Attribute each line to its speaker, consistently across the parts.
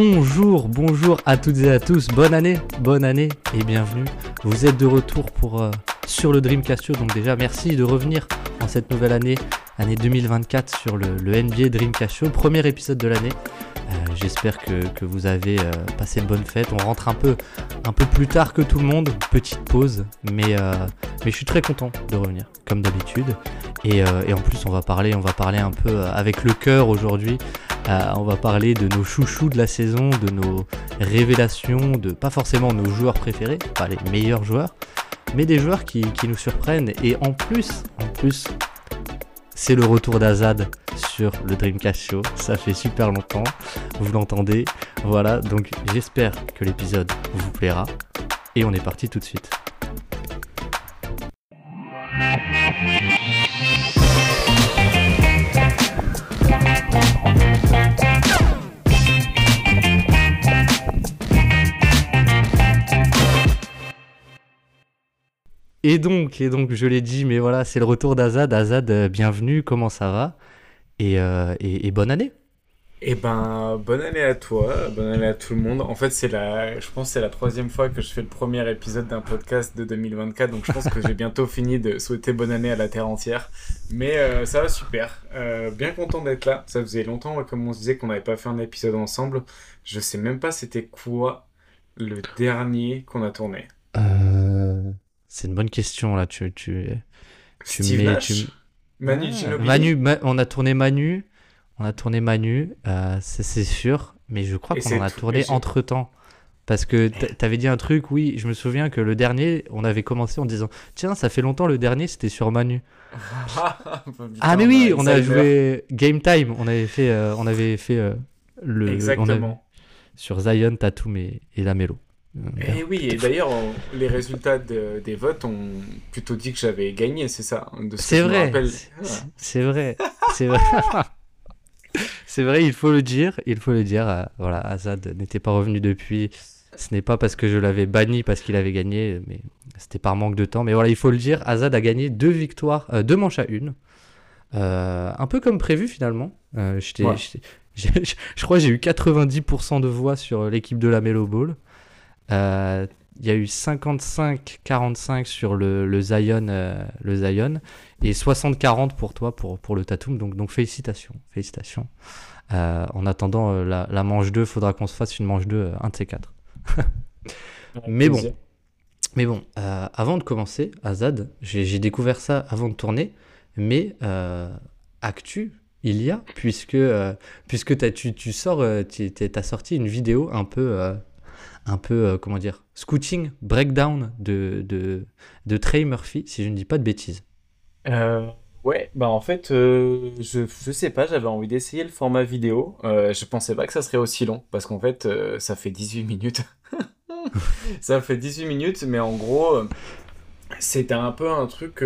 Speaker 1: Bonjour, bonjour à toutes et à tous, bonne année, bonne année et bienvenue. Vous êtes de retour pour euh, sur le Dreamcast Show, donc déjà merci de revenir en cette nouvelle année, année 2024 sur le, NBA Dreamcast Show, premier épisode de l'année. Euh, J'espère que, que vous avez euh, passé de bonnes fêtes. On rentre un peu, un peu plus tard que tout le monde, petite pause, mais, euh, mais je suis très content de revenir, comme d'habitude. Et, et en plus, on va parler, on va parler un peu avec le cœur aujourd'hui. On va parler de nos chouchous de la saison, de nos révélations, de pas forcément nos joueurs préférés, pas les meilleurs joueurs, mais des joueurs qui, qui nous surprennent. Et en plus, en plus, c'est le retour d'Azad sur le Dreamcast Show. Ça fait super longtemps, vous l'entendez. Voilà, donc j'espère que l'épisode vous plaira. Et on est parti tout de suite. Et donc, et donc, je l'ai dit, mais voilà, c'est le retour d'Azad. Azad, euh, bienvenue, comment ça va? Et, euh, et, et bonne année.
Speaker 2: Eh ben, bonne année à toi, bonne année à tout le monde. En fait, c'est la, je pense que c'est la troisième fois que je fais le premier épisode d'un podcast de 2024, donc je pense que j'ai bientôt fini de souhaiter bonne année à la Terre entière. Mais euh, ça va super, Euh, bien content d'être là. Ça faisait longtemps, ouais, comme on se disait, qu'on n'avait pas fait un épisode ensemble. Je sais même pas c'était quoi le dernier qu'on a tourné.
Speaker 1: Euh, c'est une bonne question là. Tu, tu, tu
Speaker 2: Steve
Speaker 1: mets-
Speaker 2: Nash
Speaker 1: tu-
Speaker 2: Manu
Speaker 1: Ah, Manu, Ma- on a tourné Manu, on a tourné Manu, euh, c'est sûr, mais je crois qu'on en a tourné entre temps. Parce que t'avais dit un truc, oui, je me souviens que le dernier, on avait commencé en disant Tiens, ça fait longtemps, le dernier c'était sur Manu. Ah, mais oui, on a joué Game Time, on avait fait, euh, on avait fait euh, le. on avait-
Speaker 2: Exactement.
Speaker 1: sur Zion, Tatum et, et Lamelo. Euh,
Speaker 2: Et oui, et d'ailleurs, les résultats de- des votes ont plutôt dit que j'avais gagné, c'est ça ce que
Speaker 1: C'est vrai, c'est- vrai, c'est vrai. c'est vrai, il faut le dire, il faut le dire. euh, voilà, Azad n'était pas revenu depuis. Ce n'est pas parce que je l'avais banni parce qu'il avait gagné, mais c'était par manque de temps. Mais voilà, il faut le dire, Azad a gagné deux victoires, euh, deux manches à une. Euh, un peu comme prévu finalement. Euh,
Speaker 2: Ouais.
Speaker 1: je, je crois que j'ai eu 90% de voix sur l'équipe de la Melo Ball. Euh, Il y a eu 55-45 sur le, le Zion, euh, le Zion et 60-40 pour toi pour, pour le Tatum. Donc, donc félicitations, félicitations. Euh, en attendant euh, la, la manche 2, faudra qu'on se fasse une manche 2, euh, un de ces quatre. Mais bon. Mais bon, euh, avant de commencer, Azad, j'ai découvert ça avant de tourner, mais euh, actu, il y a, puisque, puisque t'as- tu, tu sors, tu as sorti une vidéo un peu, un peu euh, comment dire, scouting, breakdown de, de, de Trey Murphy, si je ne dis pas de bêtises.
Speaker 2: Euh, ouais, bah en fait, euh, je, je sais pas, j'avais envie d'essayer le format vidéo. Je pensais pas que ça serait aussi long, parce qu'en fait, ça fait 18 minutes. ça fait 18 minutes, mais en gros, c'était un peu un truc,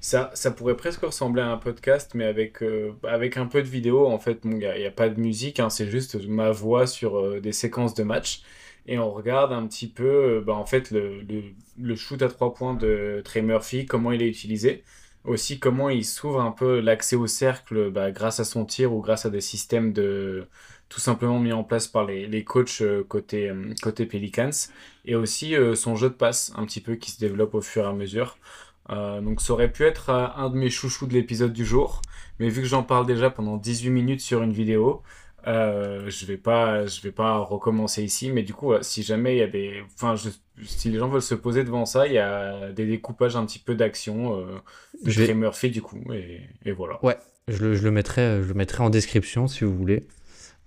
Speaker 2: ça, ça pourrait presque ressembler à un podcast, mais avec, avec un peu de vidéo. En fait, il n'y a, pas de musique, hein, c'est juste ma voix sur des séquences de match. Et on regarde un petit peu, euh, bah, en fait, le, le, shoot à trois points de Trey Murphy, comment il est utilisé. Aussi comment il s'ouvre un peu l'accès au cercle bah, grâce à son tir ou grâce à des systèmes de tout simplement mis en place par les, les coachs euh, côté, euh, côté Pelicans. Et aussi son jeu de passe un petit peu qui se développe au fur et à mesure. Donc ça aurait pu être un de mes chouchous de l'épisode du jour, mais vu que j'en parle déjà pendant 18 minutes sur une vidéo, euh, je vais pas, je vais pas recommencer ici, mais du coup, ouais, si jamais il y a des, enfin, je- si les gens veulent se poser devant ça, il y a des découpages un petit peu d'action euh, de
Speaker 1: Je vais-
Speaker 2: Trey Murphy du coup, et, et voilà.
Speaker 1: Ouais, je le, je le mettrai, euh, je le mettrai en description si vous voulez.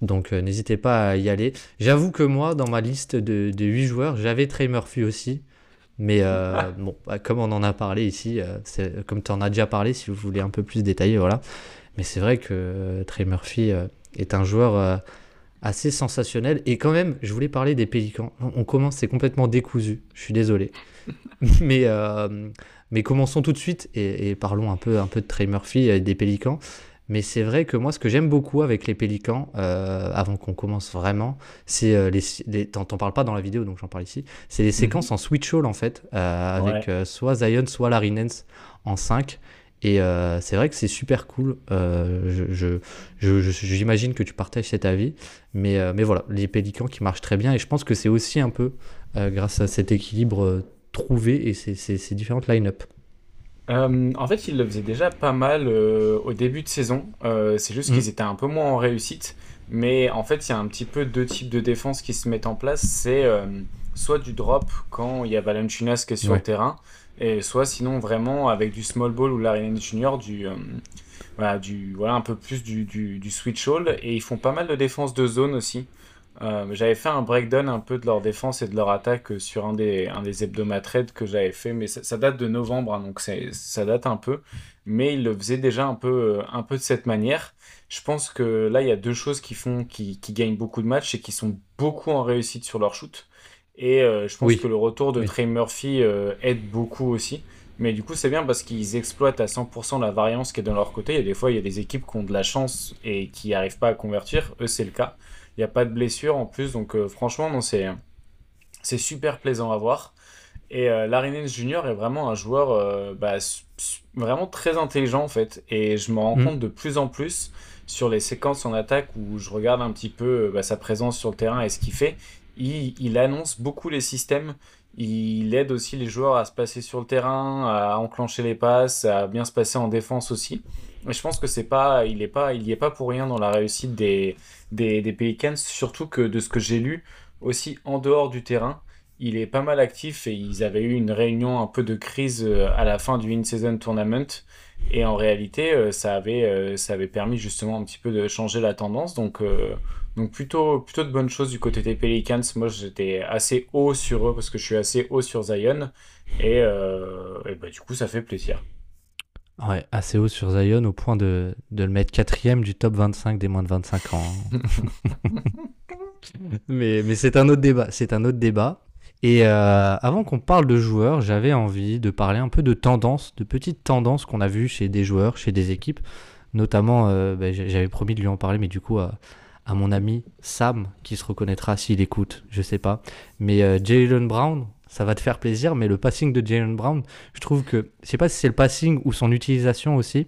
Speaker 1: Donc euh, n'hésitez pas à y aller. J'avoue que moi, dans ma liste de, de 8 joueurs, j'avais Trey Murphy aussi. Mais euh, bon, bah, comme on en a parlé ici, euh, comme tu en as déjà parlé, si vous voulez un peu plus détailler, voilà. Mais c'est vrai que euh, Trey Murphy euh, est un joueur euh, assez sensationnel. Et quand même, je voulais parler des Pélicans. On commence, c'est complètement décousu. Je suis désolé. mais, euh, mais commençons tout de suite et, et parlons un peu, un peu de Trey Murphy et des Pélicans. Mais c'est vrai que moi, ce que j'aime beaucoup avec les Pélicans, euh, avant qu'on commence vraiment, c'est euh, les. les T'en parles pas dans la vidéo, donc j'en parle ici. C'est les séquences en switch all, en fait, avec soit Zion, soit Larry Nance en 5. Et euh, c'est vrai que c'est super cool. Euh, je, j'imagine que tu partages cet avis. Mais, euh, mais voilà, les Pélicans qui marchent très bien. Et je pense que c'est aussi un peu grâce à cet équilibre trouvé et ces, ces, différentes line-up.
Speaker 2: en fait, ils le faisaient déjà pas mal au début de saison. c'est juste qu'ils mm. étaient un peu moins en réussite. Mais en fait, il y a un petit peu deux types de défense qui se mettent en place. C'est soit du drop quand il y a Valanciunas qui est sur le terrain et soit sinon vraiment avec du small ball ou Larry Junior du euh, voilà du voilà un peu plus du, switch all et ils font pas mal de défense de zone aussi. Euh, j'avais fait un breakdown un peu de leur défense et de leur attaque sur un des un des que j'avais fait mais ça, date de novembre hein, donc ça date un peu. Mais ils le faisaient déjà un peu un peu de cette manière. Je pense que là il y a deux choses qui font qui, qui gagnent beaucoup de matchs et qui sont beaucoup en réussite sur leur shoot et euh, je pense que le retour de Trey Murphy euh, aide beaucoup aussi. Mais du coup, c'est bien parce qu'ils exploitent à 100% la variance qui est de leur côté. Et des fois, il y a des équipes qui ont de la chance et qui n'arrivent pas à convertir. Eux, c'est le cas. Il n'y a pas de blessure en plus. Donc, euh, franchement, non, c'est, c'est super plaisant à voir. Et euh, Junior est vraiment un joueur bah, vraiment très intelligent en fait. Et je me rends mm. compte de plus en plus sur les séquences en attaque où je regarde un petit peu bah, sa présence sur le terrain et ce qu'il fait il, annonce beaucoup les systèmes. Il aide aussi les joueurs à se passer sur le terrain, à enclencher les passes, à bien se passer en défense aussi. Et je pense que c'est pas, il est pas, il y est pas pour rien dans la réussite des, des, surtout que de ce que j'ai lu, aussi en dehors du terrain, il est pas mal actif et ils avaient eu une réunion un peu de crise euh, à la fin du in-season tournament. Et en réalité, euh, ça avait, euh, ça avait permis justement un petit peu de changer la tendance. Donc, donc plutôt, plutôt de bonnes choses du côté des Pelicans. Moi j'étais assez haut sur eux parce que je suis assez haut sur Zion. Et, euh, bah, du coup ça fait plaisir.
Speaker 1: Ouais, assez haut sur Zion au point de, de le mettre quatrième du top 25 des moins de 25 ans. Hein. mais mais c'est un autre débat. C'est un autre débat. Et euh, avant qu'on parle de joueurs, j'avais envie de parler un peu de tendances, de petites tendances qu'on a vues chez des joueurs, chez des équipes. Notamment, euh, bah, j'avais promis de lui en parler, mais du coup, à mon ami Sam, qui se reconnaîtra s'il écoute, je sais pas. Mais euh, Jalen Brown, ça va te faire plaisir, mais le passing de Jalen Brown, je trouve que, je sais pas si c'est le passing ou son utilisation aussi,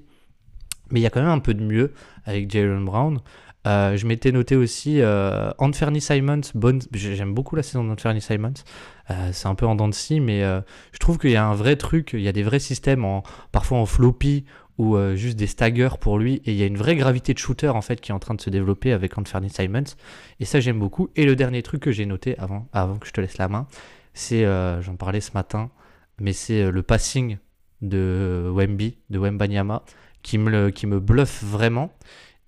Speaker 1: mais il y a quand même un peu de mieux avec Jalen Brown. Euh, je m'étais noté aussi euh, Anthony Simons. Bonne... J'aime beaucoup la saison d'Anthony Simons. Euh, c'est un peu en dents de scie, mais je trouve qu'il y a un vrai truc. Il y a des vrais systèmes, en, parfois en floppy ou euh, juste des staggers pour lui. Et il y a une vraie gravité de shooter en fait qui est en train de se développer avec Anthony Simons. Et ça j'aime beaucoup. Et le dernier truc que j'ai noté avant, avant que je te laisse la main, c'est, euh, j'en parlais ce matin, mais c'est euh, le passing de Wemby, de Wembanyama, qui me, qui me bluffe vraiment.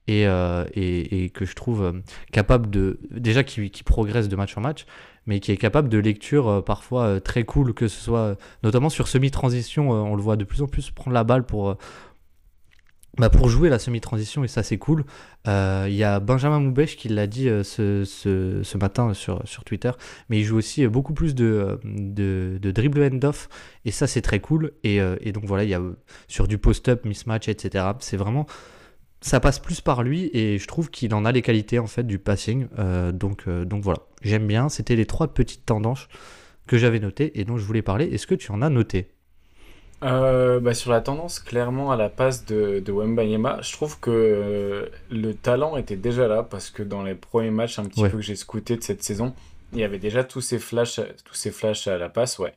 Speaker 1: Et, et, et, que je trouve capable de déjà qui, qui, progresse de match en match mais qui est capable de lecture parfois très cool que ce soit notamment sur semi-transition on le voit de plus en plus prendre la balle pour bah pour jouer la semi-transition, et ça c'est cool, euh, il y a Benjamin Moubèche qui l'a dit euh, ce, matin sur, Twitter, mais il joue aussi euh, beaucoup plus de, de, dribble end-off, et ça c'est très cool. Et, et, donc voilà, il y a sur du post-up, mismatch, etc. C'est vraiment. Ça passe plus par lui, et je trouve qu'il en a les qualités en fait du passing. donc, donc voilà, j'aime bien. C'était les trois petites tendances que j'avais notées et dont je voulais parler. Est-ce que tu en as noté?
Speaker 2: Euh, bah, sur la tendance, clairement, à la passe de, de Wembanyama, je trouve que euh, le talent était déjà là parce que dans les premiers matchs un petit peu que j'ai scouté de cette saison, il y avait déjà tous ces flashs, tous ces flashs à la passe, ouais.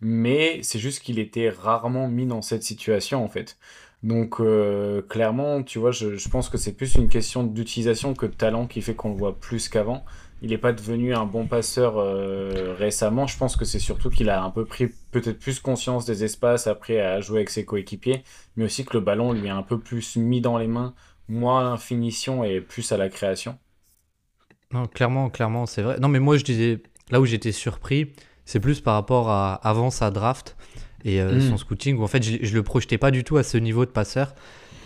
Speaker 2: Mais c'est juste qu'il était rarement mis dans cette situation en fait. Donc euh, clairement, tu vois, je, je pense que c'est plus une question d'utilisation que de talent qui fait qu'on le voit plus qu'avant il n'est pas devenu un bon passeur euh, récemment. Je pense que c'est surtout qu'il a un peu pris peut-être plus conscience des espaces après à jouer avec ses coéquipiers, mais aussi que le ballon lui est un peu plus mis dans les mains, moins à l'infinition et plus à la création.
Speaker 1: Non, clairement, clairement, c'est vrai. Non, mais moi je disais, là où j'étais surpris, c'est plus par rapport à avant sa draft et euh, hmm. son scouting, où en fait je, ne le projetais pas du tout à ce niveau de passeur.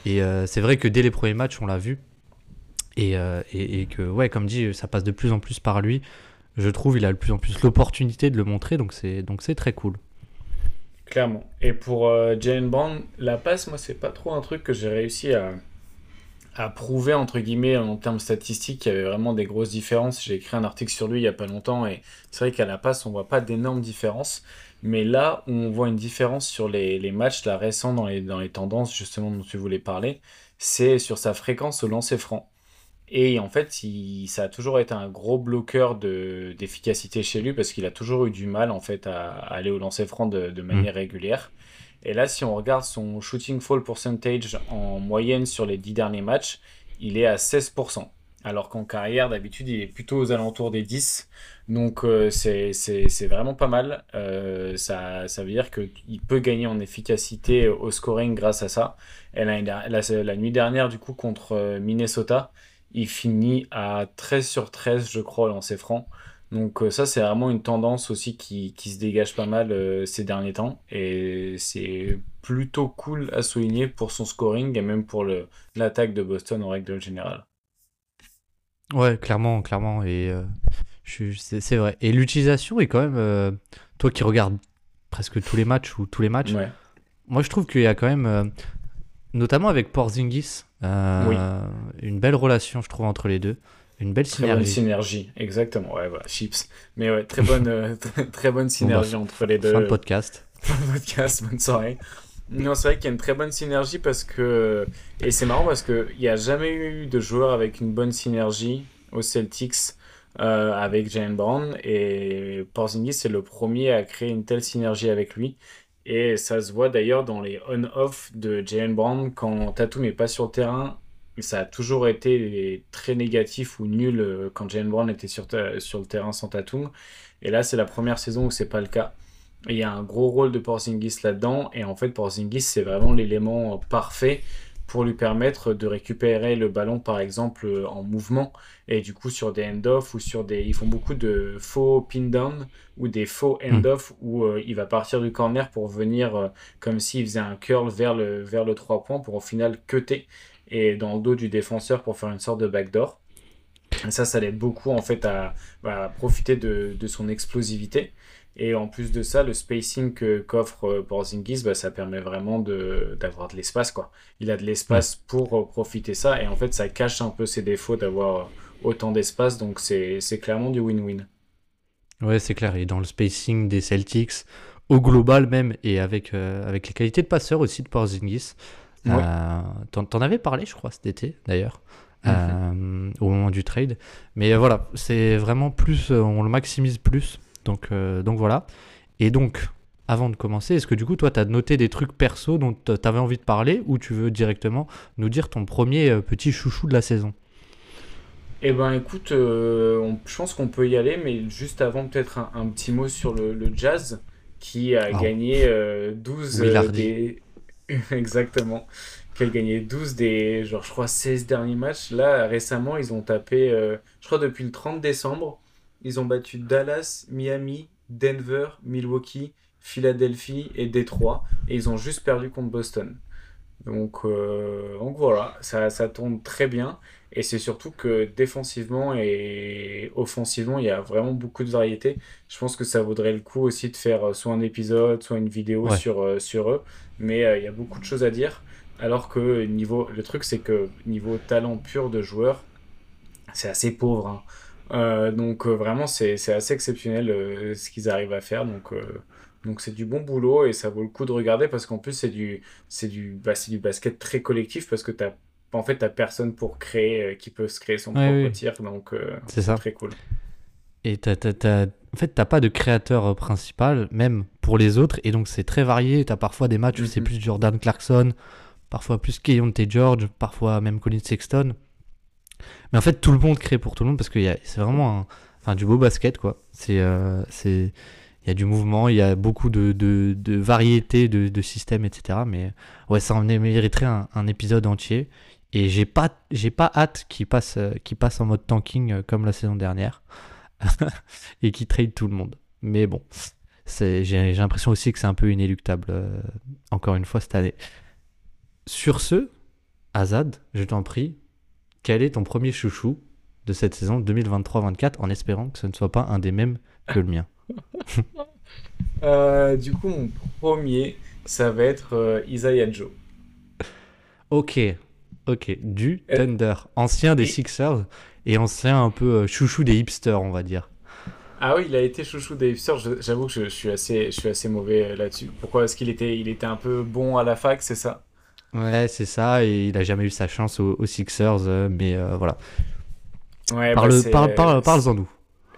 Speaker 1: Et euh, c'est vrai que dès les premiers matchs, on l'a vu, euh, et, que, ouais, comme dit, ça passe de plus en plus par lui. Je trouve il a de plus en plus l'opportunité de le montrer, donc c'est donc c'est très cool.
Speaker 2: Clairement. Et pour euh, Jalen Brown, la passe, moi, c'est pas trop un truc que j'ai réussi à, a prouvé, entre guillemets, en termes statistiques, qu'il y avait vraiment des grosses différences. J'ai écrit un article sur lui il n'y a pas longtemps et c'est vrai qu'à la passe, on voit pas d'énormes différences. Mais là où on voit une différence sur les, les matchs là, récents dans les, dans les tendances, justement, dont tu voulais parler, c'est sur sa fréquence au lancer franc. Et en fait, ça a toujours été un gros bloqueur d'efficacité chez lui parce qu'il a toujours eu du mal en fait à, aller au lancer franc de, de manière mm. régulière. Et là, si on regarde son shooting fall percentage en moyenne sur les 10 derniers matchs, il est à 16%. Alors qu'en carrière, d'habitude, il est plutôt aux alentours des 10. Donc euh, c'est vraiment pas mal. Euh, ça, ça, veut dire qu'il peut gagner en efficacité au scoring grâce à ça. Et la, la, nuit dernière, du coup, contre euh, Minnesota, il finit à 13 sur 13, je crois, au lancer franc. Donc euh, ça, c'est vraiment une tendance aussi qui, qui se dégage pas mal euh, ces derniers temps. Et c'est plutôt cool à souligner pour son scoring et même pour l'attaque de Boston en règle générale.
Speaker 1: Ouais, clairement, clairement. Et euh, c'est vrai. Et l'utilisation est quand même... toi qui regardes presque tous les matchs ou tous les matchs, moi je trouve qu'il y a quand même... notamment avec Porzingis, une belle relation, je trouve, entre les deux. Une belle
Speaker 2: synergie. Très bonne synergie, exactement. Ouais, voilà, chips. Mais ouais, très bonne, euh, très, bonne synergie bah, entre les deux.
Speaker 1: Fin de podcast.
Speaker 2: Fin de podcast, bonne soirée. Non, c'est vrai qu'il y a une très bonne synergie parce que. Et c'est marrant parce qu'il n'y a jamais eu de joueur avec une bonne synergie aux Celtics euh, avec Jalen Brown. Et Porzingis, c'est le premier à créer une telle synergie avec lui. Et ça se voit d'ailleurs dans les on-off de Jalen Brown quand Tatum n'est pas sur le terrain ça a toujours été très négatif ou nul euh, quand Jalen Brown était sur, sur le terrain sans Tatum. Et là, c'est la première saison où c'est pas le cas. il y a un gros rôle de Porzingis là-dedans. Et en fait, Porzingis, c'est vraiment l'élément parfait pour lui permettre de récupérer le ballon, par exemple, euh, en mouvement. Et du coup, sur des end-off ou sur des. Ils font beaucoup de faux pin-down ou des faux hmm. end-off où euh, il va partir du corner pour venir comme s'il faisait un curl vers le, vers le 3 points pour au final cutter et dans le dos du défenseur pour faire une sorte de backdoor. Et ça, ça l'aide beaucoup en fait à, profiter de, de, son explosivité. Et en plus de ça, le spacing qu'offre euh, Porzingis, bah, ça permet vraiment d'avoir de, l'espace. quoi. Il a de l'espace pour euh, profiter ça. Et en fait, ça cache un peu ses défauts d'avoir autant d'espace. Donc c'est clairement du win-win.
Speaker 1: Ouais, c'est clair. Et dans le spacing des Celtics, au global même, et avec, euh, avec les qualités de passeur aussi de Porzingis, euh, t'en avais parlé, je crois, cet été, d'ailleurs, euh, au moment du trade. Mais voilà, c'est vraiment plus, euh, on le maximise plus. Donc, donc voilà. Et donc, avant de commencer, est-ce que du coup, toi, tu as noté des trucs perso dont tu avais envie de parler ou tu veux directement nous dire ton premier petit chouchou de la saison?
Speaker 2: Eh ben écoute, je pense qu'on peut y aller, mais juste avant peut-être un, petit mot sur le, jazz qui a ah. gagné 12 des, Exactement. Qu'elle gagnait 12 des, genre, je crois, 16 derniers matchs. Là, récemment, ils ont tapé, euh, je crois, depuis le 30 décembre, ils ont battu Dallas, Miami, Denver, Milwaukee, Philadelphie et Détroit. Et ils ont juste perdu contre Boston. Donc, euh, donc voilà, ça, ça tourne très bien. Et c'est surtout que défensivement et offensivement, il y a vraiment beaucoup de variétés. Je pense que ça vaudrait le coup aussi de faire soit un épisode, soit une vidéo sur, euh, sur eux. Mais euh, il y a beaucoup de choses à dire. Alors que niveau, le truc, c'est que niveau talent pur de joueur, c'est assez pauvre. Hein. Euh, donc vraiment, c'est assez exceptionnel ce qu'ils arrivent à faire. Donc donc c'est du bon boulot et ça vaut le coup de regarder parce qu'en plus c'est du, du, bah, du basket très collectif parce que tu as en fait, t'as personne pour créer, euh, qui peut se créer son propre tir, donc euh, c'est très cool.
Speaker 1: Et t'as, en fait, t'as pas de créateur euh, principal, même pour les autres, et donc c'est très varié. T'as parfois des matchs où c'est mhm. plus Jordan Clarkson, parfois plus Keontae George, parfois même Colin Sexton. Mais en fait, tout le monde crée pour tout le monde parce que c'est vraiment enfin, du beau basket, quoi. C'est, c'est, il y a du mouvement, il y a beaucoup de, de, de variétés de, de, systèmes, etc. Mais ouais, ça en mériterait un, épisode entier. Et j'ai pas, j'ai pas hâte qu'il passe, euh, passe en mode tanking euh, comme la saison dernière et qu'il trade tout le monde. Mais bon, j'ai l'impression aussi que c'est un peu inéluctable, euh, encore une fois, cette année. Sur ce, Azad, je t'en prie, quel est ton premier chouchou de cette saison 2023-24 en espérant que ce ne soit pas un des mêmes que le mien?
Speaker 2: Du coup, mon premier, ça va être Isaiah Joe.
Speaker 1: Ok, Ok, du Thunder, ancien des Sixers et ancien un peu chouchou des hipsters, on va dire.
Speaker 2: Ah oui, il a été chouchou des hipsters. J'avoue que je, suis assez, je suis assez mauvais là-dessus. Pourquoi? Est-ce qu'il était, il était un peu bon à la fac, c'est ça?
Speaker 1: Ouais, c'est ça. Et il a jamais eu sa chance aux, Sixers, mais voilà.
Speaker 2: Ouais,
Speaker 1: parle, bah, parle, parle, en nous.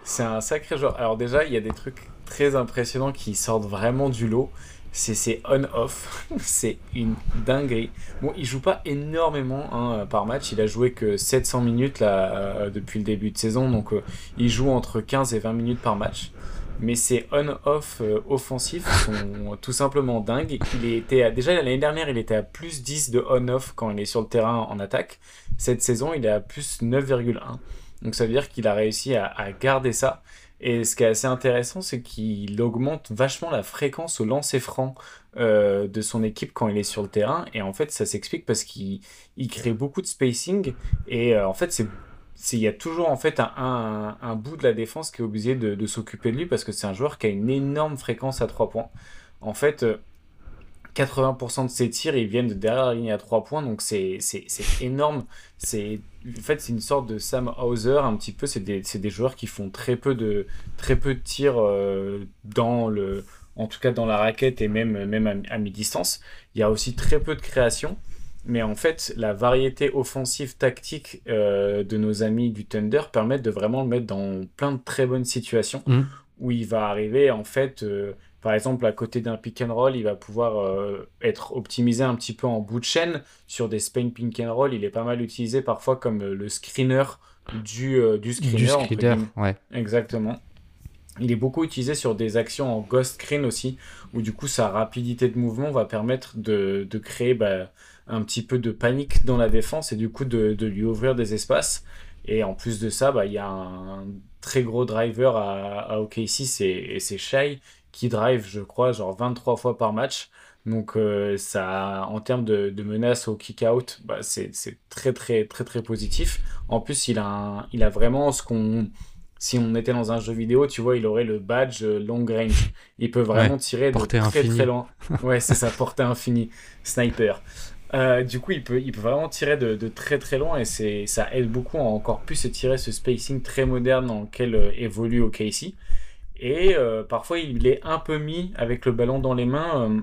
Speaker 2: C'est un sacré joueur. Alors déjà, il y a des trucs très impressionnants qui sortent vraiment du lot. C'est on-off. c'est une dinguerie. Bon, il joue pas énormément hein, par match. Il a joué que 700 minutes là, euh, depuis le début de saison. Donc, euh, il joue entre 15 et 20 minutes par match. Mais ses on-off euh, offensifs sont tout simplement dingues. Il était déjà l'année dernière, il était à plus 10 de on-off quand il est sur le terrain en attaque. Cette saison, il est à plus 9,1. Donc ça veut dire qu'il a réussi à, garder ça. Et ce qui est assez intéressant, c'est qu'il augmente vachement la fréquence au lancer franc euh, de son équipe quand il est sur le terrain. Et en fait, ça s'explique parce qu'il crée beaucoup de spacing. Et euh, en fait, c'est il y a toujours en fait un, bout de la défense qui est obligé de, s'occuper de lui parce que c'est un joueur qui a une énorme fréquence à 3 points. En fait, euh, 80% de ses tirs, ils viennent de derrière la ligne à 3 points, donc c'est énorme. C'est en fait c'est une sorte de Sam Hauser un petit peu. C'est des, des, joueurs qui font très peu de très peu de tirs euh, dans le, en tout cas dans la raquette et même même à, mi-distance. Il y a aussi très peu de création. Mais en fait, la variété offensive tactique euh, de nos amis du Thunder permet de vraiment le mettre dans plein de très bonnes situations mmh. où il va arriver en fait. Euh, par exemple, à côté d'un pick and roll, il va pouvoir euh, être optimisé un petit peu en bout de chaîne. Sur des Spain pick and roll, il est pas mal utilisé parfois comme le screener du, du screener. Du
Speaker 1: screener, ouais.
Speaker 2: Exactement. Il est beaucoup utilisé sur des actions en ghost screen aussi, où du coup sa rapidité de mouvement va permettre de, de créer bah, un petit peu de panique dans la défense et du coup de, de lui ouvrir des espaces. Et en plus de ça, bah, il y a un très gros driver à, OKC, c'est Shai, qui drive, je crois, genre 23 fois par match. Donc euh, ça, en termes de, de menace au kick-out, bah, c'est très très très très positif. En plus, il a, il a vraiment ce qu'on... Si on était dans un jeu vidéo, tu vois, il aurait le badge euh, long range. Il peut vraiment tirer de très très loin. Ouais, c'est ça, portée infinie. Sniper. Euh, du coup, il peut, il peut vraiment tirer de, de très très loin et ça aide beaucoup à encore plus tirer ce spacing très moderne dans lequel évolue OKC. Et euh, parfois, il est un peu mis avec le ballon dans les mains euh,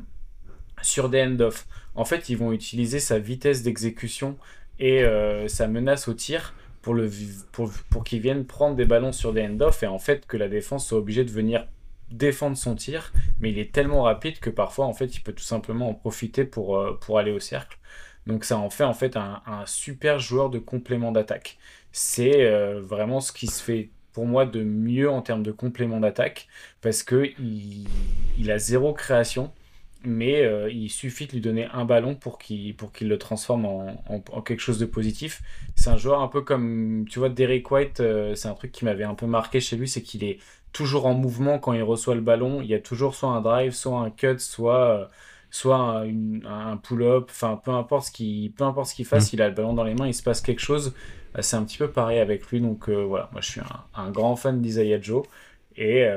Speaker 2: sur des end-off. En fait, ils vont utiliser sa vitesse d'exécution et euh, sa menace au tir pour, le, pour, pour qu'ils viennent prendre des ballons sur des end-off et en fait que la défense soit obligée de venir défendre son tir, mais il est tellement rapide que parfois en fait il peut tout simplement en profiter pour, pour aller au cercle. Donc ça en fait en fait un, super joueur de complément d'attaque. C'est vraiment ce qui se fait pour moi de mieux en termes de complément d'attaque parce que il, a zéro création mais euh, il suffit de lui donner un ballon pour qu'il pour qu'il le transforme en, quelque chose de positif. C'est un joueur un peu comme tu vois Derek White, euh, c'est un truc qui m'avait un peu marqué chez lui, c'est qu'il est toujours en mouvement quand il reçoit le ballon. Il y a toujours soit un drive, soit un cut, soit euh, soit un, pull-up, enfin peu importe ce qu'il peu importe ce qu'il fasse, mm. il a le ballon dans les mains, il se passe quelque chose. C'est un petit peu pareil avec lui, donc voilà, moi je suis un, grand fan d'Isaiah Joe et,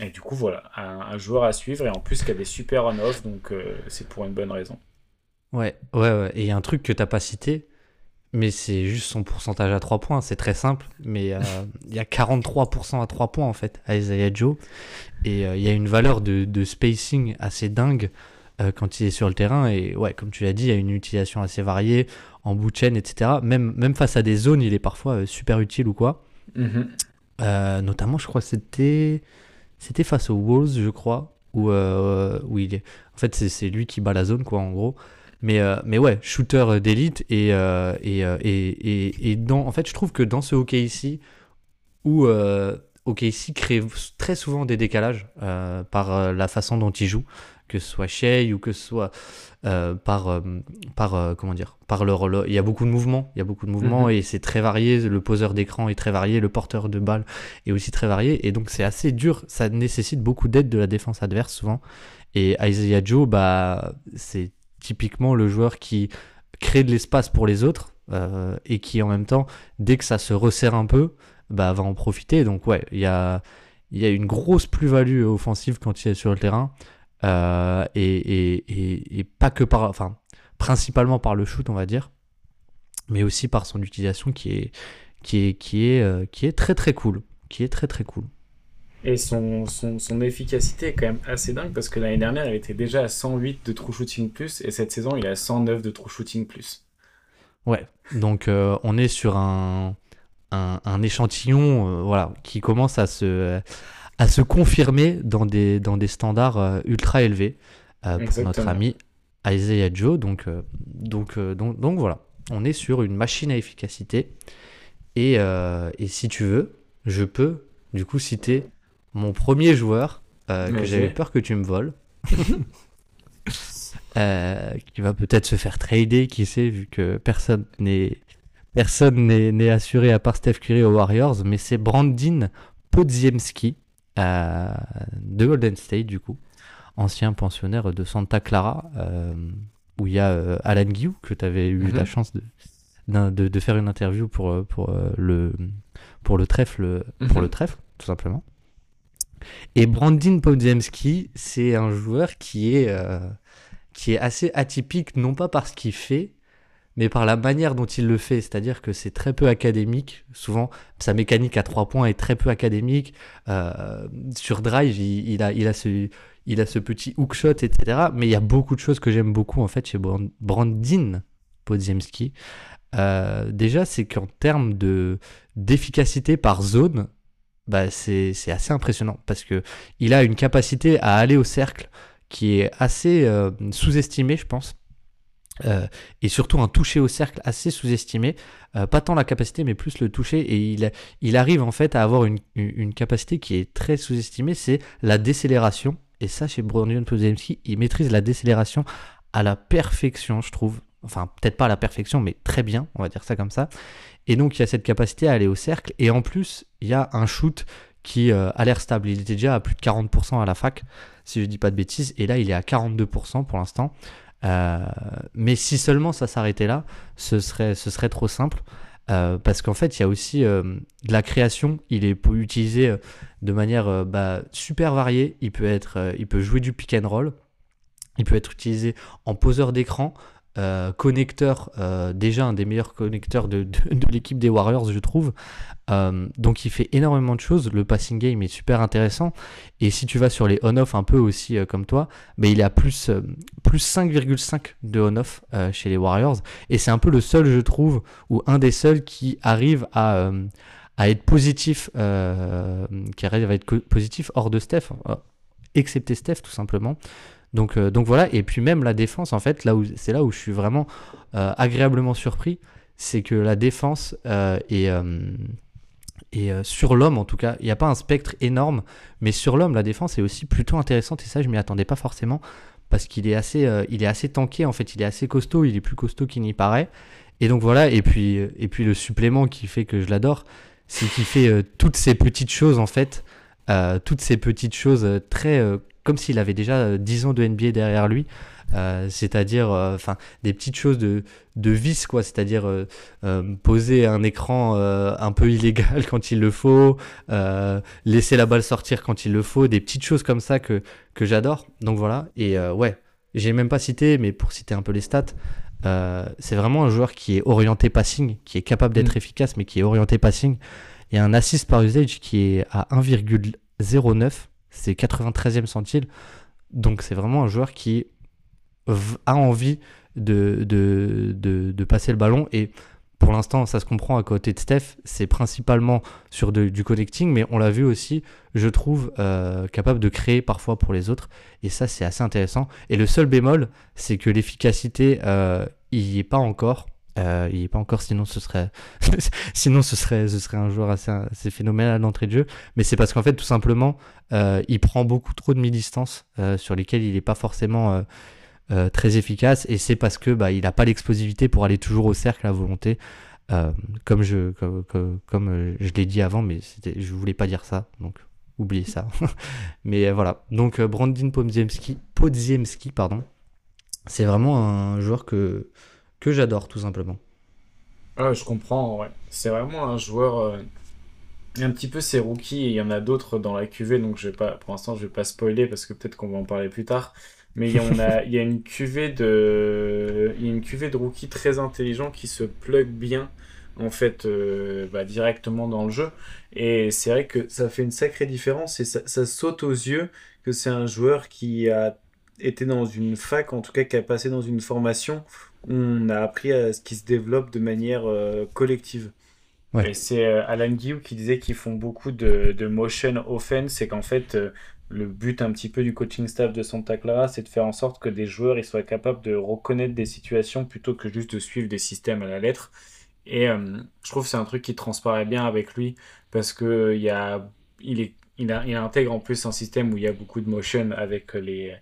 Speaker 2: et du coup voilà, un, joueur à suivre et en plus qui a des super on-off, donc c'est pour une bonne raison.
Speaker 1: Ouais, ouais, ouais. Et il y a un truc que t'as pas cité, mais c'est juste son pourcentage à 3 points. C'est très simple, mais il y a 43% à 3 points en fait à Isaiah Joe. Et il y a une valeur de, de spacing assez dingue euh, quand il est sur le terrain. Et ouais, comme tu l'as dit, il y a une utilisation assez variée en bout de chaîne, etc. Même, même face à des zones, il est parfois euh, super utile ou quoi. Mhm. Euh, notamment, je crois que c'était c'était face aux Wolves, je crois, où, où il est. En fait, c'est lui qui bat la zone, quoi, en gros. Mais, mais ouais, shooter d'élite. Et, et, et, et, dans, en fait, je trouve que dans ce hockey ici, où OKC crée très souvent des décalages par la façon dont il joue que ce soit Shea ou que ce soit euh, par, euh, par euh, comment dire, par leur, il y a beaucoup de mouvements, il y a beaucoup de mouvements mhm. et c'est très varié. Le poseur d'écran est très varié, le porteur de balle est aussi très varié et donc c'est assez dur. Ça nécessite beaucoup d'aide de la défense adverse souvent. Et Isaiah Joe, bah, c'est typiquement le joueur qui crée de l'espace pour les autres et qui en même temps, dès que ça se resserre un peu, bah, va en profiter. Donc ouais, il y a, il y a une grosse plus-value offensive quand il est sur le terrain. Euh, et, et, et, pas que par, enfin, principalement par le shoot, on va dire. mais aussi par son utilisation qui est, qui est, qui est, qui est très très cool. Qui est très très cool.
Speaker 2: Et son, son, son, efficacité est quand même assez dingue parce que l'année dernière, il était déjà à 108 de true shooting plus et cette saison, il est à 109 de true shooting plus.
Speaker 1: Ouais, donc euh, on est sur un, un, échantillon euh, voilà, qui commence à se, à se confirmer dans des, dans des standards euh, ultra élevés pour notre ami Isaiah Joe. Donc, donc, donc, donc voilà, on est sur une machine à efficacité. Et, et si tu veux, je peux du coup citer mon premier joueur euh, que j'avais peur que tu me voles. Euh, qui va peut-être se faire trader, qui sait, vu que personne n'est personne n'est assuré à part Steph Curry aux Warriors, mais c'est Brandin Podziemski euh, de Golden State, du coup, ancien pensionnaire de Santa Clara, où il y a Alan Guiou, que tu avais eu la mhm. chance de, de, de, faire une interview pour, pour, le, pour le trèfle, pour mhm. le trèfle, tout simplement. Et Brandin Podziemski, c'est un joueur qui est, euh, qui est assez atypique, non pas par ce qu'il fait, mais par la manière dont il le fait. C'est-à-dire que c'est très peu académique. Souvent, sa mécanique à trois points est très peu académique. Euh, sur drive, il, a, il, a ce, il a ce petit hookshot, etc. Mais il y a beaucoup de choses que j'aime beaucoup en fait chez Brandin Podziemski. Euh, déjà, c'est qu'en termes de d'efficacité par zone, bah c'est assez impressionnant parce que il a une capacité à aller au cercle qui est assez euh, sous-estimée, je pense. Euh, et surtout un toucher au cercle assez sous-estimé, euh, pas tant la capacité mais plus le toucher et il, arrive en fait à avoir une, capacité qui est très sous-estimée, c'est la décélération et ça chez Brunion Podziemski, il maîtrise la décélération à la perfection je trouve, enfin peut-être pas à la perfection mais très bien, on va dire ça comme ça et donc il y a cette capacité à aller au cercle. Et en plus, il y a un shoot qui euh, a l'air stable. Il était déjà à plus de 40% à la fac, si je dis pas de bêtises. Et là, il est à 42% pour l'instant. Euh, mais si seulement ça s'arrêtait là, ce serait, trop simple. Euh, parce qu'en fait, il y a aussi de la création. Il est utilisé de manière bah, super variée. Il peut, il peut jouer du pick and roll. Il peut être utilisé en poseur d'écran. Euh, connecteur, euh, déjà un des meilleurs connecteurs de, l'équipe des Warriors, je trouve. Euh, donc il fait énormément de choses. Le passing game est super intéressant. Et si tu vas sur les on-off un peu aussi comme toi, mais il à plus, plus 5,5 de on-off chez les Warriors. Et c'est un peu le seul, je trouve, ou un des seuls qui arrive à, à être positif, qui arrive à être positif hors de Steph, excepté Steph tout simplement. Donc, euh, donc voilà, et puis même la défense, en fait, là c'est là où je suis vraiment euh, agréablement surpris, c'est que la défense euh, est, sur l'homme en tout cas, il n'y a pas un spectre énorme, mais sur l'homme, la défense est aussi plutôt intéressante, et ça, je m'y attendais pas forcément, parce qu'il est, assez, il tanké, en fait, il est assez costaud, il est plus costaud qu'il n'y paraît. Et donc voilà, et puis le supplément qui fait que je l'adore, c'est qu'il fait toutes ces petites choses, en fait, toutes ces petites choses très comme s'il avait déjà 10 euh, ans de NBA derrière lui. Euh, c'est-à-dire euh, enfin des petites choses de, de vice quoi c'est-à-dire poser un écran un peu illégal quand il le faut laisser la balle sortir quand il le faut des petites choses comme ça que, que j'adore donc voilà et ouais j'ai même pas cité mais pour citer un peu les stats c'est vraiment un joueur qui est orienté passing qui est capable d'être mm. efficace mais qui est orienté passing et un assist par usage qui est à 1,09 c'est 93e centile. Donc c'est vraiment un joueur qui a envie de, de, passer le ballon. Et pour l'instant, ça se comprend à côté de Steph. C'est principalement sur du connecting, mais on l'a vu aussi, je trouve, euh, capable de créer parfois pour les autres. Et ça, c'est assez intéressant. Et le seul bémol, c'est que l'efficacité, euh, il n'y est pas encore. Euh, il n'est pas encore, sinon ce serait, sinon ce serait, ce serait un joueur assez, assez phénoménal à l'entrée de jeu. Mais c'est parce qu'en fait, tout simplement, euh, il prend beaucoup trop de mi-distance euh, sur lesquelles il n'est pas forcément très efficace. Et c'est parce que bah, il n'a pas l'explosivité pour aller toujours au cercle à volonté. comme je, l'ai dit avant, mais je voulais pas dire ça, donc oubliez ça. mais voilà. Donc Brandin Podziemski, Podziemski pardon, c'est vraiment un joueur que que j'adore tout simplement.
Speaker 2: Ah, je comprends, ouais. C'est vraiment un joueur. Euh, un petit peu ses rookies, et il y en a d'autres dans la QV, donc je vais pas, pour l'instant je vais pas spoiler parce que peut-être qu'on va en parler plus tard. Mais il y, a, il y a une cuvée de, il y a une cuvée de rookies très intelligents qui se plug bien en fait euh, bah, directement dans le jeu. Et c'est vrai que ça fait une sacrée différence et ça, ça saute aux yeux que c'est un joueur qui a été dans une fac, en tout cas qui a passé dans une formation on a appris à ce qui se développe de manière euh, collective. Et c'est euh, Alan Guillou qui disait qu'ils font beaucoup de, de motion offense et qu'en fait le but un petit peu du coaching staff de Santa Clara, c'est de faire en sorte que des joueurs ils soient capables de reconnaître des situations plutôt que juste de suivre des systèmes à la lettre. Et euh, je trouve que c'est un truc qui transparaît bien avec lui parce que il, y a, il, est, il, a, il intègre en plus un système où il y a beaucoup de motion avec les,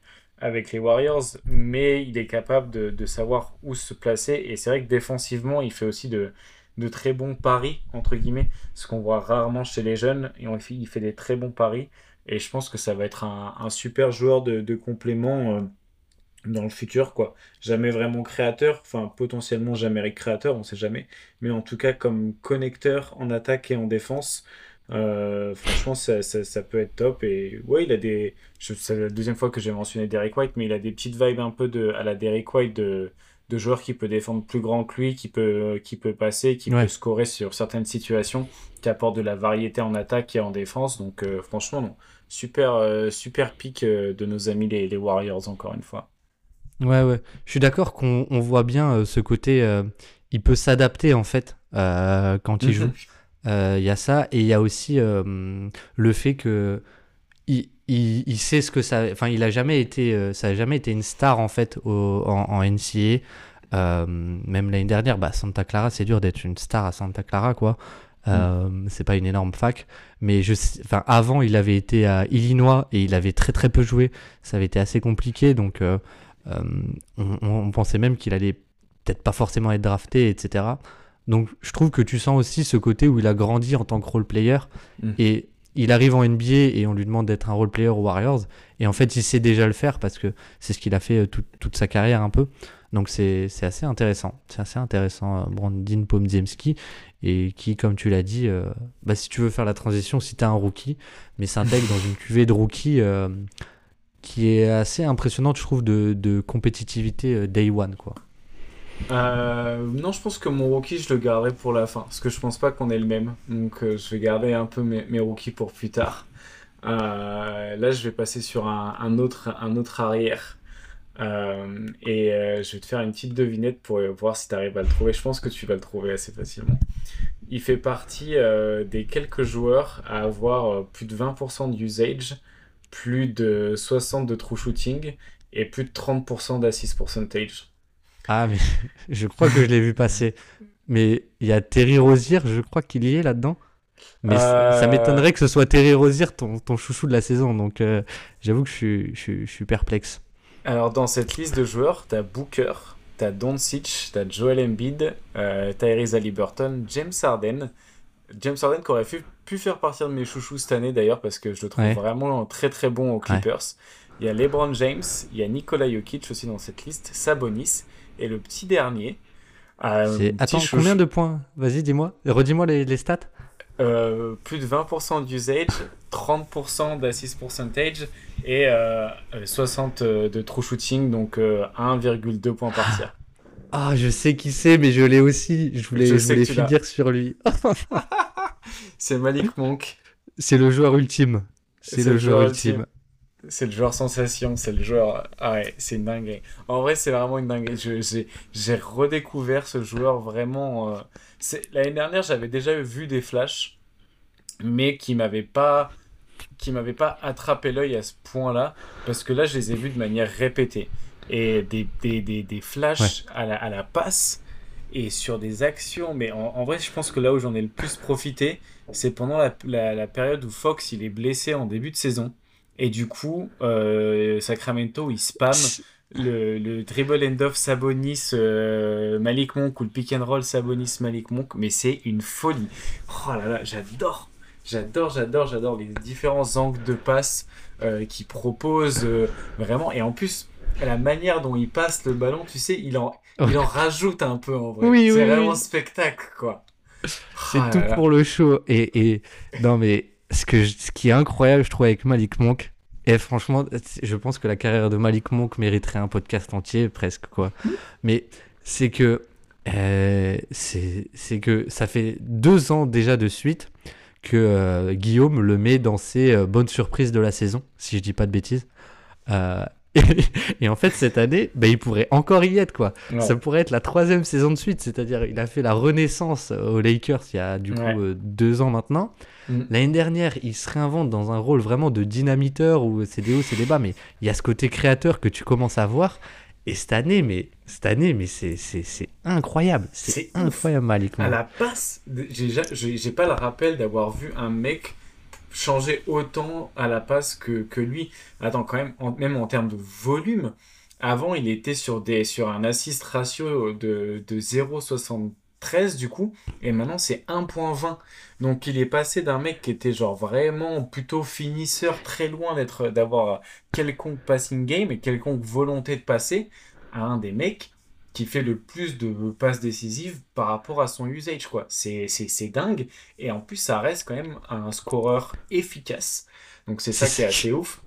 Speaker 2: avec les Warriors, mais il est capable de, de savoir où se placer. Et c'est vrai que défensivement, il fait aussi de, très bons paris, entre guillemets, ce qu'on voit rarement chez les jeunes. Et on, il fait des très bons paris. Et je pense que ça va être un, super joueur de, complément. Euh, dans le futur, quoi. Jamais vraiment créateur, enfin potentiellement jamais créateur, on sait jamais, mais en tout cas comme connecteur en attaque et en défense, euh, franchement ça, ça, peut être top. Et ouais, il a des. C'est la deuxième fois que j'ai mentionné Derek White, mais il a des petites vibes un peu de, à la Derek White de, de joueur qui peut défendre plus grand que lui, qui peut, qui peut passer, qui peut scorer sur certaines situations, qui apporte de la variété en attaque et en défense. Donc euh, franchement, non. Super, euh, super pic de nos amis les, les Warriors, encore une fois.
Speaker 1: Ouais, ouais. Je suis d'accord qu'on voit bien ce côté. Il peut s'adapter en fait quand il joue. Il y a ça et il y a aussi le fait que il, il, sait ce que ça. Enfin, il a jamais été. ça a jamais été une star en fait au, en, en, NCA. même l'année dernière, bah, Santa Clara, c'est dur d'être une star à Santa Clara, quoi. Mm. c'est pas une énorme fac, mais je, enfin, avant il avait été à Illinois et il avait très très peu joué. Ça avait été assez compliqué, donc euh, on, pensait même qu'il allait peut-être pas forcément être drafté, etc. Donc je trouve que tu sens aussi ce côté où il a grandi en tant que role player mm. et il arrive en NBA et on lui demande d'être un role player aux Warriors et en fait il sait déjà le faire parce que c'est ce qu'il a fait euh, toute sa carrière un peu. Donc c'est assez intéressant. C'est assez intéressant euh, Brandin Pomziemski et qui comme tu l'as dit, bah, si tu veux faire la transition, si tu as un rookie, mais s'intègre dans une cuvée de rookie qui est assez impressionnante, je trouve, de, de compétitivité euh, day one, quoi.
Speaker 2: Euh, non, je pense que mon rookie, je le garderai pour la fin, parce que je pense pas qu'on est le même. Donc, euh, je vais garder un peu mes, rookies pour plus tard. là, je vais passer sur un, un autre, un autre arrière. et je vais te faire une petite devinette pour voir si tu arrives à le trouver. Je pense que tu vas le trouver assez facilement. Il fait partie des quelques joueurs à avoir plus de 20% d'usage plus de 60 de true shooting et plus de 30% d'assist percentage.
Speaker 1: Ah, mais je crois que je l'ai vu passer. Mais il y a Terry Rozier, je crois qu'il y est là-dedans. Mais ça euh. m'étonnerait que ce soit Terry Rozier, ton, ton chouchou de la saison. Donc euh, j'avoue que je suis, je, suis, perplexe.
Speaker 2: Alors dans cette liste de joueurs, t'as Booker, t'as Doncic, t'as Joel Embiid, euh, Tyrese Halliburton, James Harden. James Harden qui aurait pu pu faire partir de mes chouchous cette année d'ailleurs parce que je le trouve vraiment très très bon aux Clippers. Il y a LeBron James, il y a Nikola Jokic aussi dans cette liste, Sabonis et le petit dernier.
Speaker 1: Euh, Attends, combien de points Vas-y, dis-moi. Redis-moi les, stats.
Speaker 2: Euh, plus de 20% d'usage, 30% d'assist percentage et 60 euh, de true shooting, donc 1,2 points par tir.
Speaker 1: Ah, je sais qui c'est, mais je l'ai aussi. Je voulais, je, je voulais dire sur lui.
Speaker 2: c'est Malik Monk.
Speaker 1: C'est le joueur ultime. C'est le, joueur ultime.
Speaker 2: C'est le joueur sensation, c'est le joueur. Ah ouais, c'est une dinguerie. En vrai, c'est vraiment une dinguerie. J'ai redécouvert ce joueur vraiment. Euh... L'année dernière, j'avais déjà vu des flashs, mais qui m'avaient pas qui m'avaient pas attrapé l'œil à ce point-là, parce que là, je les ai vus de manière répétée. Et des, des, des, des flashs à, la, à la passe, et sur des actions. Mais en, vrai, je pense que là où j'en ai le plus profité, c'est pendant la, période où Fox il est blessé en début de saison. Et du coup, euh, Sacramento il spam le, le dribble end-off Sabonis euh, Malik Monk ou le pick and roll Sabonis Malik Monk. Mais c'est une folie. Oh là là, j'adore. J'adore, j'adore, j'adore les différents angles de passe euh, qu'il propose vraiment. Et en plus, la manière dont il passe le ballon, tu sais, il en, il en rajoute un peu en vrai. Oui, c'est vraiment spectacle, quoi.
Speaker 1: C'est ah tout pour le show. Et, et non, mais ce, que ce qui est incroyable, je trouve, avec Malik Monk, Et franchement, je pense que la carrière de Malik Monk mériterait un podcast entier, presque, quoi. Mais c'est que, euh, c'est que ça fait deux ans déjà de suite que euh, Guillaume le met dans ses euh, bonnes surprises de la saison, si je dis pas de bêtises. Et, en fait, cette année, bah, il pourrait encore y être, quoi. Ça pourrait être la troisième saison de suite, c'est-à-dire il a fait la renaissance aux Lakers il y a du coup deux ans maintenant. Mm. L'année dernière, il se réinvente dans un rôle vraiment de dynamiteur où c'est des hauts, c'est des bas, mais il y a ce côté créateur que tu commences à voir. Et cette année, mais cette année, mais c'est incroyable. C'est incroyable, Malik.
Speaker 2: À la passe, j'ai pas le rappel d'avoir vu un mec changer autant à la passe que, que lui. Attends, quand même, même en termes de volume, avant, il était sur, des, sur un assist ratio de, de 0,73 du coup, et maintenant c'est 1,20. Donc il est passé d'un mec qui était genre vraiment plutôt finisseur, très loin d'être d'avoir quelconque passing game et quelconque volonté de passer, à un des mecs qui fait le plus de passes décisives par rapport à son usage quoi. C'est c'est dingue et en plus ça reste quand même un scoreur efficace. Donc c'est ça qui est assez ouf.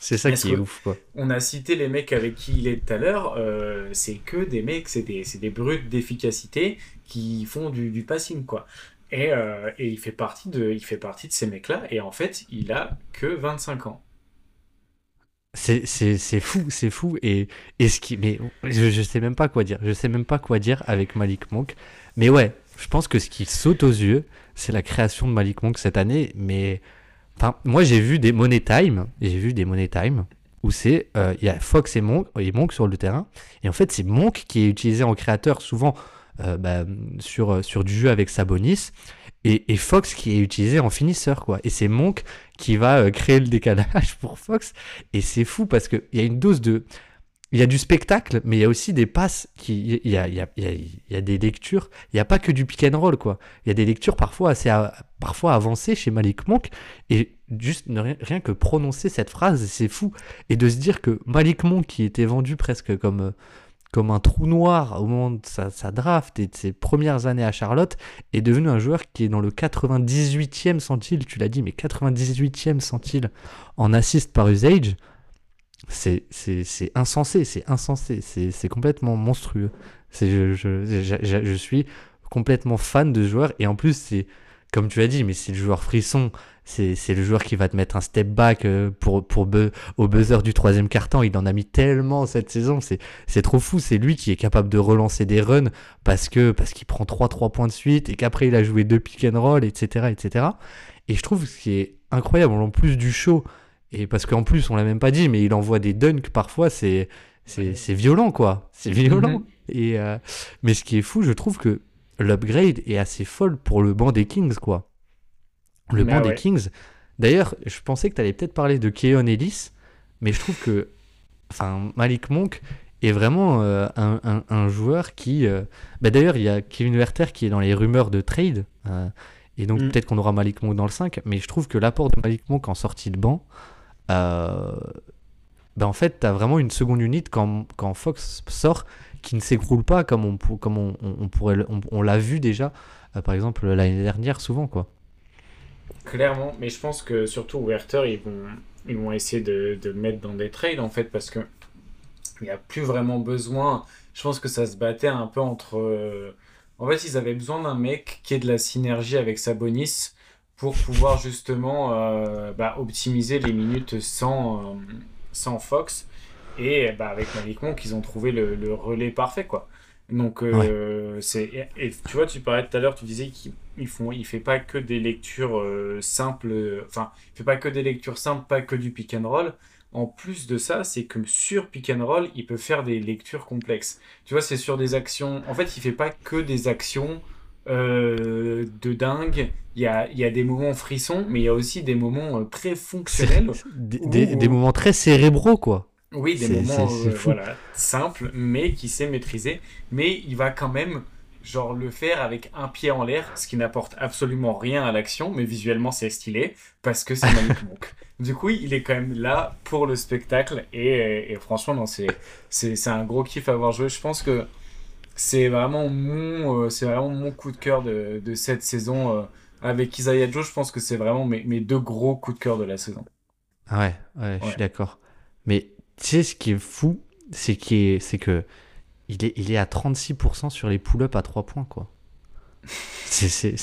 Speaker 1: C'est ça qui est ouf quoi.
Speaker 2: On a cité les mecs avec qui il est tout à l'heure, euh, c'est que des mecs, c'est des, des brutes d'efficacité qui font du, du passing quoi. Et, euh, et, il, fait partie de, il fait partie de ces mecs-là. Et en fait, il a que 25 ans.
Speaker 1: C'est fou, c'est fou. Et, et ce qui, mais je, je sais même pas quoi dire. Je sais même pas quoi dire avec Malik Monk. Mais ouais, je pense que ce qui saute aux yeux, c'est la création de Malik Monk cette année. Mais enfin, moi, j'ai vu des Money Time. J'ai vu des Money Time où c'est euh, il y a Fox et Monk, et Monk sur le terrain. Et en fait, c'est Monk qui est utilisé en créateur souvent euh, bah, sur, sur du jeu avec Sabonis. Et, et, Fox qui est utilisé en finisseur, quoi. Et c'est Monk qui va euh, créer le décalage pour Fox. Et c'est fou parce qu'il y a une dose de. Il y a du spectacle, mais il y a aussi des passes. Qui, il, y a, y a, y a, des lectures. Il n'y a pas que du pick and roll, quoi. Il y a des lectures parfois assez parfois avancées chez Malik Monk. Et juste rien, rien que prononcer cette phrase, c'est fou. Et de se dire que Malik Monk, qui était vendu presque comme comme un trou noir au moment de sa, draft et de ses premières années à Charlotte, est devenu un joueur qui est dans le 98e centile, tu l'as dit, mais 98e centile en assist par usage. C'est insensé, c'est insensé, c'est complètement monstrueux. Je, je, suis complètement fan de ce joueur et en plus, c'est comme tu as dit, mais c'est le joueur frisson c'est le joueur qui va te mettre un step back euh, pour, pour au buzzer du troisième quart-temps. Il en a mis tellement cette saison, c'est trop fou. C'est lui qui est capable de relancer des runs parce que parce qu'il prend 3-3 points de suite et qu'après il a joué deux pick and roll, etc., etc. Et je trouve ce qui est incroyable, en plus du show, et parce qu'en plus on l'a même pas dit, mais il envoie des dunks parfois, c'est c'est violent quoi, c'est violent. Et euh, mais ce qui est fou, je trouve que l'upgrade est assez folle pour le banc des Kings quoi le banc des Kings. D'ailleurs, je pensais que tu allais peut-être parler de Keon Ellis, mais je trouve que enfin, Malik Monk est vraiment euh, un, joueur qui. Euh, bah, d'ailleurs, il y a Kevin Werther qui est dans les rumeurs de trade. Euh, et donc, mm. peut-être qu'on aura Malik Monk dans le 5. Mais je trouve que l'apport de Malik Monk en sortie de banc. Bah, en fait, tu as vraiment une seconde unité quand, quand Fox sort qui ne s'écroule pas comme on, comme on, on pourrait on, l'a vu déjà par exemple l'année dernière souvent quoi.
Speaker 2: Clairement, mais je pense que surtout Werther, ils vont, ils vont essayer de, de mettre dans des trades en fait parce que il n'y a plus vraiment besoin. Je pense que ça se battait un peu entre. Euh, en fait, ils avaient besoin d'un mec qui ait de la synergie avec Sabonis pour pouvoir justement euh, bah, optimiser les minutes sans, euh, sans Fox. Et bah, avec Malik Monk, ils ont trouvé le, le relais parfait quoi. Donc, c'est. Et, tu vois, tu parlais tout à l'heure, tu disais qu'il font, il fait pas que des lectures euh, simples, enfin, il fait pas que des lectures simples, pas que du pick and roll. En plus de ça, c'est que sur pick and roll, il peut faire des lectures complexes. Tu vois, c'est sur des actions. En fait, il fait pas que des actions euh, de dingue. Il y a, il y a des moments frissons, mais il y a aussi des moments euh, très fonctionnels.
Speaker 1: Des, des, moments très cérébraux, quoi.
Speaker 2: Oui, des moments voilà, simples, mais qui sait maîtriser. Mais il va quand même genre le faire avec un pied en l'air, ce qui n'apporte absolument rien à l'action, mais visuellement c'est stylé parce que c'est Malik Monk. Du coup, il est quand même là pour le spectacle et, et franchement, c'est, c'est, un gros kiff à avoir joué. Je pense que c'est vraiment mon, euh, c'est vraiment mon coup de cœur de, de cette saison. Euh, avec Isaiah Joe, je pense que c'est vraiment mes, mes, deux gros coups de cœur de la saison.
Speaker 1: Ah ouais, ouais, je suis d'accord. Mais tu sais, ce qui est fou, c'est qu'il c'est que il est, il est à 36% sur les pull-ups à 3 points, quoi. c'est. c'est-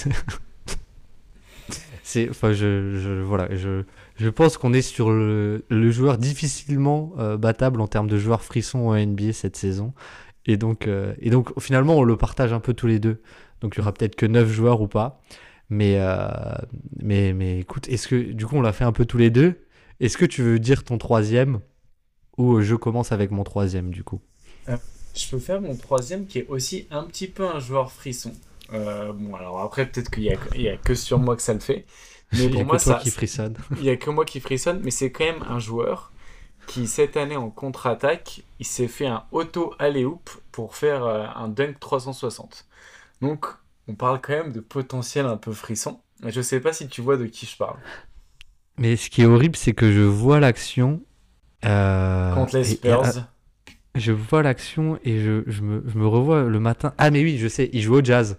Speaker 1: C'est, enfin, je, je, voilà, je, je pense qu'on est sur le, le joueur difficilement euh, battable en termes de joueurs frissons en NBA cette saison. Et donc, euh, et donc, finalement, on le partage un peu tous les deux. Donc, il y aura peut-être que 9 joueurs ou pas. Mais, euh, mais, mais écoute, est-ce que, du coup, on l'a fait un peu tous les deux? Est-ce que tu veux dire ton troisième? Ou je commence avec mon troisième, du coup
Speaker 2: Je peux faire mon troisième qui est aussi un petit peu un joueur frisson. Euh, bon, alors après, peut-être qu'il y a, que sur moi que ça le fait. Mais
Speaker 1: Il y a
Speaker 2: pour moi,
Speaker 1: que toi
Speaker 2: ça,
Speaker 1: qui frissonne.
Speaker 2: il y a que moi qui frissonne. Mais c'est quand même un joueur qui, cette année en contre-attaque, il s'est fait un auto alley-oop pour faire euh, un dunk 360. Donc, on parle quand même de potentiel un peu frisson. Je sais pas si tu vois de qui je parle.
Speaker 1: Mais ce qui est horrible, c'est que je vois l'action. Euh,
Speaker 2: Contre les
Speaker 1: et- et,
Speaker 2: Spurs.
Speaker 1: euh, je vois l'action et je, je, me, je me revois le matin. Ah, mais oui, je sais, il joue au jazz.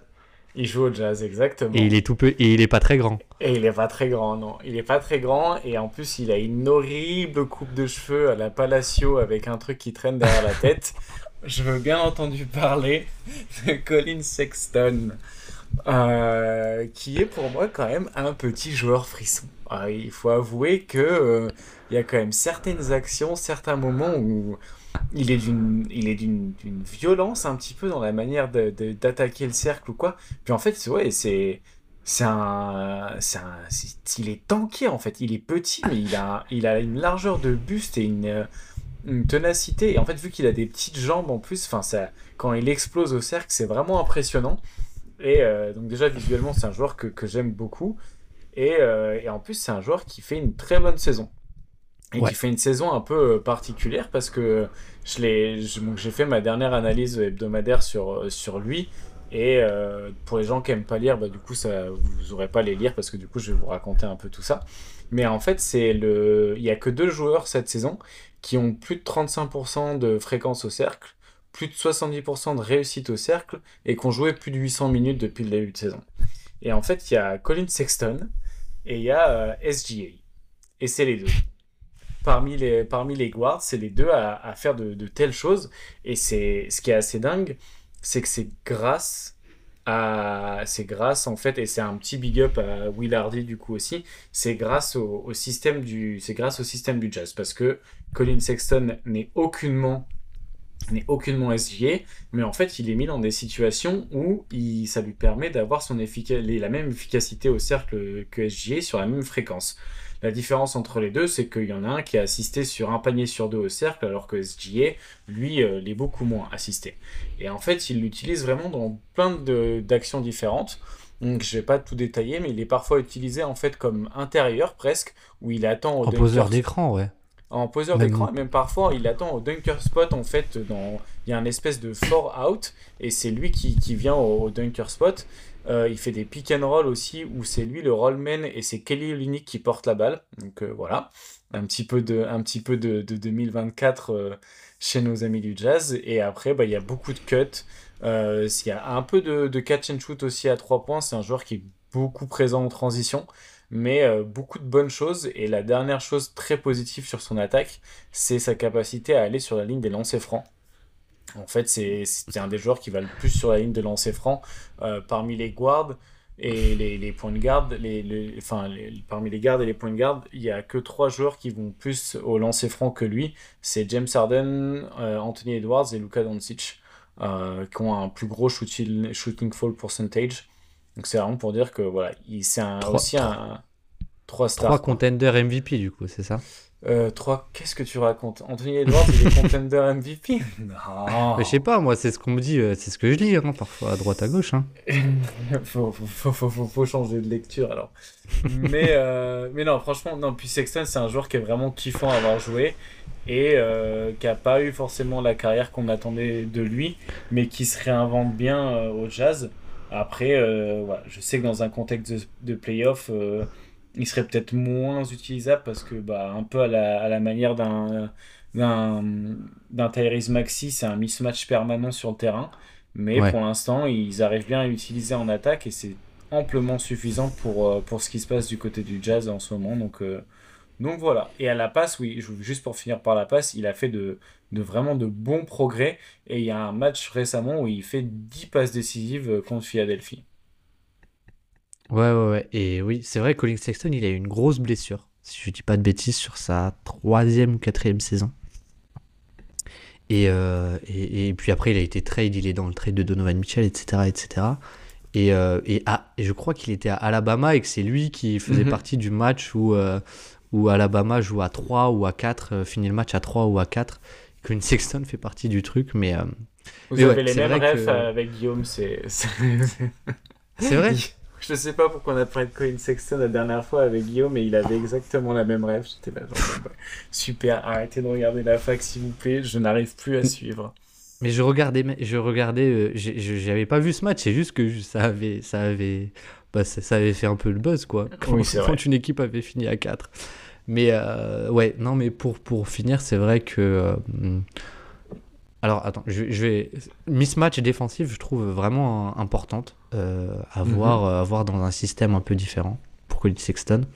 Speaker 2: Il joue au jazz, exactement.
Speaker 1: Et il est tout peu et il est pas très grand.
Speaker 2: Et il est pas très grand, non. Il est pas très grand et en plus il a une horrible coupe de cheveux à la Palacio avec un truc qui traîne derrière la tête. Je veux bien entendu parler de Colin Sexton, euh, qui est pour moi quand même un petit joueur frisson. Ah, il faut avouer que euh, il y a quand même certaines actions, certains moments où il est d'une il est d'une violence un petit peu dans la manière de- d'attaquer le cercle ou quoi. Puis en fait, ouais, c'est c'est un, c'est un, c'est- il est tanké en fait. Il est petit, mais il a, il a une largeur de buste et une, une ténacité. Et en fait, vu qu'il a des petites jambes en plus, enfin ça, quand il explose au cercle, c'est vraiment impressionnant. Et euh, donc déjà visuellement, c'est un joueur que, que j'aime beaucoup. Et, euh, et en plus, c'est un joueur qui fait une très bonne saison. Et
Speaker 1: Ouais.
Speaker 2: qui fait une saison un peu euh, particulière parce que je je- j'ai fait ma dernière analyse hebdomadaire sur, euh, sur lui. Et euh, pour les gens qui aiment pas lire, bah, du coup, ça, vous n'aurez pas à les lire parce que du coup, je vais vous raconter un peu tout ça. Mais en fait, c'est le, il y a que deux joueurs cette saison qui ont plus de 35% de fréquence au cercle, plus de 70% de réussite au cercle et qui ont joué plus de 800 minutes depuis le début de saison. Et en fait, il y a Colin Sexton et il y a euh, SGA. Et c'est les deux. Parmi les, parmi les guards, c'est les deux à, à faire de, de telles choses. Et c'est ce qui est assez dingue, c'est que c'est grâce à. C'est grâce, en fait, et c'est un petit big up à Will Hardy du coup aussi, c'est grâce au, système du. C'est grâce au système du jazz. Parce que Colin Sexton n'est aucunement n'est aucunement SGA, mais en fait il est mis dans des situations où il, ça lui permet d'avoir son les- la même efficacité au cercle que SGA sur la même fréquence. La différence entre les deux, c'est qu'il y en a un qui est assisté sur un panier sur deux au cercle, alors que SGA, lui, euh, l'est beaucoup moins assisté. Et en fait, il l'utilise vraiment dans plein d'actions différentes. Donc, je vais pas tout détailler, mais il est parfois utilisé en fait comme intérieur presque, où il attend au
Speaker 1: En poseur d'écran, ouais.
Speaker 2: en poseur d'écran même parfois il attend au dunker spot en fait dans il y a un espèce de four out et c'est lui qui, qui vient au, au dunker spot Euh, il fait des pick and roll aussi où c'est lui le rollman et c'est Kelly Olynyk qui porte la balle. Donc euh, voilà. Un petit peu de un petit peu de, de 2024 euh, chez nos amis du jazz. Et après bah, il y a beaucoup de cuts. Il y a un peu de, de catch and shoot aussi à 3 points. C'est un joueur qui est beaucoup présent en transition mais beaucoup de bonnes choses. Et la dernière chose très positive sur son attaque, c'est sa capacité à aller sur la ligne des lancers francs. En fait, c'est un des joueurs qui va le plus sur la ligne de lancers francs euh, parmi les guards et les, les points de garde. Les, les- enfin, parmi les gardes et les points de garde, il y a que trois joueurs qui vont plus au lancer franc que lui. C'est James Harden, euh, Anthony Edwards et Luka Doncic, euh, qui ont un plus gros shooting, shooting fall percentage. Donc c'est vraiment pour dire que voilà, il- c'est
Speaker 1: Trois-
Speaker 2: aussi un 3 stars.
Speaker 1: Trois contenders MVP, du coup, c'est ça?
Speaker 2: Euh, trois, qu'est-ce que tu racontes? Anthony Edwards, il est contender MVP Non
Speaker 1: Je sais pas, moi, c'est ce qu'on me dit, euh, c'est ce que je lis, hein, parfois à droite à gauche. Hein.
Speaker 2: faut, faut, faut, faut, changer de lecture alors. mais, euh, mais non, franchement, non. Puis Sexton, c'est un joueur qui est vraiment kiffant à avoir joué et euh, qui a pas eu forcément la carrière qu'on attendait de lui, mais qui se réinvente bien euh, au jazz. Après, euh, voilà, je sais que dans un contexte de, de playoff, euh, il serait peut-être moins utilisable parce que, bah, un peu à la, à la manière d'un d'un Tyrese Maxi, c'est un mismatch permanent sur le terrain. Mais
Speaker 1: Ouais.
Speaker 2: pour l'instant, ils arrivent bien à l'utiliser en attaque et c'est amplement suffisant pour, euh, pour ce qui se passe du côté du jazz en ce moment. Donc, euh, Donc voilà. Et à la passe, oui, juste pour finir par la passe, il a fait de, de vraiment de bons progrès. Et il y a un match récemment où il fait 10 passes décisives contre Philadelphie.
Speaker 1: Ouais, ouais, ouais. Et oui, c'est vrai, Colin Sexton, il a eu une grosse blessure, si je dis pas de bêtises, sur sa troisième ou quatrième saison. Et, euh, et, et, puis après, il a été trade, il est dans le trade de Donovan Mitchell, etc. etc. Et, euh, et, ah, et je crois qu'il était à Alabama et que c'est lui qui faisait mhm. partie du match où, euh, où Alabama joue à 3 ou à 4, finit le match à 3 ou à 4. Colin Sexton fait partie du truc, mais.
Speaker 2: Vous avez les mêmes rêves avec Guillaume, c'est.
Speaker 1: C'est vrai
Speaker 2: Je sais pas pourquoi on a parlé de Colin Sexton la dernière fois avec Guillaume, mais il avait exactement la même rêve. J'étais là, genre, super, arrêtez de regarder la fac s'il vous plaît, je n'arrive plus à suivre.
Speaker 1: Mais je regardais, je regardais, euh, j'avais pas vu ce match, c'est juste que ça avait, ça avait, bah, ça, avait fait un peu le buzz quoi. Quand, quand une équipe avait fini à 4. Mais euh, ouais, non, mais pour, pour finir, c'est vrai que euh, alors, attends, je, vais. Mismatch défensif, je trouve vraiment importante euh, à, mhm. voir, euh, à voir dans un système un peu différent pour Colin Sexton.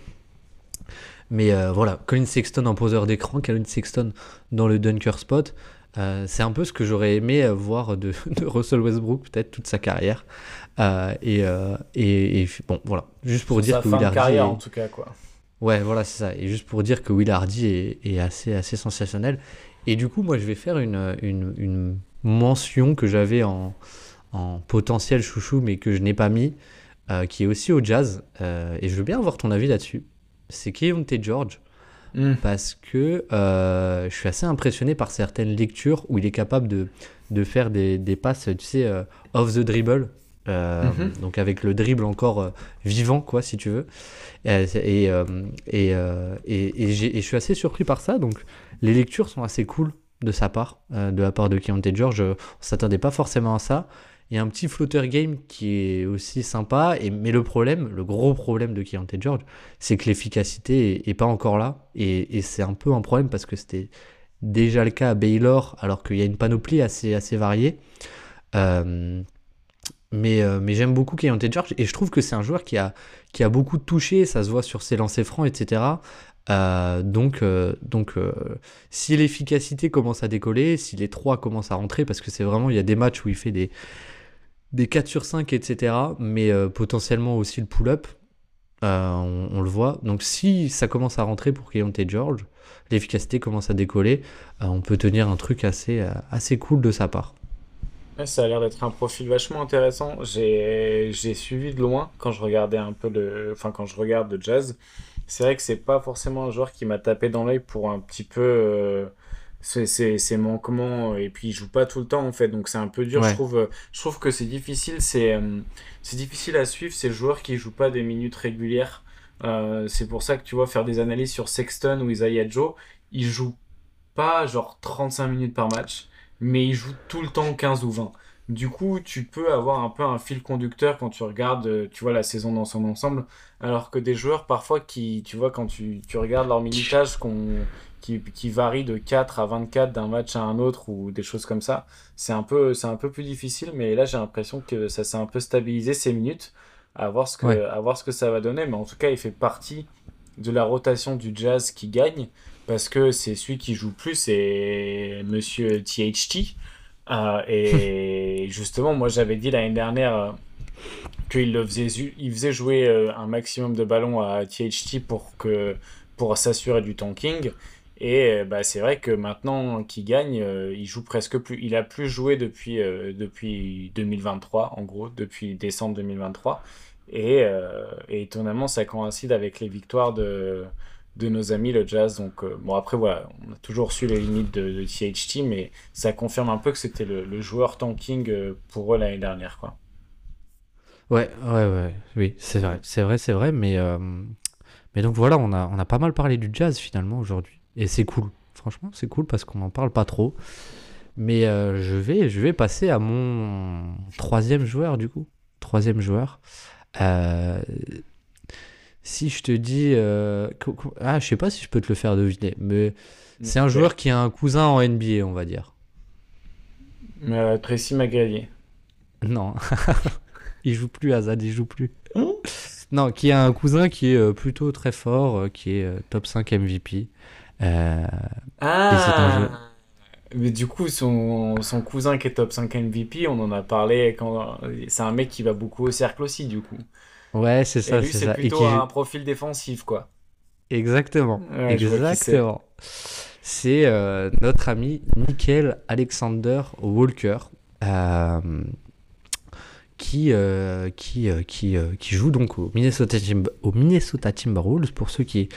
Speaker 1: Mais euh, voilà, Colin Sexton en poseur d'écran, Colin Sexton dans le dunker spot. c'est un peu ce que j'aurais aimé voir de, Russell Westbrook, peut-être toute sa carrière. Et, et, bon, voilà, juste pour dire que
Speaker 2: Will carrière, en tout cas, quoi.
Speaker 1: Ouais, voilà, c'est ça. Et juste pour dire que Will Hardy est, est assez, assez sensationnel. Et du coup, moi, je vais faire une, une, mention que j'avais en, en, potentiel chouchou, mais que je n'ai pas mis, euh, qui est aussi au jazz. Euh, et je veux bien avoir ton avis là-dessus. C'est Keontae George. Hmm. Parce que euh, je suis assez impressionné par certaines lectures où il est capable de, de faire des, des, passes, tu sais, off the dribble. Mhm. Donc avec le dribble encore vivant, quoi, si tu veux. Et, et, et, et, je suis assez surpris par ça. Donc les lectures sont assez cool de sa part, euh, de la part de Keontae George. On s'attendait pas forcément à ça. Il y a un petit floater game qui est aussi sympa, mais le problème, le gros problème de Keontae George, c'est que l'efficacité est, pas encore là. Et, c'est un peu un problème parce que c'était déjà le cas à Baylor, alors qu'il y a une panoplie assez, variée. Euh, mais, euh, mais j'aime beaucoup Keontae George et je trouve que c'est un joueur qui a, qui a beaucoup touché, ça se voit sur ses lancers francs, etc. Euh, donc, euh, donc euh, si l'efficacité commence à décoller, si les 3 commencent à rentrer, parce que c'est vraiment, il y a des matchs où il fait des, des 4 sur 5, etc., mais potentiellement aussi le pull-up, on, le voit. Donc si ça commence à rentrer pour Keontae George, l'efficacité commence à décoller, on peut tenir un truc assez, assez cool de sa part.
Speaker 2: ça a l'air d'être un profil vachement intéressant. J'ai suivi de loin quand je regardais un peu le, enfin quand je regarde le jazz c'est vrai que c'est pas forcément un joueur qui m'a tapé dans l'œil pour un petit peu euh, ses, manquements et puis il joue pas tout le temps en fait. Donc c'est un peu dur je trouve je trouve que c'est difficile c'est euh, c'est difficile à suivre ces joueurs qui jouent pas des minutes régulières. Euh, c'est pour ça que tu vois faire des analyses sur Sexton ou Isaiah Joe ils jouent pas genre 35 minutes par match mais ils jouent tout le temps 15 ou 20 du coup, tu peux avoir un peu un fil conducteur quand tu regardes, euh, tu vois, la saison dans son ensemble, alors que des joueurs, parfois, qui, tu vois, quand tu, regardes leur minutage qui, qui varie de 4 à 24 d'un match à un autre ou des choses comme ça, c'est un peu, c'est un peu plus difficile, mais là, j'ai l'impression que ça s'est un peu stabilisé ces minutes, à voir, ce que, à voir ce que ça va donner, mais en tout cas, il fait partie de la rotation du jazz qui gagne, parce que c'est celui qui joue plus, c'est monsieur THT. Euh, et justement, moi j'avais dit l'année dernière euh, qu'il faisait, il faisait jouer euh, un maximum de ballons à THT pour, pour s'assurer du tanking. Et bah, c'est vrai que maintenant qu'il gagne, il joue presque plus. Il a plus joué depuis, depuis 2023, en gros, depuis décembre 2023. Et, et étonnamment, ça coïncide avec les victoires de, de nos amis le jazz. Donc euh, bon après voilà, on a toujours su les limites de, THT, mais ça confirme un peu que c'était le, joueur tanking euh, pour eux l'année dernière quoi.
Speaker 1: Ouais ouais ouais oui c'est vrai c'est vrai c'est vrai mais euh, donc voilà on a pas mal parlé du jazz finalement aujourd'hui et c'est cool franchement c'est cool parce qu'on en parle pas trop. Mais je vais passer à mon troisième joueur du coup troisième joueur. Euh, si je te dis. Euh, ah, je sais pas si je peux te le faire deviner, mais c'est un joueur qui a un cousin en NBA, on va dire.
Speaker 2: Euh, Tracy McGrady.
Speaker 1: Non. il joue plus, Azad, il joue plus. non, qui a un cousin qui est plutôt très fort, qui est top 5 MVP.
Speaker 2: ah Mais du coup, son, son, cousin qui est top 5 MVP, on en a parlé quand. C'est un mec qui va beaucoup au cercle aussi, du coup.
Speaker 1: Ouais, c'est ça.
Speaker 2: Et lui, c'est plutôt un profil défensif, quoi.
Speaker 1: Exactement. Exactement. C'est euh, notre ami Nickel Alexander Walker. Euh, qui, euh, qui, qui, qui, joue donc au Minnesota, au Minnesota Timberwolves, pour ceux qui,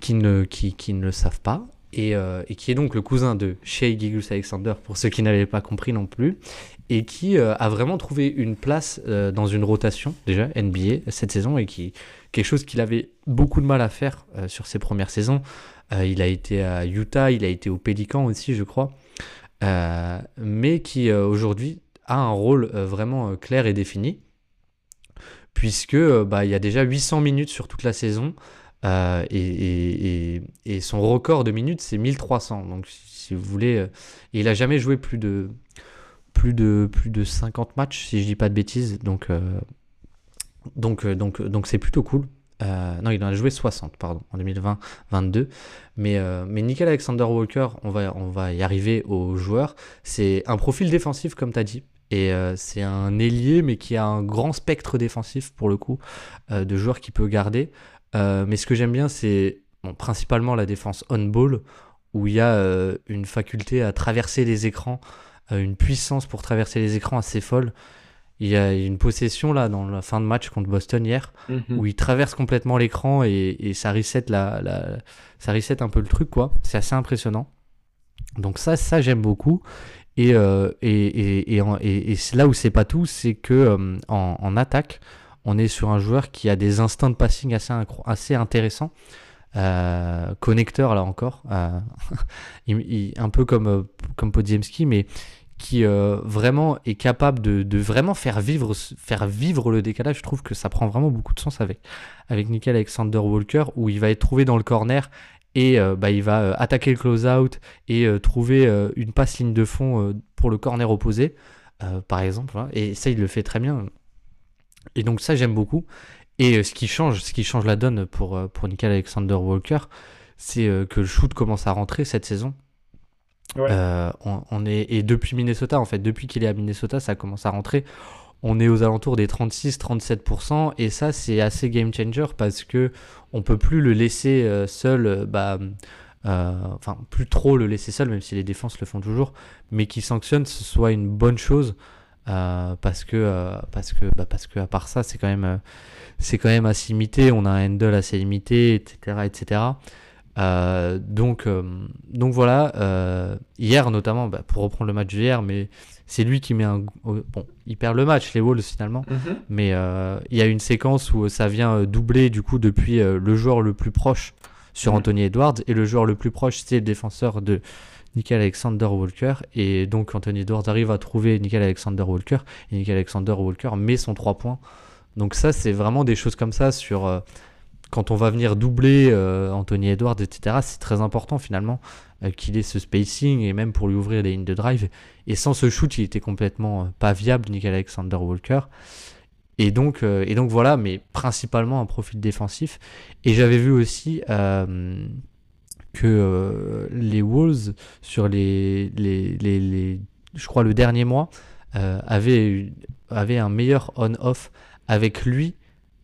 Speaker 1: qui, ne, qui, qui ne le savent pas, et, et, qui est donc le cousin de Shea Gilgus Alexander, pour ceux qui n'avaient pas compris non plus, et qui a vraiment trouvé une place dans une rotation, déjà, NBA, cette saison, et qui, quelque chose qu'il avait beaucoup de mal à faire euh, sur ses premières saisons. Euh, il a été à Utah, il a été au Pélican aussi, je crois, euh, mais qui aujourd'hui a un rôle vraiment clair et défini, puisque bah, il y a déjà 800 minutes sur toute la saison. et, son record de minutes, c'est 1300. Donc, si vous voulez, il a jamais joué plus de, plus de, plus de 50 matchs, si je dis pas de bêtises. Donc, euh, donc, donc c'est plutôt cool. Euh, non, il en a joué 60, pardon, en 2020-22. Mais, euh, mais Nickel Alexander Walker, on va, on va y arriver aux joueurs. C'est un profil défensif, comme tu as dit. Et c'est un ailier, mais qui a un grand spectre défensif, pour le coup, de joueurs qu'il peut garder. mais ce que j'aime bien, c'est principalement la défense on-ball, où il y a une faculté à traverser les écrans, une puissance pour traverser les écrans assez folle. Il y a une possession là dans la fin de match contre Boston hier mhm. où il traverse complètement l'écran et, ça reset la, ça reset un peu le truc quoi. C'est assez impressionnant. Donc ça, ça j'aime beaucoup. Et, euh, et, et, là où c'est pas tout, c'est que euh, en, attaque, on est sur un joueur qui a des instincts de passing assez, assez intéressants. Euh, connecteur là encore, un peu comme, comme Podziemski, mais qui euh, vraiment est capable de, vraiment faire vivre, faire vivre le décalage. Je trouve que ça prend vraiment beaucoup de sens avec, avec Nickel Alexander Walker, où il va être trouvé dans le corner et euh, bah, il va euh, attaquer le close-out et trouver une passe ligne de fond pour le corner opposé, par exemple. Hein. Et ça, il le fait très bien. Et donc ça, j'aime beaucoup. Et ce qui change, ce qui change la donne pour, pour Nickel Alexander Walker, c'est que le shoot commence à rentrer cette saison. Euh, on, est, et depuis Minnesota, en fait, depuis qu'il est à Minnesota, ça commence à rentrer. On est aux alentours des 36-37%, et ça, c'est assez game changer parce que on peut plus le laisser euh, seul, euh, bah, enfin, plus trop le laisser seul, même si les défenses le font toujours, mais qui sanctionne, ce soit une bonne chose. parce que parce que bah, parce que à part ça c'est quand même quand même assez limité on a un handle assez limité etc etc euh, donc, euh, donc voilà, euh, hier notamment, bah, pour reprendre le match d'hier, mais c'est lui qui met un. Bon, il perd le match, les Wolves finalement, mhm. mais il y a une séquence où ça vient doubler du coup depuis le joueur le plus proche sur mhm. Anthony Edwards, et le joueur le plus proche c'est le défenseur de Nickel Alexander Walker, et donc Anthony Edwards arrive à trouver Nickel Alexander Walker, et Nickel Alexander Walker met son 3 points. Donc ça, c'est vraiment des choses comme ça sur quand on va venir doubler euh, Anthony Edwards, etc., c'est très important finalement euh, qu'il ait ce spacing et même pour lui ouvrir des lignes de drive. Et sans ce shoot, il était complètement euh, pas viable, Nickel Alexander Walker. Et donc, et donc voilà, mais principalement un profil défensif. Et j'avais vu aussi que les Wolves, sur les, les, les, je crois le dernier mois, avaient, avaient un meilleur on-off avec lui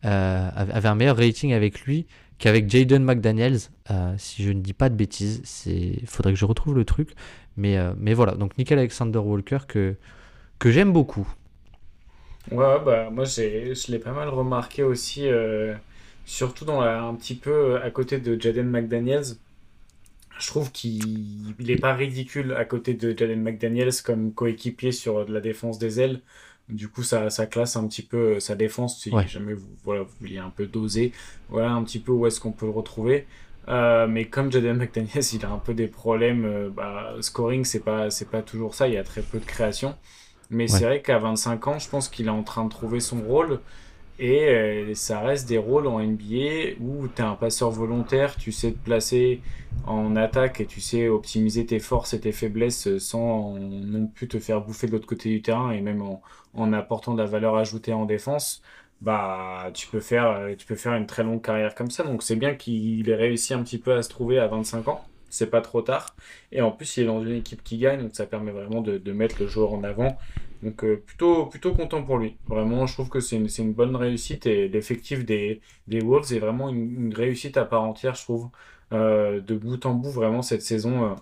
Speaker 1: euh, avait un meilleur rating avec lui qu'avec Jaden McDaniels, euh, si je ne dis pas de bêtises. Il faudrait que je retrouve le truc. Mais, euh, mais voilà, donc Nickel Alexander Walker que, que j'aime beaucoup.
Speaker 2: Ouais, bah, moi je l'ai pas mal remarqué aussi, surtout dans un petit peu à côté de Jaden McDaniels. Je trouve qu'il n'est pas ridicule à côté de Jaden McDaniels comme coéquipier sur la défense des ailes. Du coup, ça, ça classe un petit peu euh, sa défense si jamais vous, voilà, vous vouliez un peu doser. Voilà un petit peu où est-ce qu'on peut le retrouver. Euh, mais comme Jaden McDaniels, il a un peu des problèmes. Euh, bah, scoring, c'est pas, c'est pas toujours ça. Il y a très peu de création. Mais c'est vrai qu'à 25 ans, je pense qu'il est en train de trouver son rôle. Et ça reste des rôles en NBA où tu es un passeur volontaire, tu sais te placer en attaque et tu sais optimiser tes forces et tes faiblesses sans non plus te faire bouffer de l'autre côté du terrain et même en, en apportant de la valeur ajoutée en défense. bah tu peux faire tu peux faire une très longue carrière comme ça. Donc c'est bien qu'il ait réussi un petit peu à se trouver à 25 ans. C'est pas trop tard. Et en plus, il est dans une équipe qui gagne, donc ça permet vraiment de, de mettre le joueur en avant. Donc euh, plutôt, plutôt content pour lui. Vraiment, je trouve que c'est une, une, bonne réussite et l'effectif des, des Wolves est vraiment une, réussite à part entière, je trouve. Euh, de bout en bout, vraiment, cette saison, euh,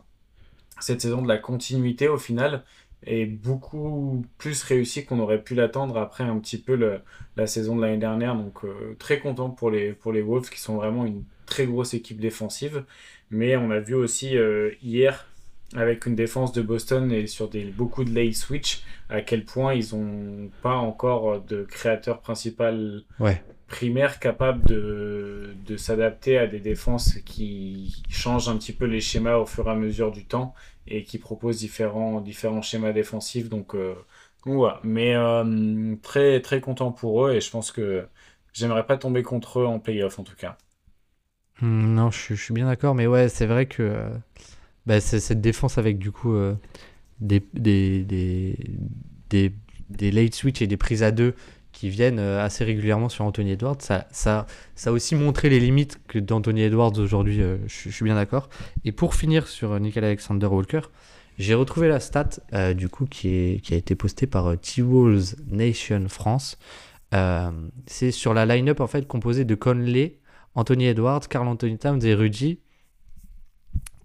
Speaker 2: cette saison de la continuité au final est beaucoup plus réussie qu'on aurait pu l'attendre après un petit peu le, la saison de l'année dernière. Donc très content pour les, pour les Wolves qui sont vraiment une très grosse équipe défensive. Mais on a vu aussi euh, hier avec une défense de Boston et sur des, beaucoup de late switch, à quel point ils n'ont pas encore de créateur principal
Speaker 1: ouais.
Speaker 2: primaire capable de, de s'adapter à des défenses qui changent un petit peu les schémas au fur et à mesure du temps et qui proposent différents, différents schémas défensifs. Donc, euh, voilà. Mais euh, très, très content pour eux et je pense que j'aimerais pas tomber contre eux en playoff en tout cas.
Speaker 1: Hmm, non, je, suis bien d'accord, mais ouais, c'est vrai que. Euh bah, cette défense avec du coup euh, des, des, des, des, des, late switch et des prises à deux qui viennent euh, assez régulièrement sur Anthony Edwards. Ça, ça, ça a aussi montré les limites que d'Anthony Edwards aujourd'hui, euh, je, suis bien d'accord. Et pour finir sur Nickel Alexander Walker, j'ai retrouvé la stat euh, du coup qui, est, qui a été postée par T-Walls Nation France. c'est sur la line-up en fait composée de Conley, Anthony Edwards, Carl Anthony Towns et Rudy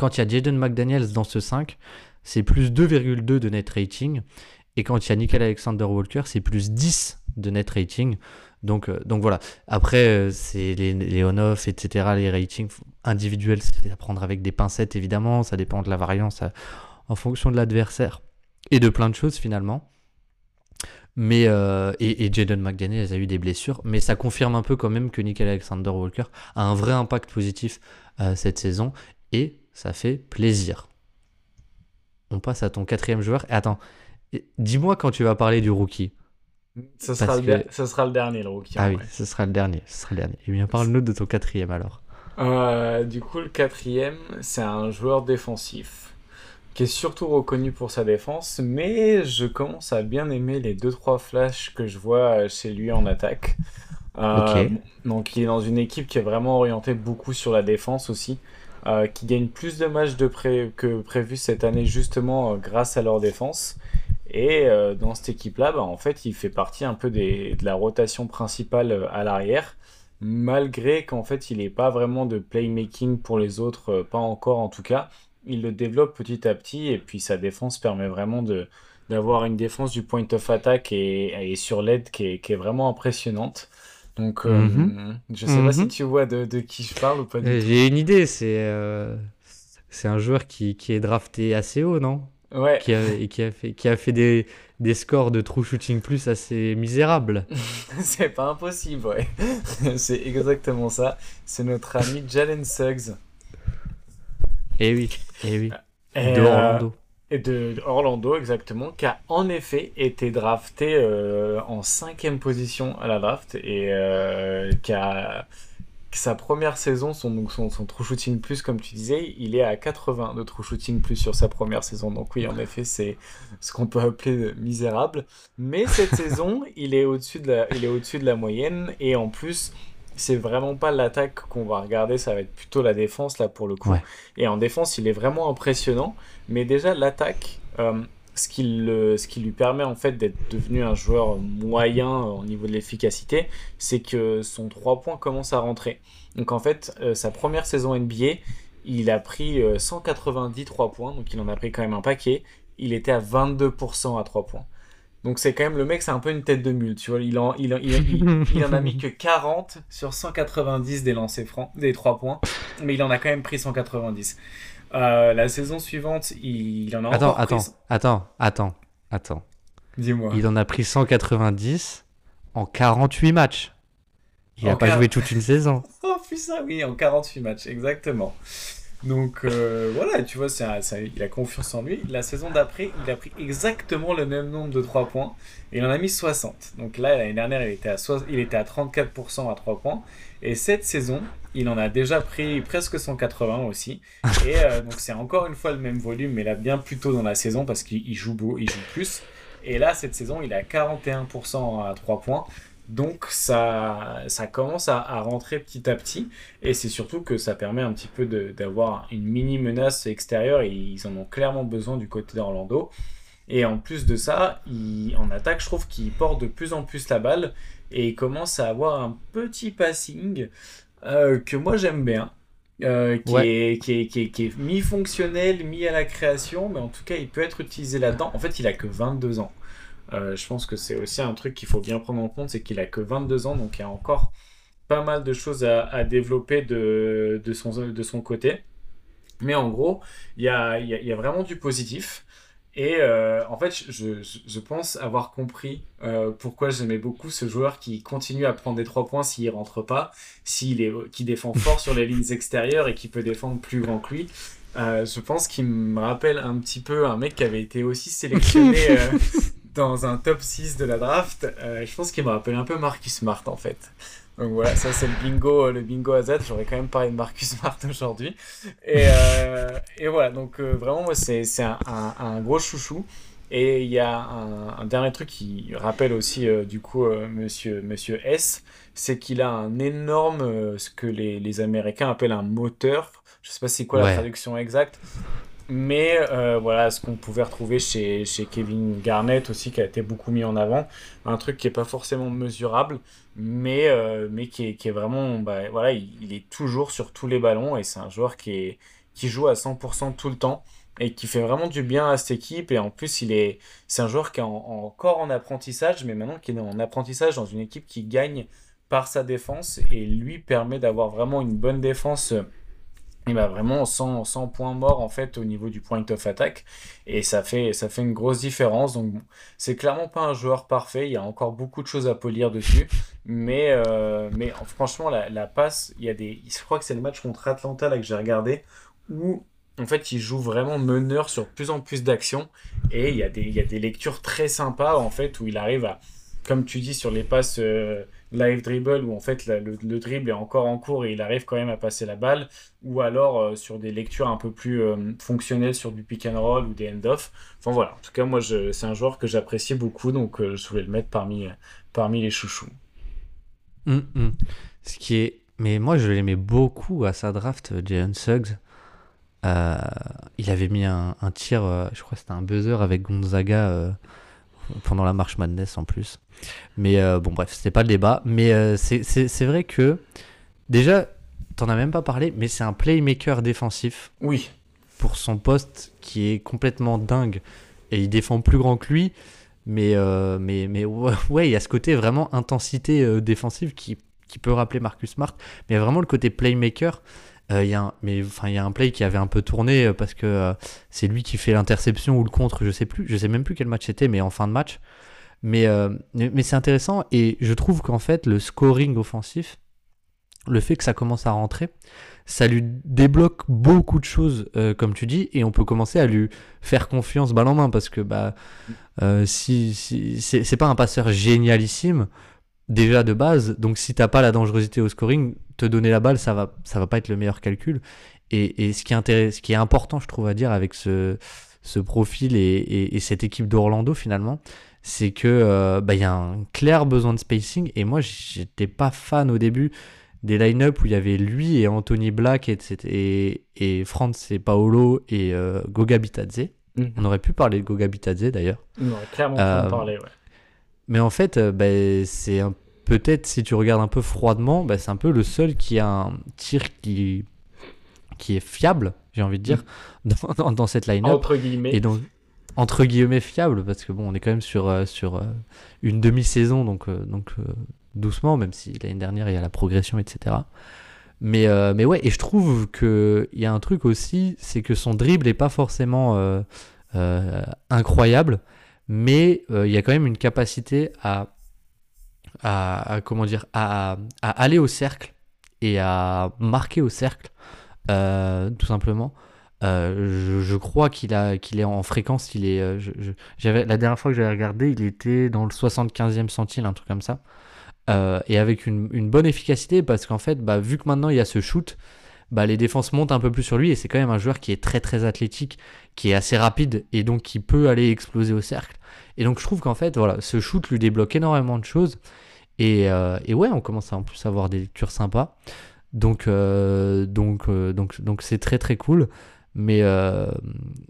Speaker 1: quand il y a Jaden McDaniels dans ce 5, c'est plus 2,2 de net rating. Et quand il y a Nickel Alexander Walker, c'est plus 10 de net rating. Donc, euh, voilà. Après, euh, c'est les, on-off, etc. Les ratings individuels, c'est à prendre avec des pincettes, évidemment. Ça dépend de la variance à, en fonction de l'adversaire et de plein de choses finalement. Mais euh, et, et Jaden McDaniels a eu des blessures, mais ça confirme un peu quand même que Nickel Alexander Walker a un vrai impact positif euh, cette saison. Et ça fait plaisir. On passe à ton quatrième joueur. Et attends, dis-moi quand tu vas parler du rookie.
Speaker 2: Ce sera, que... le, ce sera, le dernier, le rookie.
Speaker 1: Ah oui, ce sera le dernier. Ce sera le dernier. Et bien, parle-nous de ton quatrième alors.
Speaker 2: Euh, du coup, le quatrième, c'est un joueur défensif qui est surtout reconnu pour sa défense, mais je commence à bien aimer les 2-3 flashs que je vois chez lui en attaque. Euh, okay. Donc, il est dans une équipe qui est vraiment orientée beaucoup sur la défense aussi. Euh, qui gagnent plus de matchs de pré que prévu cette année justement euh, grâce à leur défense. Et euh, dans cette équipe-là, bah, en fait, il fait partie un peu des, de la rotation principale euh, à l'arrière, malgré qu'en fait, il n'est pas vraiment de playmaking pour les autres, euh, pas encore en tout cas. Il le développe petit à petit, et puis sa défense permet vraiment de d'avoir une défense du point of attack et, et sur l'aide qui est, qui est vraiment impressionnante. Donc, euh, mm -hmm. je sais mm -hmm. pas si tu vois de, de, qui je parle ou pas.
Speaker 1: J'ai une idée, c'est euh, c'est un joueur qui, qui, est drafté assez haut, non?
Speaker 2: Ouais.
Speaker 1: Qui a, et qui a fait, qui a fait des, des scores de True Shooting Plus assez misérables.
Speaker 2: c'est pas impossible, ouais. c'est exactement ça. C'est notre ami Jalen Suggs.
Speaker 1: Eh oui, eh oui.
Speaker 2: Et
Speaker 1: de Orlando.
Speaker 2: Euh, et de Orlando exactement, qui a en effet été drafté euh, en cinquième position à la draft et euh, qui a sa première saison, son, son, son true shooting plus, comme tu disais, il est à 80 de true shooting plus sur sa première saison. Donc oui, en effet, c'est ce qu'on peut appeler misérable. Mais cette saison, il est au-dessus de la, il est au-dessus de la moyenne et en plus, c'est vraiment pas l'attaque qu'on va regarder, ça va être plutôt la défense là pour le coup.
Speaker 1: Ouais.
Speaker 2: Et en défense, il est vraiment impressionnant. Mais déjà, l'attaque, euh, ce, qui le, ce qui lui permet en fait d'être devenu un joueur moyen au niveau de l'efficacité, c'est que son 3 points commence à rentrer. Donc en fait, euh, sa première saison NBA, il a pris euh, 190 3 points, donc il en a pris quand même un paquet. Il était à 22% à 3 points. Donc c'est quand même le mec, c'est un peu une tête de mule, tu vois. Il en, il, il, il, il en a mis que 40 sur 190 des lancers francs, des 3 points, mais il en a quand même pris 190. Euh, la saison suivante, il en a
Speaker 1: attends,
Speaker 2: encore
Speaker 1: attends,
Speaker 2: pris...
Speaker 1: attends, attends, attends.
Speaker 2: Dis-moi.
Speaker 1: Il en a pris 190 en 48 matchs. Il n'a pas 40... joué toute une saison.
Speaker 2: oh putain, oui, en 48 matchs, exactement. Donc euh, voilà, tu vois, il a confiance en lui. La saison d'après, il a pris exactement le même nombre de 3 points et il en a mis 60. Donc là, l'année dernière, il était, à il était à 34% à 3 points. Et cette saison, il en a déjà pris presque 180 aussi. Et euh, donc c'est encore une fois le même volume, mais là bien plus tôt dans la saison parce qu'il joue, beau, il joue plus. Et là, cette saison, il à 41% à 3 points. Donc ça, ça commence à, rentrer petit à petit et c'est surtout que ça permet un petit peu d'avoir une mini menace extérieure et ils en ont clairement besoin du côté d'Orlando. Et en plus de ça, en attaque, je trouve qu'il porte de plus en plus la balle et il commence à avoir un petit passing euh, que moi j'aime bien. Euh, qui, est, qui, est, qui, est, mi-fonctionnel, mi à la création, mais en tout cas, il peut être utilisé là-dedans. En fait, il a que 22 ans. Euh, je pense que c'est aussi un truc qu'il faut bien prendre en compte, c'est qu'il a que 22 ans, donc il y a encore pas mal de choses à, développer de, de, son, de son côté. Mais en gros, il y a, y a, vraiment du positif. Et euh, en fait, je, je, pense avoir compris euh, pourquoi j'aimais beaucoup ce joueur qui continue à prendre des trois points s'il rentre pas, s'il est, qui défend fort sur les lignes extérieures et qui peut défendre plus grand que lui. Euh, je pense qu'il me rappelle un petit peu un mec qui avait été aussi sélectionné dans un top 6 de la draft. je pense qu'il me rappelle un peu Marcus Smart en fait. Donc voilà, ça c'est le bingo, le bingo à Z. J'aurais quand même parlé de Marcus Smart aujourd'hui. Et, euh, et, voilà, donc euh, vraiment, c'est un, un, un, gros chouchou. Et il y a un, dernier truc qui rappelle aussi euh, du coup monsieur, monsieur S, c'est qu'il a un énorme, ce que les, les, Américains appellent un moteur. Je sais pas c'est quoi la traduction exacte, mais euh, voilà, ce qu'on pouvait retrouver chez, Kevin Garnett aussi, qui a été beaucoup mis en avant. Un truc qui n'est pas forcément mesurable, mais, euh, mais qui, est, qui, est, vraiment. Bah, voilà, il, est toujours sur tous les ballons et c'est un joueur qui, est, qui joue à 100% tout le temps et qui fait vraiment du bien à cette équipe. Et en plus, il est, c'est un joueur qui est encore en apprentissage, mais maintenant qui est en apprentissage dans une équipe qui gagne par sa défense et lui permet d'avoir vraiment une bonne défense il va vraiment 100, 100, points morts en fait au niveau du point of attack. Et ça fait, ça fait une grosse différence. Donc c'est clairement pas un joueur parfait. Il y a encore beaucoup de choses à polir dessus. Mais, euh, mais franchement la, passe il y a des je crois que c'est le match contre Atlanta que j'ai regardé où en fait il joue vraiment meneur sur plus en plus d'actions. Et il y, a des, il y a des lectures très sympas en fait où il arrive à comme tu dis sur les passes euh, live dribble où en fait le, dribble est encore en cours et il arrive quand même à passer la balle, ou alors euh, sur des lectures un peu plus euh, fonctionnelles sur du pick and roll ou des end-off. Enfin voilà, en tout cas moi c'est un joueur que j'apprécie beaucoup, donc euh, je voulais le mettre parmi, parmi les chouchous.
Speaker 1: Hum, hum. Ce qui est... Mais moi je l'aimais beaucoup à sa draft, Jalen Suggs. il avait mis un, un tir, je crois que c'était un buzzer avec Gonzaga pendant la marche Madness en plus. Mais euh, bon, bref, c'était pas le débat. Mais euh, c'est vrai que, déjà, t'en as même pas parlé, mais c'est un playmaker défensif.
Speaker 2: Oui.
Speaker 1: Pour son poste qui est complètement dingue. Et il défend plus grand que lui. Mais, euh, mais, mais ouais, il y a ce côté vraiment intensité défensive qui, qui peut rappeler Marcus Smart. Mais vraiment le côté playmaker. Il y, a un, mais, enfin, y a un play qui avait un peu tourné parce que c'est lui qui fait l'interception ou le contre, je sais plus, je sais même plus quel match c'était, mais en fin de match, mais, euh, mais c'est intéressant et je trouve qu'en fait, le scoring offensif, le fait que ça commence à rentrer, ça lui débloque beaucoup de choses, euh, comme tu dis, et on peut commencer à lui faire confiance balle en main parce que bah, euh, si, c'est pas un passeur génialissime déjà de base, donc si t'as pas la dangerosité au scoring, te donner la balle, ça va, ça va pas être le meilleur calcul. Et, et ce, qui est ce qui est important, je trouve, à dire avec ce, ce profil et, et cette équipe d'Orlando finalement, c'est que euh, bah, y a un clair besoin de spacing. Et moi, j'étais pas fan au début des line-up où il y avait lui et Anthony Black et, et, et Franz et Paolo et euh, Goga Bitadze. Mhm. On aurait pu parler de Goga Bitadze d'ailleurs.
Speaker 2: On aurait clairement pu en euh, parler, ouais.
Speaker 1: Mais en fait, bah, c'est peut-être si tu regardes un peu froidement, bah, c'est un peu le seul qui a un tir qui, qui est fiable, j'ai envie de dire, mhm. dans, cette line-up.
Speaker 2: Entre guillemets.
Speaker 1: Et donc, entre guillemets fiable parce que bon on est quand même sur euh, euh, une demi-saison donc euh, doucement même si l'année dernière il y a la progression etc mais mais ouais et je trouve que il y a un truc aussi c'est que son dribble est pas forcément incroyable mais il y a quand même une capacité à, à, aller au cercle et à marquer au cercle tout simplement euh, je, crois qu'il est en fréquence. Euh, la dernière fois que j'avais regardé, il était dans le 75e centile, un truc comme ça, euh, et avec une, bonne efficacité parce qu'en fait, bah, vu que maintenant il y a ce shoot, bah, les défenses montent un peu plus sur lui et c'est quand même un joueur qui est très très athlétique, qui est assez rapide et donc qui peut aller exploser au cercle. Et donc je trouve qu'en fait, voilà, ce shoot lui débloque énormément de choses. Et, ouais, on commence à en plus avoir des lectures sympas. Donc c'est très très cool. Mais euh,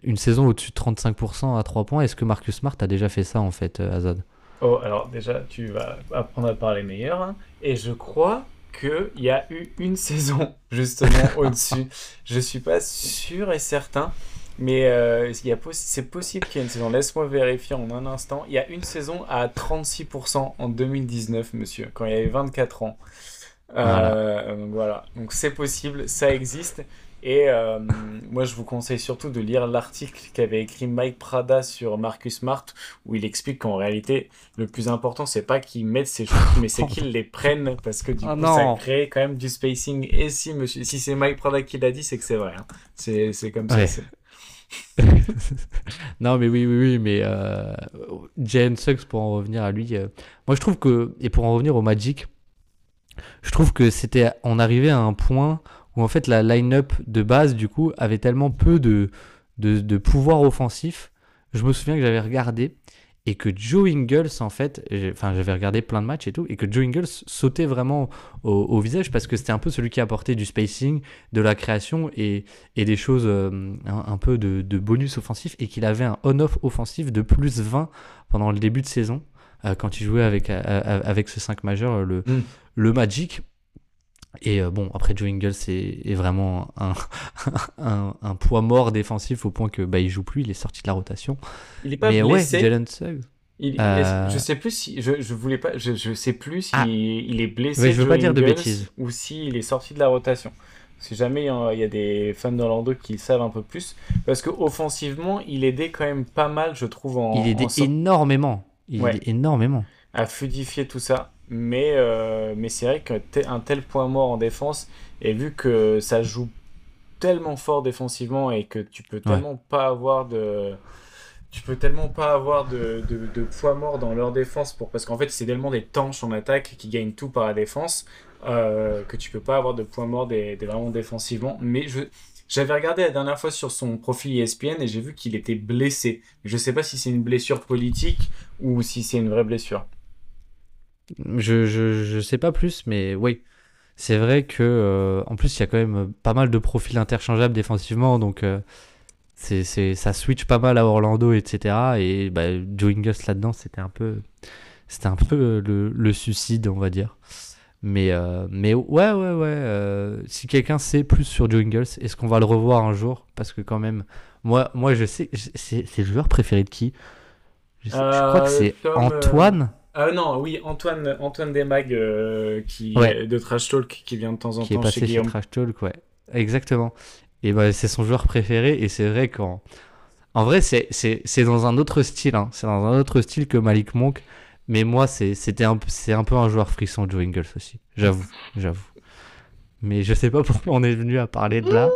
Speaker 1: une saison au-dessus de 35% à 3 points, est-ce que Marcus Smart a déjà fait ça en fait, euh, Azad
Speaker 2: Oh, alors déjà, tu vas apprendre à parler meilleur. hein. Et je crois qu'il y a eu une saison justement au-dessus. Je suis pas sûr et certain. Mais euh, c'est possible qu'il y ait une saison. Laisse-moi vérifier en un instant. Il y a une saison à 36% en 2019, monsieur, quand il avait 24 ans. Euh, donc voilà. Donc c'est possible, ça existe. Et euh, moi, je vous conseille surtout de lire l'article qu'avait écrit Mike Prada sur Marcus Smart, où il explique qu'en réalité, le plus important, c'est pas qu'ils mettent ces choses, mais c'est qu'ils les prennent, parce que du
Speaker 1: Ah
Speaker 2: coup,
Speaker 1: non.
Speaker 2: ça crée quand même du spacing. Et si, monsieur, si c'est Mike Prada qui l'a dit, c'est que c'est vrai. hein. C'est, c'est comme ça.
Speaker 1: Ouais. non, mais oui, oui, oui, mais euh, Jalen Suggs, pour en revenir à lui, euh, moi je trouve que, et pour en revenir au Magic, je trouve que c'était, on arrivait à un point où en fait la line-up de base, du coup, avait tellement peu de, de, de pouvoir offensif. Je me souviens que j'avais regardé et que Joe Ingles, en fait, enfin, j'avais regardé plein de matchs et tout, et que Joe Ingles sautait vraiment au, au visage parce que c'était un peu celui qui apportait du spacing, de la création et, et des choses euh, un, un peu de, de bonus offensif et qu'il avait un on-off offensif de plus 20 pendant le début de saison euh, quand il jouait avec, euh, avec ce 5 majeur, le,
Speaker 2: Mm.
Speaker 1: le Magic. Et euh, bon, après Joe Ingles est, est vraiment un, un, un poids mort défensif au point que bah, il joue plus, il est sorti de la rotation.
Speaker 2: Il est pas
Speaker 1: Mais ouais,
Speaker 2: blessé.
Speaker 1: Jalen Suggs.
Speaker 2: Il- il
Speaker 1: Euh,
Speaker 2: est- je sais plus si je, je voulais pas je, je sais plus si
Speaker 1: Ah.
Speaker 2: il est blessé
Speaker 1: Ouais, je veux
Speaker 2: Joe
Speaker 1: pas dire de bêtises.
Speaker 2: ou s'il est sorti de la rotation. Si jamais il y a- il y a des fans d'Orlando qui savent un peu plus parce que offensivement, il aidait quand même pas mal je trouve en,
Speaker 1: Il aidait
Speaker 2: en
Speaker 1: énormément. Il
Speaker 2: Ouais.
Speaker 1: aidait énormément.
Speaker 2: à fluidifier tout ça. Mais, euh, mais c'est vrai qu'un tel, point mort en défense, et vu que ça joue tellement fort défensivement et que tu peux tellement pas avoir de. Tu peux tellement pas avoir de, de, de poids mort dans leur défense pour, parce qu'en fait c'est tellement des tanches en attaque qui gagnent tout par la défense euh, que tu peux pas avoir de poids mort des, des- vraiment défensivement. Mais je, j'avais regardé la dernière fois sur son profil ESPN et j'ai vu qu'il était blessé. Je sais pas si c'est une blessure politique ou si c'est une vraie blessure.
Speaker 1: Je, je, je sais pas plus, mais oui. C'est vrai que euh, en plus il y a quand même pas mal de profils interchangeables défensivement, donc euh, c'est, ça switch pas mal à Orlando, etc. Et bah, Joe là-dedans, c'était un peu, c'était un peu le, le suicide, on va dire. Mais, euh, mais ouais, ouais, ouais. euh, si quelqu'un sait plus sur Joe Ingles, est-ce qu'on va le revoir un jour? Parce que quand même, moi, moi je sais, c'est, le joueur préféré de qui? Je, sais- je crois que
Speaker 2: Euh,
Speaker 1: c'est
Speaker 2: euh,
Speaker 1: Antoine?
Speaker 2: Ah non, oui, Antoine, Antoine Desmag, euh, qui,
Speaker 1: Ouais.
Speaker 2: de Trash Talk, qui vient de temps en
Speaker 1: qui est passé
Speaker 2: chez.
Speaker 1: Trash Talk, ouais. Exactement. Et bah, c'est son joueur préféré, et c'est vrai qu'en en vrai, c'est, c'est, c'est dans un autre style, hein. c'est dans un autre style que Malik Monk, mais moi, c'est, c'était un, peu- c'est un peu un joueur frisson, Joe Ingles aussi, j'avoue, j'avoue. Mais je sais pas pourquoi on est venu à parler de là.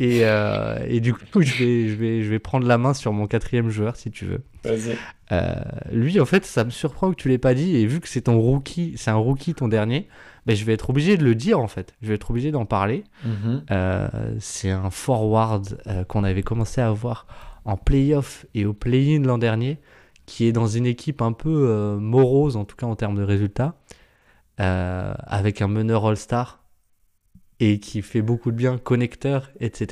Speaker 1: Et, euh, et du coup, je vais, je, vais, je vais prendre la main sur mon quatrième joueur, si tu veux.
Speaker 2: Vas-y.
Speaker 1: Euh, lui, en fait, ça me surprend que tu l'aies pas dit. Et vu que c'est ton rookie, c'est un rookie ton dernier, ben, je vais être obligé de le dire en fait. Je vais être obligé d'en parler. Euh, c'est un forward qu'on avait commencé à voir en playoff et au play-in l'an dernier, qui est dans une équipe un peu morose, en tout cas en termes de résultats, avec un meneur All-Star et qui fait beaucoup de bien, connecteur, etc.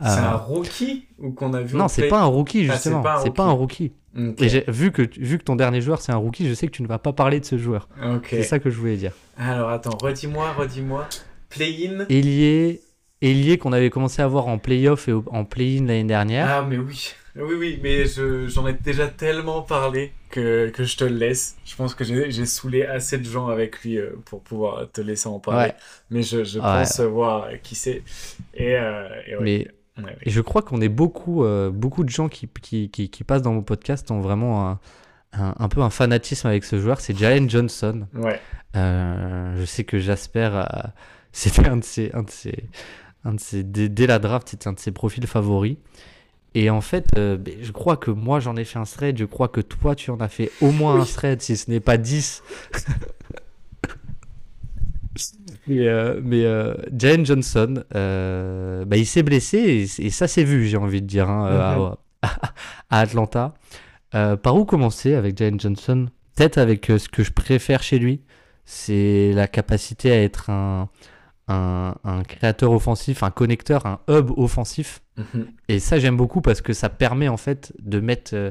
Speaker 2: C'est
Speaker 1: Euh,
Speaker 2: un rookie ou qu'on a vu
Speaker 1: non,
Speaker 2: au
Speaker 1: c'est pas un rookie
Speaker 2: Ah, c'est
Speaker 1: justement.
Speaker 2: pas un
Speaker 1: c'est pas un rookie.
Speaker 2: Ok.
Speaker 1: Et j'ai- vu que, vu que ton dernier joueur c'est un rookie, je sais que tu ne vas pas parler de ce joueur. C'est ça que je voulais dire.
Speaker 2: Alors attends, redis-moi, redis-moi. Play-in.
Speaker 1: Ailier, ailier qu'on avait commencé à voir en playoff et en play-in l'année dernière.
Speaker 2: Ah mais oui, oui oui, mais je- j'en ai déjà tellement parlé que, que je te le laisse. Je pense que j'ai saoulé assez de gens avec lui euh, pour pouvoir te laisser en parler.
Speaker 1: Ouais.
Speaker 2: Mais je, pense voir qui c'est. Et, euh, et ouais.
Speaker 1: Mais et je crois qu'on est beaucoup, euh, beaucoup de gens qui, qui, qui, qui passent dans mon podcast ont vraiment un, un, un peu un fanatisme avec ce joueur. C'est Jalen Johnson.
Speaker 2: Ouais.
Speaker 1: Euh, je sais que Jasper, c'était un de ses, un de ses, un de ses, dès, dès la draft, c'était un de ses profils favoris. Et en fait, euh, ben, je crois que moi j'en ai fait un thread, je crois que toi tu en as fait au moins un thread, si ce n'est pas 10. mais euh, mais euh, Jalen Johnson, bah, il s'est blessé et, et ça s'est vu, j'ai envie de dire, hein, euh, à, à Atlanta. Par où commencer avec Jalen Johnson? Peut-être avec ce que je préfère chez lui, c'est la capacité à être un, un, créateur offensif, un connecteur, un hub offensif. Mhm. Et ça, j'aime beaucoup parce que ça permet en fait de mettre, euh,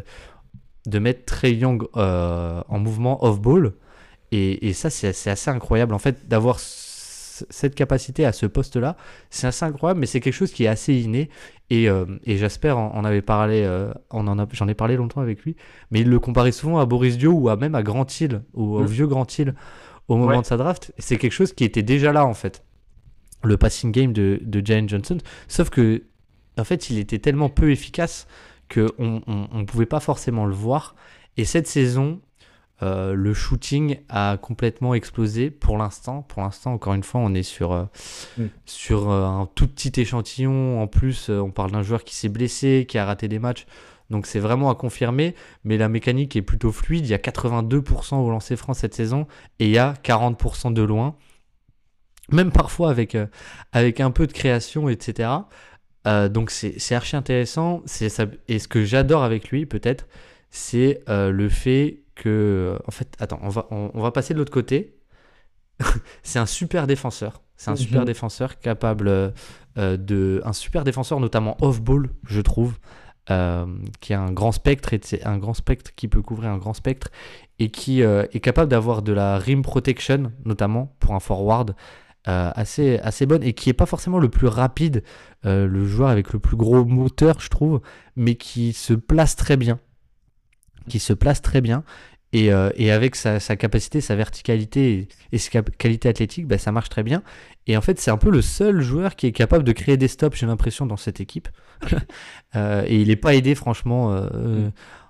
Speaker 1: de mettre Trey Young euh, en mouvement off-ball. Et, et, ça, c'est assez incroyable en fait d'avoir cette capacité à ce poste-là. C'est assez incroyable, mais c'est quelque chose qui est assez inné. Et, euh, et Jasper en, avait parlé, en j'en ai parlé longtemps avec lui, mais il le comparait souvent à Boris Dio ou à même à Grant Hill, ou au mm. vieux Grant Hill au moment de sa draft. C'est quelque chose qui était déjà là en fait le passing game de, de Jalen Johnson. Sauf que, en fait, il était tellement peu efficace qu'on ne pouvait pas forcément le voir. Et cette saison, euh, le shooting a complètement explosé pour l'instant. Pour l'instant, encore une fois, on est sur, euh, mm. sur euh, un tout petit échantillon. En plus, on parle d'un joueur qui s'est blessé, qui a raté des matchs. Donc c'est vraiment à confirmer, mais la mécanique est plutôt fluide. Il y a 82% au lancer franc cette saison et il y a 40% de loin même parfois avec, euh, avec un peu de création, etc. Euh, donc c'est archi intéressant. Ça, et ce que j'adore avec lui, peut-être, c'est euh, le fait que. En fait, attends, on va, on, va passer de l'autre côté. c'est un super défenseur. C'est un mhm. super défenseur capable de. Un super défenseur, notamment off-ball, je trouve. qui a un grand spectre et un grand spectre qui peut couvrir un grand spectre et qui est capable d'avoir de la rim protection notamment pour un forward euh, assez, assez bonne et qui est pas forcément le plus rapide, euh, le joueur avec le plus gros moteur, je trouve, mais qui se place très bien. Qui se place très bien. Et, euh, et avec sa, sa, capacité, sa verticalité et, sa qualité athlétique, bah, ça marche très bien. Et en fait, c'est un peu le seul joueur qui est capable de créer des stops, j'ai l'impression, dans cette équipe. et il n'est pas aidé, franchement.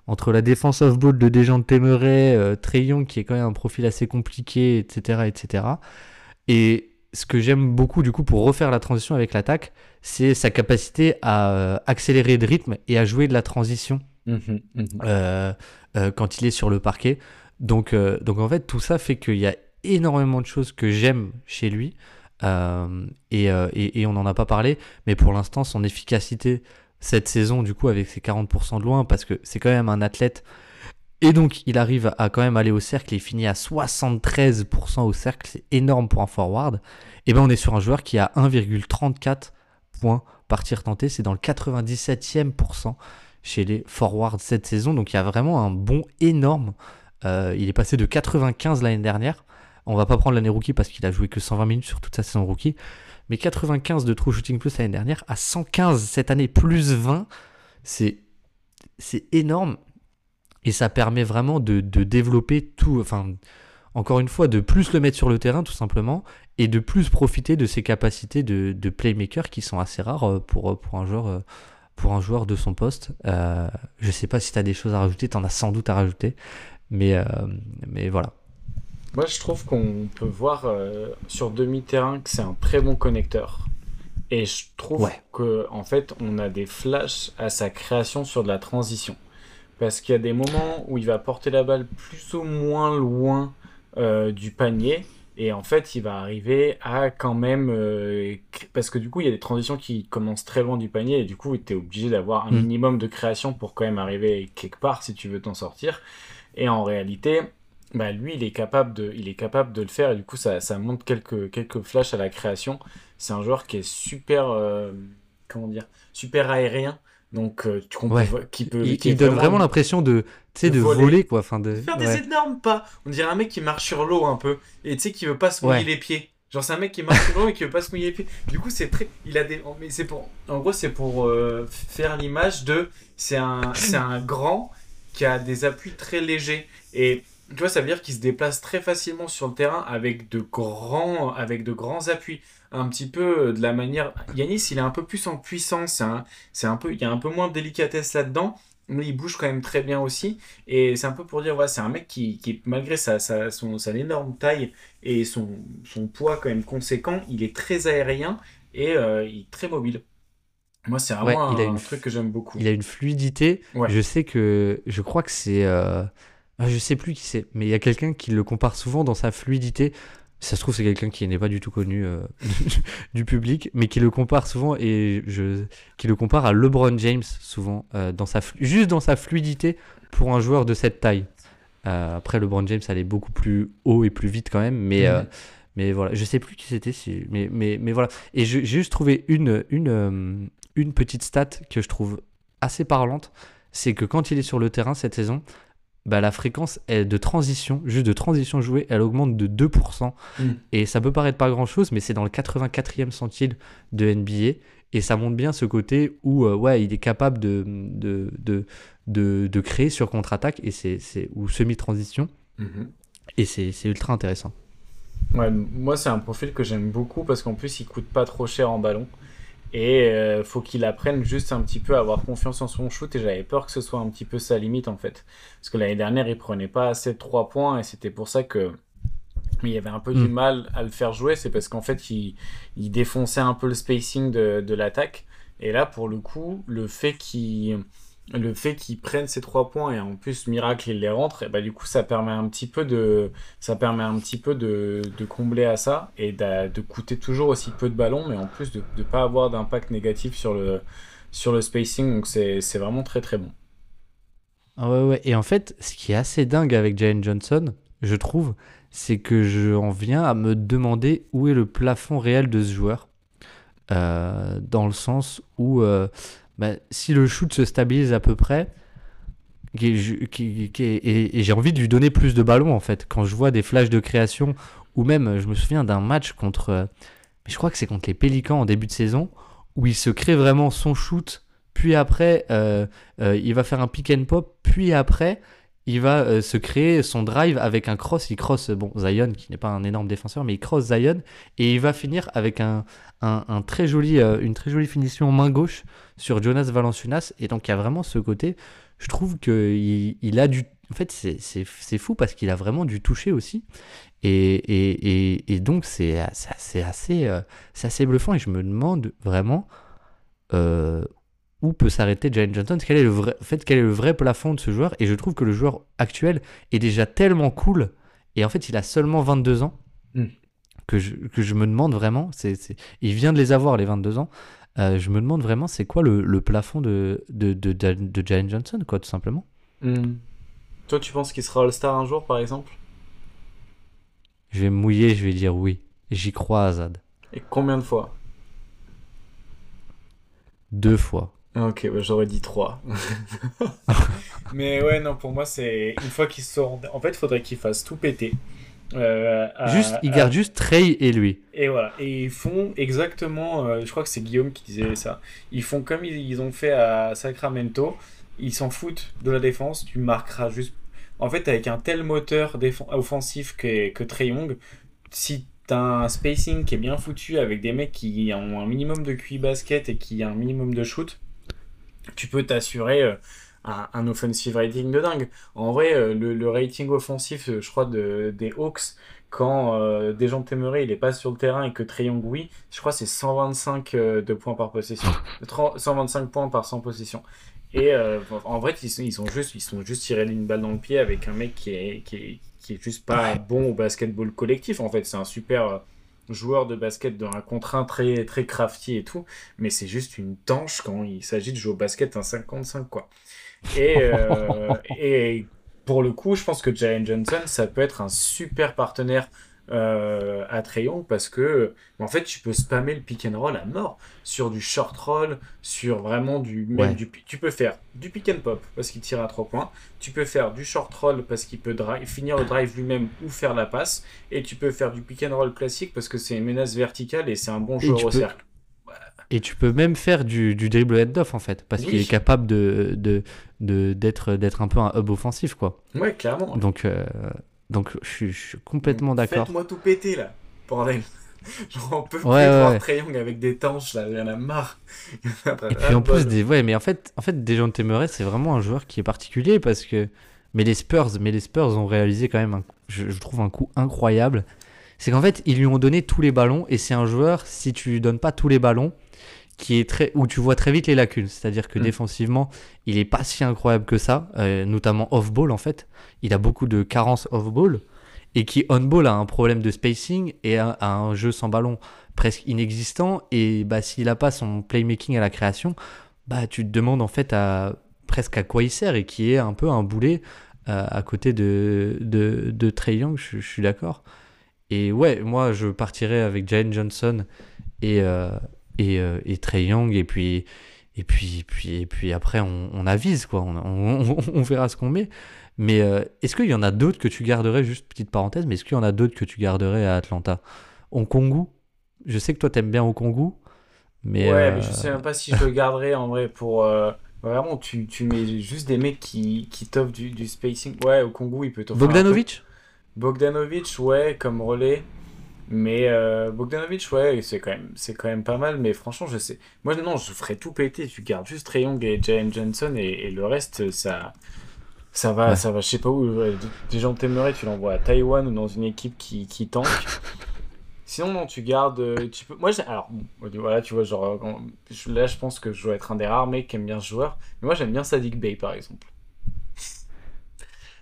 Speaker 1: Entre la défense off-ball de Dejan Temeray, euh, Trayon qui est quand même un profil assez compliqué, etc. etc. Et ce que j'aime beaucoup du coup pour refaire la transition avec l'attaque, c'est sa capacité à euh, accélérer de rythme et à jouer de la transition mhm, mhm. Euh, euh, quand il est sur le parquet. Donc, donc en fait, tout ça fait qu'il y a énormément de choses que j'aime chez lui. Et, et, et, on n'en a pas parlé, mais pour l'instant, son efficacité cette saison, du coup, avec ses 40% de loin, parce que c'est quand même un athlète et donc, il arrive à quand même aller au cercle et il finit à 73% au cercle. C'est énorme pour un forward. Et ben, on est sur un joueur qui a 1,34 points par tir tenté. C'est dans le 97e chez les forwards cette saison. Donc, il y a vraiment un bon énorme. Euh, il est passé de 95 l'année dernière. On va pas prendre l'année rookie parce qu'il a joué que 120 minutes sur toute sa saison rookie. Mais 95 de true shooting plus l'année dernière à 115 cette année plus 20. C'est c'est énorme et ça permet vraiment de, développer tout, enfin, encore une fois, de plus le mettre sur le terrain tout simplement, et de plus profiter de ses capacités de, playmaker qui sont assez rares euh, pour, euh, pour, un, joueur, euh, pour un joueur de son poste. Euh, je sais pas si tu as des choses à rajouter, tu en as sans doute à rajouter, mais, mais voilà.
Speaker 2: Moi, je trouve qu'on peut voir sur demi-terrain que c'est un très bon connecteur. Et je trouve qu'en en fait, on a des flashs à sa création sur de la transition. Parce qu'il y a des moments où il va porter la balle plus ou moins loin euh, du panier. Et en fait, il va arriver à quand même... Euh, parce que du coup, il y a des transitions qui commencent très loin du panier. Et du coup, tu es obligé d'avoir un mm. minimum de création pour quand même arriver quelque part si tu veux t'en sortir. Et en réalité, bah, lui, il est, capable de, il est capable de le faire. Et du coup, ça, ça montre quelques, quelques flashs à la création. C'est un joueur qui est super... Euh, comment dire Super aérien. Donc, euh, tu comprends
Speaker 1: qui peut. Il, donne vraiment, l'impression de, de, de voler. quoi. Enfin, de
Speaker 2: faire des énormes pas. On dirait un mec qui marche sur l'eau un peu. Et tu sais, qui veut pas se mouiller les pieds. Genre, c'est un mec qui marche sur l'eau et qui veut pas se mouiller les pieds. Du coup, c'est très. Il a des. Mais c'est pour. En gros, c'est pour euh, faire l'image de. C'est un, c'est un grand qui a des appuis très légers. Et tu vois, ça veut dire qu'il se déplace très facilement sur le terrain avec de grands, avec de grands appuis un petit peu de la manière. Yanis, il est un peu plus en puissance. Hein. C'est un peu, il y a un peu moins de délicatesse là-dedans. Mais il bouge quand même très bien aussi. Et c'est un peu pour dire, voilà, c'est un mec qui, qui malgré sa, sa, son, sa énorme taille et son, son, poids quand même conséquent, il est très aérien et euh, il est très mobile. Moi, c'est vraiment un, truc que j'aime beaucoup.
Speaker 1: Il a une fluidité. Je sais que, je crois que c'est, euh... Ah, je sais plus qui c'est, mais il y a quelqu'un qui le compare souvent dans sa fluidité ça se trouve c'est quelqu'un qui n'est pas du tout connu euh, du public, mais qui le compare souvent et je, qui le compare à LeBron James souvent euh, dans sa juste dans sa fluidité pour un joueur de cette taille. Euh, après, LeBron James allait beaucoup plus haut et plus vite quand même, mais,
Speaker 2: Mhm.
Speaker 1: mais voilà, je sais plus qui c'était, si, mais, mais, mais voilà. Et j'ai juste trouvé une, une, une petite stat que je trouve assez parlante, c'est que quand il est sur le terrain cette saison, bah, la fréquence est de transition, juste de transition jouée, elle augmente de 2%.
Speaker 2: Mhm.
Speaker 1: Et ça peut paraître pas grand chose, mais c'est dans le 84e centile de NBA. Et ça montre bien ce côté où euh, ouais, il est capable de, de, de, de, de créer sur contre-attaque et c'est, c'est, ou semi-transition.
Speaker 2: Mhm.
Speaker 1: Et c'est, c'est ultra intéressant.
Speaker 2: Ouais, moi c'est un profil que j'aime beaucoup parce qu'en plus il coûte pas trop cher en ballon et euh, faut qu'il apprenne juste un petit peu à avoir confiance en son shoot et j'avais peur que ce soit un petit peu sa limite en fait. Parce que l'année dernière il prenait pas assez de 3 points et c'était pour ça que il y avait un peu du
Speaker 1: Mm.
Speaker 2: mal à le faire jouer. C'est parce qu'en fait il, il défonçait un peu le spacing de, de l'attaque. Et là pour le coup le fait qu'il le fait qu'il prenne ces trois points et en plus miracle il les rentre et bah du coup ça permet un petit peu de ça permet un petit peu de, de combler à ça et d'a- de coûter toujours aussi peu de ballons, mais en plus de ne pas avoir d'impact négatif sur le, sur le spacing. Donc c'est vraiment très très bon.
Speaker 1: Ah ouais, ouais. Et en fait, ce qui est assez dingue avec Jalen Johnson, je trouve, c'est que j'en viens à me demander où est le plafond réel de ce joueur. Euh, dans le sens où, euh, bah, si le shoot se stabilise à peu près, et j'ai envie de lui donner plus de ballons en fait. Quand je vois des flashs de création, ou même, je me souviens d'un match contre, euh, mais je crois que c'est contre les Pélicans en début de saison, où il se crée vraiment son shoot, puis après, euh, euh, il va faire un pick and pop, puis après, il va euh, se créer son drive avec un cross. Il cross, bon, Zion, qui n'est pas un énorme défenseur, mais il cross Zion, et il va finir avec un, un, très joli, euh, une très jolie finition en main gauche sur Jonas Valanciunas. Et donc, il y a vraiment ce côté, je trouve qu'il il a du. En fait, c'est- fou parce qu'il a vraiment du toucher aussi. Et, et, et, et donc, c'est assez, assez, euh, bluffant. Et je me demande vraiment euh, où peut s'arrêter Jalen Johnson. Quel est, le vrai, en fait, quel est le vrai plafond de ce joueur Et je trouve que le joueur actuel est déjà tellement cool. Et en fait, il a seulement 22 ans.
Speaker 2: Mm.
Speaker 1: Que, je, que je me demande vraiment. c'est c'est- il vient de les avoir, les 22 ans. Euh, je me demande vraiment, c'est quoi le, le plafond de, de, de, de, de Jalen Johnson, quoi, tout simplement.
Speaker 2: Toi, tu penses qu'il sera All-Star un jour, par exemple?
Speaker 1: Je vais me mouiller, je vais dire oui. J'y crois, Azad.
Speaker 2: Et combien de fois?
Speaker 1: Deux fois.
Speaker 2: Ok, bah, j'aurais dit 3. Mais ouais, non, pour moi, c'est une fois qu'ils sortent. En fait, il faudrait qu'ils fassent tout péter. Euh, à-
Speaker 1: Juste, il
Speaker 2: à-
Speaker 1: garde juste Trey et lui.
Speaker 2: Et voilà, et ils font exactement, euh, je crois que c'est Guillaume qui disait ça, ils font comme ils, ils ont fait à Sacramento, ils s'en foutent de la défense, tu marqueras juste... En fait, avec un tel moteur offensif que, que Trae Young, si t'as un spacing qui est bien foutu avec des mecs qui ont un minimum de QI basket et qui ont un minimum de shoot, tu peux t'assurer euh, un, un offensive rating de dingue. En vrai, euh, le, le rating offensif, euh, je crois, de, des Hawks, quand euh, Dejounte Murray il est pas sur le terrain et que Young oui, je crois c'est 125 euh, de points par possession. 30 125 points par 100 possession. Et euh, en vrai, ils sont, ils sont juste ils sont juste tirés une balle dans le pied avec un mec qui est qui est, qui est juste pas bon au basketball collectif en fait, c'est un super joueur de basket dans un contraint très très crafty et tout, mais c'est juste une tanche quand il s'agit de jouer au basket un 55 quoi. Et, euh, et pour le coup, je pense que Jalen Johnson, ça peut être un super partenaire euh, Young parce que en fait, tu peux spammer le pick and roll à mort sur du short roll, sur vraiment du même
Speaker 1: Ouais.
Speaker 2: du tu peux faire du pick and pop parce qu'il tire à 3 points, tu peux faire du short roll parce qu'il peut drive, finir le drive lui-même ou faire la passe et tu peux faire du pick and roll classique parce que c'est une menace verticale et c'est un bon joueur au
Speaker 1: peux-
Speaker 2: cercle.
Speaker 1: Et tu peux même faire du, du dribble head-off en fait, parce
Speaker 2: Oui.
Speaker 1: qu'il est capable de, de, de- d'être, d'être un peu un hub offensif quoi.
Speaker 2: Ouais, clairement.
Speaker 1: Donc, euh, donc je, suis, je suis complètement d'accord.
Speaker 2: Faites-moi tout péter là, bordel. Genre, on peut
Speaker 1: Ouais, ouais,
Speaker 2: Young avec des tanches là, j'en ai marre.
Speaker 1: Et puis en plus, des, ouais, mais en fait, en fait, Dejounte Murray, c'est vraiment un joueur qui est particulier parce que, mais les Spurs, mais les Spurs ont réalisé quand même, un, je, je trouve un coup incroyable. C'est qu'en fait, ils lui ont donné tous les ballons et c'est un joueur, si tu lui donnes pas tous les ballons, qui est très, où tu vois très vite les lacunes. C'est-à-dire que
Speaker 2: Mm.
Speaker 1: défensivement, il est pas si incroyable que ça, euh, notamment off-ball en fait. Il a beaucoup de carences off-ball et qui on-ball a un problème de spacing et a, a un jeu sans ballon presque inexistant. Et bah, s'il a pas son playmaking à la création, bah, tu te demandes en fait à, presque à quoi il sert et qui est un peu un boulet à côté de, de, de Trey Young, je, je suis d'accord. Et ouais, moi, je partirais avec Jalen Johnson et, euh, et, euh, et Trey Young, et puis, et puis, puis, et puis après, on, on avise, quoi. On, on, on verra ce qu'on met. Mais euh, est-ce qu'il y en a d'autres que tu garderais, juste petite parenthèse, mais est-ce qu'il y en a d'autres que tu garderais à Atlanta? Congo Je sais que toi, t'aimes bien Okongu, mais.
Speaker 2: Ouais,
Speaker 1: euh,
Speaker 2: mais je sais même pas si je le garderais en vrai pour. euh, Vraiment, tu, tu mets juste des mecs qui, qui t'offrent du, du spacing. Ouais, au Congo, il peut t'offrir.
Speaker 1: Bogdanovic?
Speaker 2: Bogdanovic, ouais, comme relais. Mais euh, Bogdanovic, ouais, c'est quand, même, c'est quand même pas mal. Mais franchement, je sais. Moi, non, je ferais tout péter. Tu gardes juste Trae Young et Jalen Johnson et, et le reste, ça. Ça va,
Speaker 1: Ouais.
Speaker 2: ça va, je sais pas où. ouais, Déjà, on t'aimerait, tu l'envoies à Taïwan ou dans une équipe qui, qui tank. Sinon, non, tu gardes. euh, Tu peux... Moi, j'ai- alors, voilà, tu vois, genre, euh, là, je pense que je dois être un des rares mecs qui aime bien ce joueur. Mais moi, j'aime bien Sadik Bey, par exemple.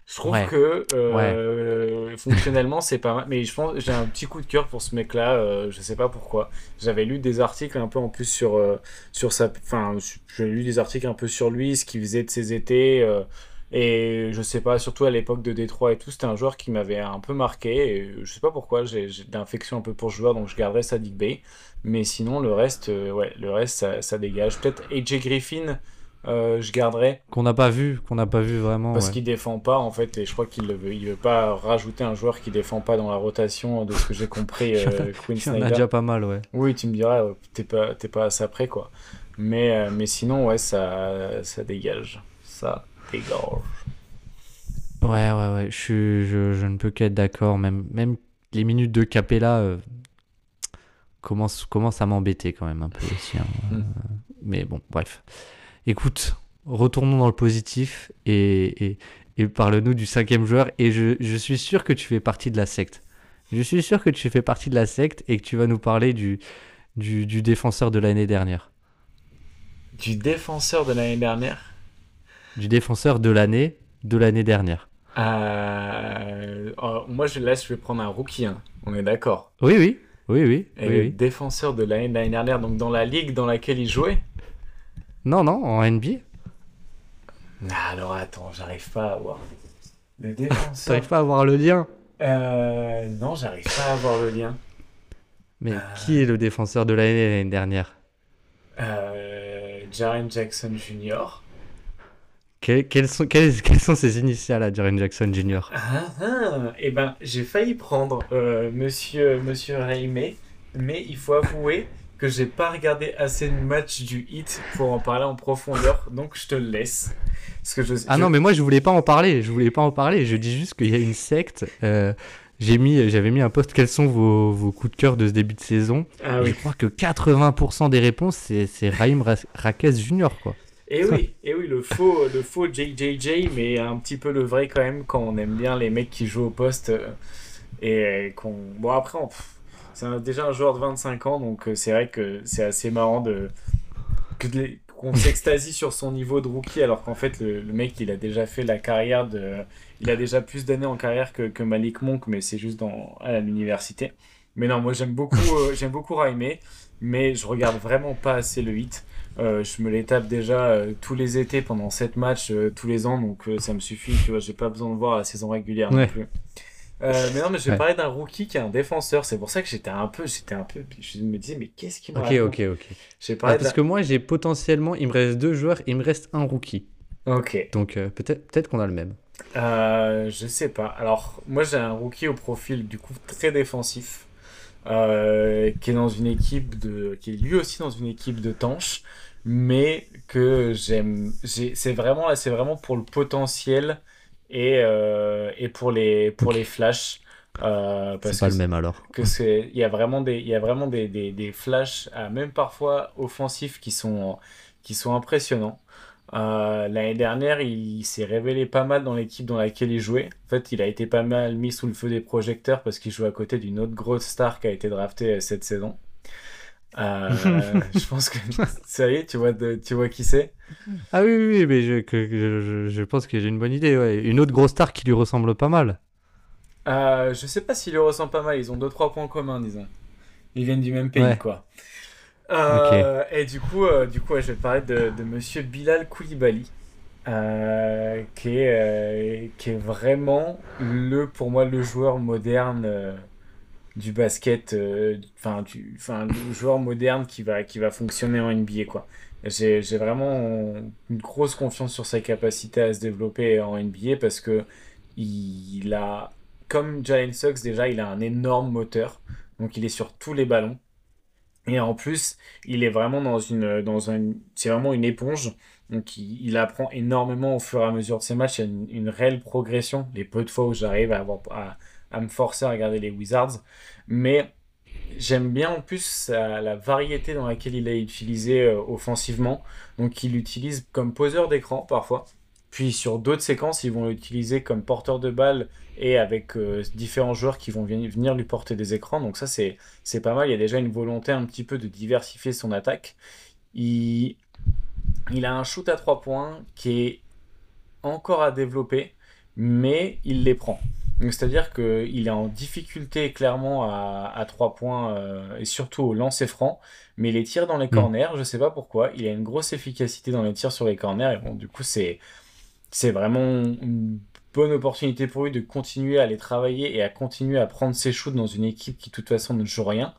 Speaker 2: Je trouve
Speaker 1: Ouais.
Speaker 2: que euh, fonctionnellement, c'est pas mal. Mais je pense j'ai un petit coup de cœur pour ce mec-là. euh, je sais pas pourquoi. J'avais lu des articles un peu en plus sur, euh, sur sa. Enfin, j'ai lu des articles un peu sur lui, ce qu'il faisait de ses étés. euh, et je sais pas, surtout à l'époque de Détroit et tout, c'était un joueur qui m'avait un peu marqué. Et je sais pas pourquoi, j'ai l'infection un peu pour ce joueur, donc je garderai Sadik Bey. Mais sinon, le reste, ouais, le reste, ça, ça dégage. Peut-être AJ Griffin, euh, je garderai.
Speaker 1: qu'on n'a pas vu, qu'on n'a pas vu vraiment.
Speaker 2: Parce
Speaker 1: ouais.
Speaker 2: qu'il défend pas en fait, et je crois qu'il le veut. Il veut pas rajouter un joueur qui défend pas dans la rotation, de ce que j'ai compris, euh,
Speaker 1: Il y en a
Speaker 2: Snyder.
Speaker 1: déjà pas mal, ouais.
Speaker 2: Oui, tu me diras, euh, t'es pas, t'es pas ça près quoi. Mais, euh, mais sinon, ouais, ça, ça dégage. Ça dégage.
Speaker 1: Ouais, ouais, ouais. Je, suis- je, je ne peux qu'être d'accord. Même, même les minutes de Capella euh, commencent, commencent à m'embêter quand même un peu aussi. hein.
Speaker 2: Mm.
Speaker 1: Euh, Mais bon, bref. Écoute, retournons dans le positif et, et, et parle-nous du cinquième joueur. Et je, je suis sûr que tu fais partie de la secte. Je suis sûr que tu fais partie de la secte et que tu vas nous parler du, du, du défenseur de l'année dernière.
Speaker 2: Du défenseur de l'année dernière?
Speaker 1: Du défenseur de l'année de l'année dernière.
Speaker 2: Euh, oh, moi, je, là, je vais prendre un rookie. hein. On est d'accord.
Speaker 1: Oui, oui. Oui, oui.
Speaker 2: Et
Speaker 1: oui, oui.
Speaker 2: défenseur de l'année de l'année dernière, donc dans la ligue dans laquelle il jouait?
Speaker 1: Non, non, en NBA.
Speaker 2: Ah, alors attends, j'arrive pas à voir. Le défenseur.
Speaker 1: T'arrives pas à voir le lien.
Speaker 2: Euh, non, j'arrive pas à voir le lien.
Speaker 1: Mais qui est le défenseur de l'année l'année dernière?
Speaker 2: Euh, Jaren Jackson Jr.
Speaker 1: quelles, sont, quelles, quelles sont ses initiales à Jaren Jackson Jr.
Speaker 2: Ah, ah, eh ben, j'ai failli prendre euh, Monsieur Monsieur Raimé, mais il faut avouer que j'ai pas regardé assez de matchs du Hit pour en parler en profondeur, donc je te le laisse. Parce que je,
Speaker 1: Ah
Speaker 2: je-
Speaker 1: non, mais moi je voulais pas en parler. Je voulais pas en parler. Je dis juste qu'il y a une secte. euh, j'ai mis, j'avais mis un post. Quels sont vos, vos coups de cœur de ce début de saison?
Speaker 2: Ah oui.
Speaker 1: Je crois que 80% des réponses c'est, Raïm Ra- Raquez Jr. quoi.
Speaker 2: Et oui, et oui, le faux, le faux JJJ, mais un petit peu le vrai quand même quand on aime bien les mecs qui jouent au poste euh, et qu'on. Bon après, on- c'est déjà un joueur de 25 ans, donc euh, c'est vrai que c'est assez marrant de qu'on s'extasie sur son niveau de rookie, alors qu'en fait le, le mec il a déjà fait la carrière de, il a déjà plus d'années en carrière que, que Malik Monk, mais c'est juste dans à l'université. Mais non, moi j'aime beaucoup, euh, j'aime beaucoup Raimé, mais je regarde vraiment pas assez le hit. Euh, je me les tape déjà euh, tous les étés pendant 7 matchs tous les ans, donc ça me suffit, tu vois, j'ai pas besoin de voir la saison régulière non plus. Euh, mais non, mais je vais
Speaker 1: Ouais.
Speaker 2: parler d'un rookie qui est un défenseur, c'est pour ça que j'étais un peu, j'étais un peu, je me disais, mais qu'est-ce qu'il me
Speaker 1: Ok,
Speaker 2: raconte
Speaker 1: ok, ok. Ah, parce que moi j'ai potentiellement, il me reste deux joueurs, il me reste un rookie.
Speaker 2: Ok,
Speaker 1: Donc euh, peut-être, peut-être qu'on a le même.
Speaker 2: Euh, je sais pas. Alors, moi j'ai un rookie au profil du coup très défensif, euh, qui est dans une équipe de, qui est lui aussi dans une équipe de tanche, mais que j'aime. j'ai- C'est vraiment là, c'est vraiment pour le potentiel et euh, et pour les pour les flashs. Euh, parce
Speaker 1: C'est pas
Speaker 2: que
Speaker 1: le même alors.
Speaker 2: que c'est il y a vraiment des il y a vraiment des, des, des flashs euh, même parfois offensifs qui sont qui sont impressionnants Euh, l'année dernière il s'est révélé pas mal dans l'équipe dans laquelle il jouait en fait il a été pas mal mis sous le feu des projecteurs parce qu'il joue à côté d'une autre grosse star qui a été draftée cette saison Euh, je pense que est tu vois de- tu vois qui c'est?
Speaker 1: Ah oui, oui, oui, mais je, que- je, pense que j'ai une bonne idée. Ouais. Une autre grosse star qui lui ressemble pas mal.
Speaker 2: Euh, je sais pas s'il le ressent pas mal, ils ont deux trois points communs, disons. Ils viennent du même pays,
Speaker 1: Ouais.
Speaker 2: quoi. Euh, Et du coup, euh, du coup ouais, je vais parler de, de monsieur Bilal Koulibaly. qui, est, qui est vraiment le, pour moi, le joueur moderne du basket, enfin, du, enfin, joueur moderne qui va, qui va fonctionner en NBA, quoi. J'ai, vraiment une grosse confiance sur sa capacité à se développer en NBA parce que il a, comme Jalen Suggs, déjà, il a un énorme moteur. Donc, il est sur tous les ballons. Et en plus, il est vraiment dans une, dans un, c'est vraiment une éponge. Donc, il, apprend énormément au fur et à mesure de ses matchs. Il y a une, réelle progression. Les peu de fois où j'arrive à, à, à, me forcer à regarder les Wizards. Mais j'aime bien en plus la variété dans laquelle il est utilisé euh, offensivement. Donc, il l'utilise comme poseur d'écran parfois. Puis sur d'autres séquences, ils vont l'utiliser comme porteur de balle et avec euh, différents joueurs qui vont venir lui porter des écrans. Donc ça, c'est, c'est pas mal. Il y a déjà une volonté un petit peu de diversifier son attaque. Il, il a un shoot à 3 points qui est encore à développer, mais il les prend. C'est-à-dire qu'il est en difficulté clairement à, à 3 points euh, et surtout au lancer franc, mais les tirs dans les mm. corners, je sais pas pourquoi, il a une grosse efficacité dans les tirs sur les corners et bon, du coup, c'est, c'est vraiment une bonne opportunité pour lui de continuer à les travailler et à continuer à prendre ses shoots dans une équipe qui de toute façon ne joue rien.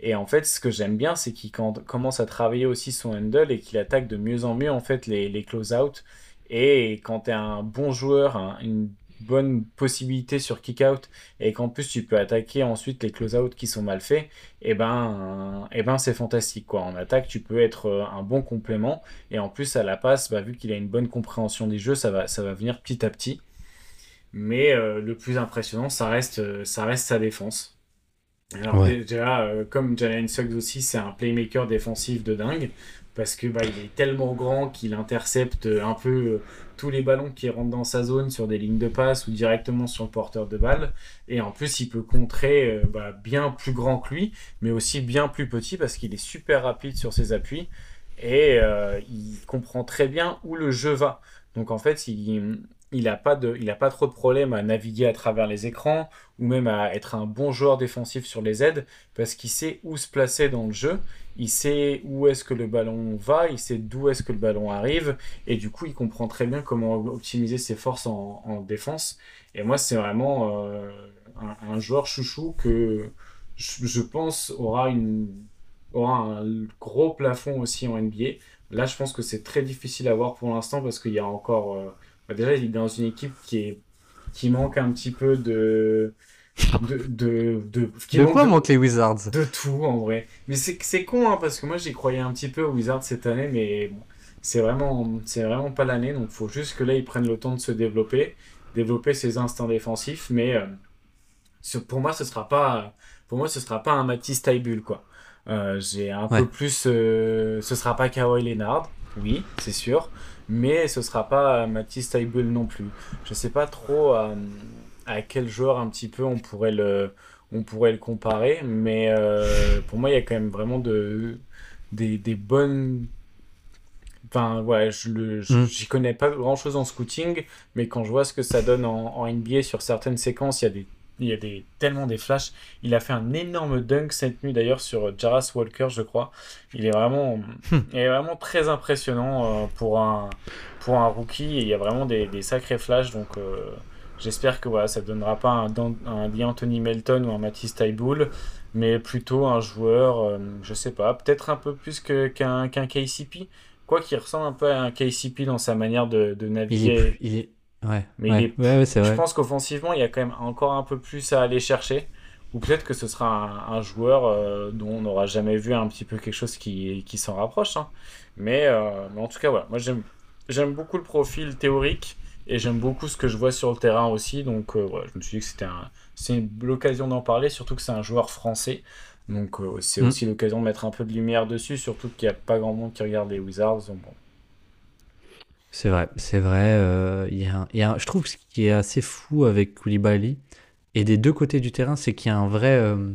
Speaker 2: Et en fait, ce que j'aime bien, c'est qu'il commence à travailler aussi son handle et qu'il attaque de mieux en mieux en fait les, les close-out. Et quand tu es un bon joueur, une bonne possibilité sur kick-out et qu'en plus tu peux attaquer ensuite les close-out qui sont mal faits, et eh ben, et eh ben c'est fantastique quoi. En attaque, tu peux être euh, un bon complément et en plus à la passe, bah, vu qu'il a une bonne compréhension des jeux, ça va, ça va venir petit à petit. Mais euh, le plus impressionnant, ça reste, euh, ça reste sa défense. Alors déjà, comme Jalen Suggs aussi, c'est un playmaker défensif de dingue parce que bah, il est tellement grand qu'il intercepte un peu les ballons qui rentrent dans sa zone sur des lignes de passe ou directement sur le porteur de balle. Et en plus, il peut contrer euh, bah, bien plus grand que lui, mais aussi bien plus petit parce qu'il est super rapide sur ses appuis et euh, il comprend très bien où le jeu va. Donc en fait, il, n'a pas, il a pas trop de problèmes à naviguer à travers les écrans ou même à être un bon joueur défensif sur les aides parce qu'il sait où se placer dans le jeu, il sait où est-ce que le ballon va, il sait d'où est-ce que le ballon arrive et du coup il comprend très bien comment optimiser ses forces en, défense. Et moi c'est vraiment euh, un, joueur chouchou que je, pense aura, une, aura un gros plafond aussi en NBA. Là je pense que c'est très difficile à voir pour l'instant parce qu'il y a encore... Euh, bah, déjà, il est dans une équipe qui, est, qui manque un petit peu de. De, de, de,
Speaker 1: de quoi manquent les Wizards?
Speaker 2: De tout en vrai. Mais c'est con hein, parce que moi j'y croyais un petit peu aux Wizards cette année, mais bon, c'est vraiment, vraiment pas l'année. Donc il faut juste que là ils prennent le temps de se développer, développer ses instincts défensifs. Mais euh, pour moi ce sera pas, pour moi ce sera pas un Matisse Taibul quoi. Euh, j'ai un peu plus, euh, ce sera pas Kawhi Leonard, oui c'est sûr mais ce sera pas Mathis Taibel non plus. Je sais pas trop euh, à, quel joueur un petit peu on pourrait le, on pourrait le comparer, mais euh, pour moi il y a quand même vraiment de, des, des bonnes Enfin, ouais, je mm. j'y connais pas grand chose en scouting, mais quand je vois ce que ça donne en, en NBA sur certaines séquences, il y a des il y a des, tellement des flashs. Il a fait un énorme dunk cette nuit d'ailleurs sur Jaras Walker, je crois. Il est vraiment, hmm. il est vraiment très impressionnant euh, pour, un, pour un rookie. il y a vraiment des, des sacrés flashs. Donc euh, j'espère que voilà, ça ne donnera pas un, un Anthony Melton ou un Matisse Taiboul, mais plutôt un joueur, euh, je sais pas, peut-être un peu plus qu'un qu'un KCP. Quoi qu'il ressemble un peu à un KCP dans sa manière de, de naviguer.
Speaker 1: il est Ouais,
Speaker 2: mais je pense qu'offensivement, il y a quand même encore un peu plus à aller chercher. Ou peut-être que ce sera un, joueur euh, dont on n'aura jamais vu un petit peu quelque chose qui, qui s'en rapproche. Hein. Mais, euh, mais, en tout cas, voilà. Moi, j'aime beaucoup le profil théorique et j'aime beaucoup ce que je vois sur le terrain aussi. Donc, euh, je me suis dit que c'était c'est l'occasion d'en parler, surtout que c'est un joueur français. Donc, c'est mm. aussi l'occasion de mettre un peu de lumière dessus, surtout qu'il n'y a pas grand monde qui regarde les Wizards. Donc, bon,
Speaker 1: c'est vrai, c'est vrai. Euh, y a y a je trouve ce qui est assez fou avec Koulibaly, et des deux côtés du terrain, c'est qu'il y a un vrai euh,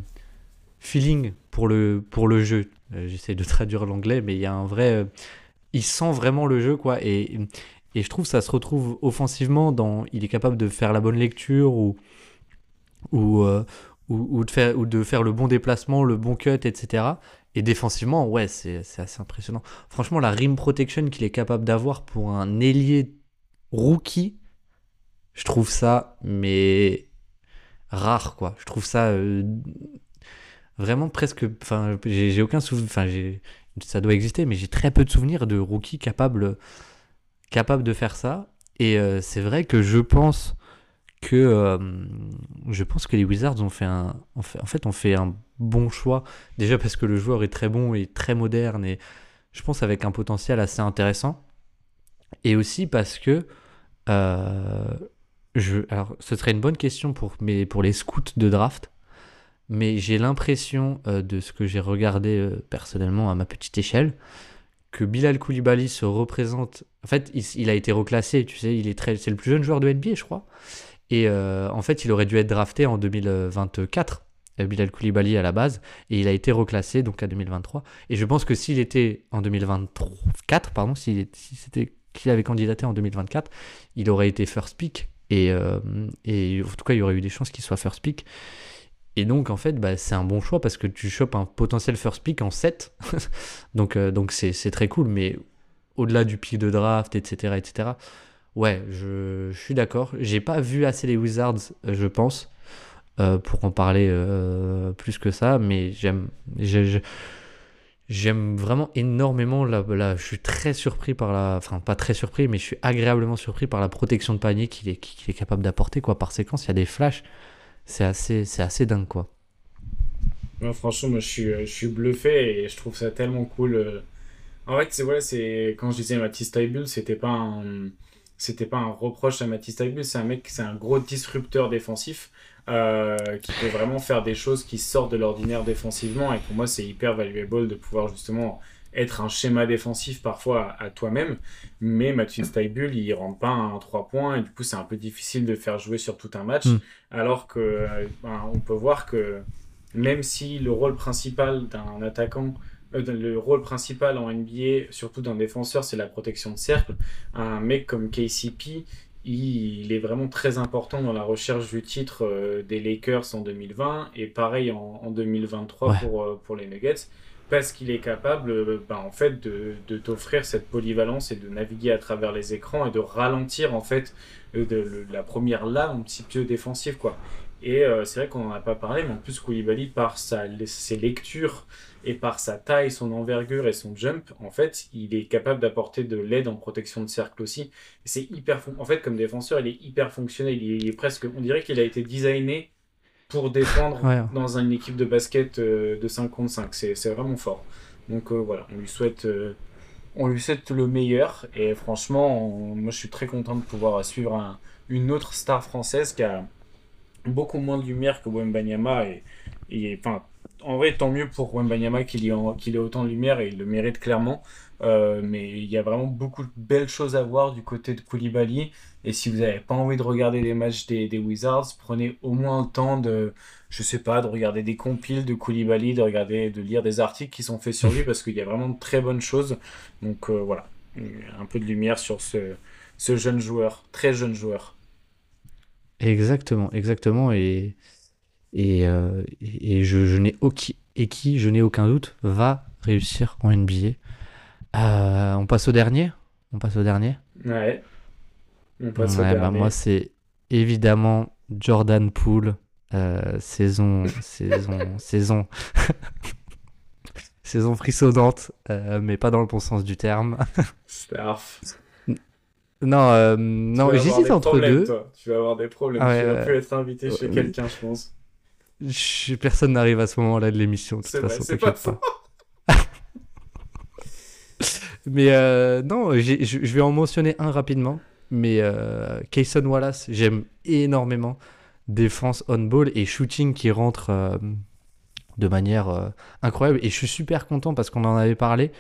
Speaker 1: feeling pour le, pour le jeu. Euh, j'essaie de traduire l'anglais, mais il y a un vrai. il sent vraiment le jeu, quoi. Et, et je trouve que ça se retrouve offensivement dans. Il est capable de faire la bonne lecture ou. ou ou, ou, de faire, ou de faire le bon déplacement, le bon cut, etc. Et défensivement, ouais, c'est assez impressionnant. Franchement, la rim protection qu'il est capable d'avoir pour un ailier rookie, je trouve ça, mais rare, quoi. Je trouve ça euh, vraiment presque. Enfin, j'ai aucun souvenir. Enfin, ça doit exister, mais j'ai très peu de souvenirs de rookie capable, capable de faire ça. Et euh, c'est vrai que je pense que euh, je pense que les Wizards ont fait un bon choix déjà parce que le joueur est très bon et très moderne et je pense avec un potentiel assez intéressant et aussi parce que euh, alors ce serait une bonne question pour mais pour les scouts de draft mais j'ai l'impression de ce que j'ai regardé personnellement à ma petite échelle que Bilal Koulibaly se représente. En fait, il, a été reclassé, tu sais, il est très, c'est le plus jeune joueur de NBA, je crois. Et euh, en fait, il aurait dû être drafté en 2024, euh, Bilal Koulibaly à la base, et il a été reclassé donc à 2023. Et je pense que s'il était en 2024, pardon, s'il c'était qu'il avait candidaté en 2024, il aurait été first pick. Et, euh, et en tout cas, il y aurait eu des chances qu'il soit first pick. Et donc, en fait, bah, c'est un bon choix parce que tu chopes un potentiel first pick en 7. donc, euh, donc c'est, très cool. Mais au-delà du pic de draft, etc., etc., ouais, je, suis d'accord. J'ai pas vu assez les Wizards, euh, je pense, euh, pour en parler plus que ça. Mais j'aime, j'aime vraiment énormément. La, je suis très surpris par la. Enfin, pas très surpris, mais je suis agréablement surpris par la protection de panier qu'il est, qu'il est capable d'apporter. Quoi. Par séquence, il y a des flashs c'est assez, c'est assez dingue, quoi.
Speaker 2: franchement, moi, je suis, je suis bluffé et je trouve ça tellement cool. Euh. En fait, c'est voilà, c'est quand je disais Mathis Taibul, c'était pas un, c'était pas un reproche à Mathis Taibul, c'est un mec, c'est un gros disrupteur défensif euh, qui peut vraiment faire des choses qui sortent de l'ordinaire défensivement. Et pour moi, c'est hyper valuable de pouvoir justement être un schéma défensif parfois à, toi-même, mais Mathieu Steibul, il rentre pas un 3 points et du coup c'est un peu difficile de faire jouer sur tout un match, mm. alors que ben, on peut voir que même si le rôle principal d'un attaquant, euh, le rôle principal en NBA, surtout d'un défenseur, c'est la protection de cercle, un mec comme KCP, il, est vraiment très important dans la recherche du titre euh, des Lakers en 2020 et pareil en, 2023 pour, euh, pour les Nuggets parce qu'il est capable ben, en fait de, t'offrir cette polyvalence et de naviguer à travers les écrans et de ralentir en fait euh, la première lame un petit peu défensive quoi et euh, c'est vrai qu'on n'en a pas parlé mais en plus Koulibaly par ses lectures et par sa taille, son envergure et son jump, en fait, il est capable d'apporter de l'aide en protection de cercle aussi. C'est hyper, en fait, comme défenseur, il est hyper fonctionnel. Il est presque, on dirait qu'il a été designé pour défendre dans une équipe de basket euh, de 5 contre 5. C'est vraiment fort. Donc euh, voilà, on lui souhaite euh, on lui souhaite le meilleur. Et franchement, moi je suis très content de pouvoir suivre une autre star française qui a beaucoup moins de lumière que Wembanyama. Et, et enfin, en vrai, tant mieux pour Wembanyama qu'il ait, autant de lumière et il le mérite clairement. Euh, mais il y a vraiment beaucoup de belles choses à voir du côté de Koulibaly. Et si vous n'avez pas envie de regarder les matchs des, Wizards, prenez au moins le temps de, je sais pas, de regarder des compiles de Koulibaly, de regarder, de lire des articles qui sont faits sur lui parce qu'il y a vraiment de très bonnes choses. Donc euh, voilà, un peu de lumière sur ce, ce jeune joueur, très jeune joueur.
Speaker 1: Exactement, exactement. Et, et, euh, et je, je n'ai aucun, et qui, je n'ai aucun doute, va réussir en NBA. Euh, on passe au dernier? On passe au dernier?
Speaker 2: Ouais.
Speaker 1: On passe au bah, dernier. moi, c'est évidemment Jordan Poole. Euh, saison, saison, saison, saison frissonnante, euh, mais pas dans le bon sens du terme. non, non, j'hésite entre deux.
Speaker 2: Tu vas avoir des problèmes. tu vas plus être invité chez quelqu'un, je pense.
Speaker 1: personne n'arrive à ce moment-là de l'émission. De toute façon, c'est pas, pas. Mais euh, non, je vais en mentionner un rapidement. Mais euh, Kayson Wallace, j'aime énormément. Défense on-ball et shooting qui rentre euh, de manière euh, incroyable. Et je suis super content parce qu'on en avait parlé.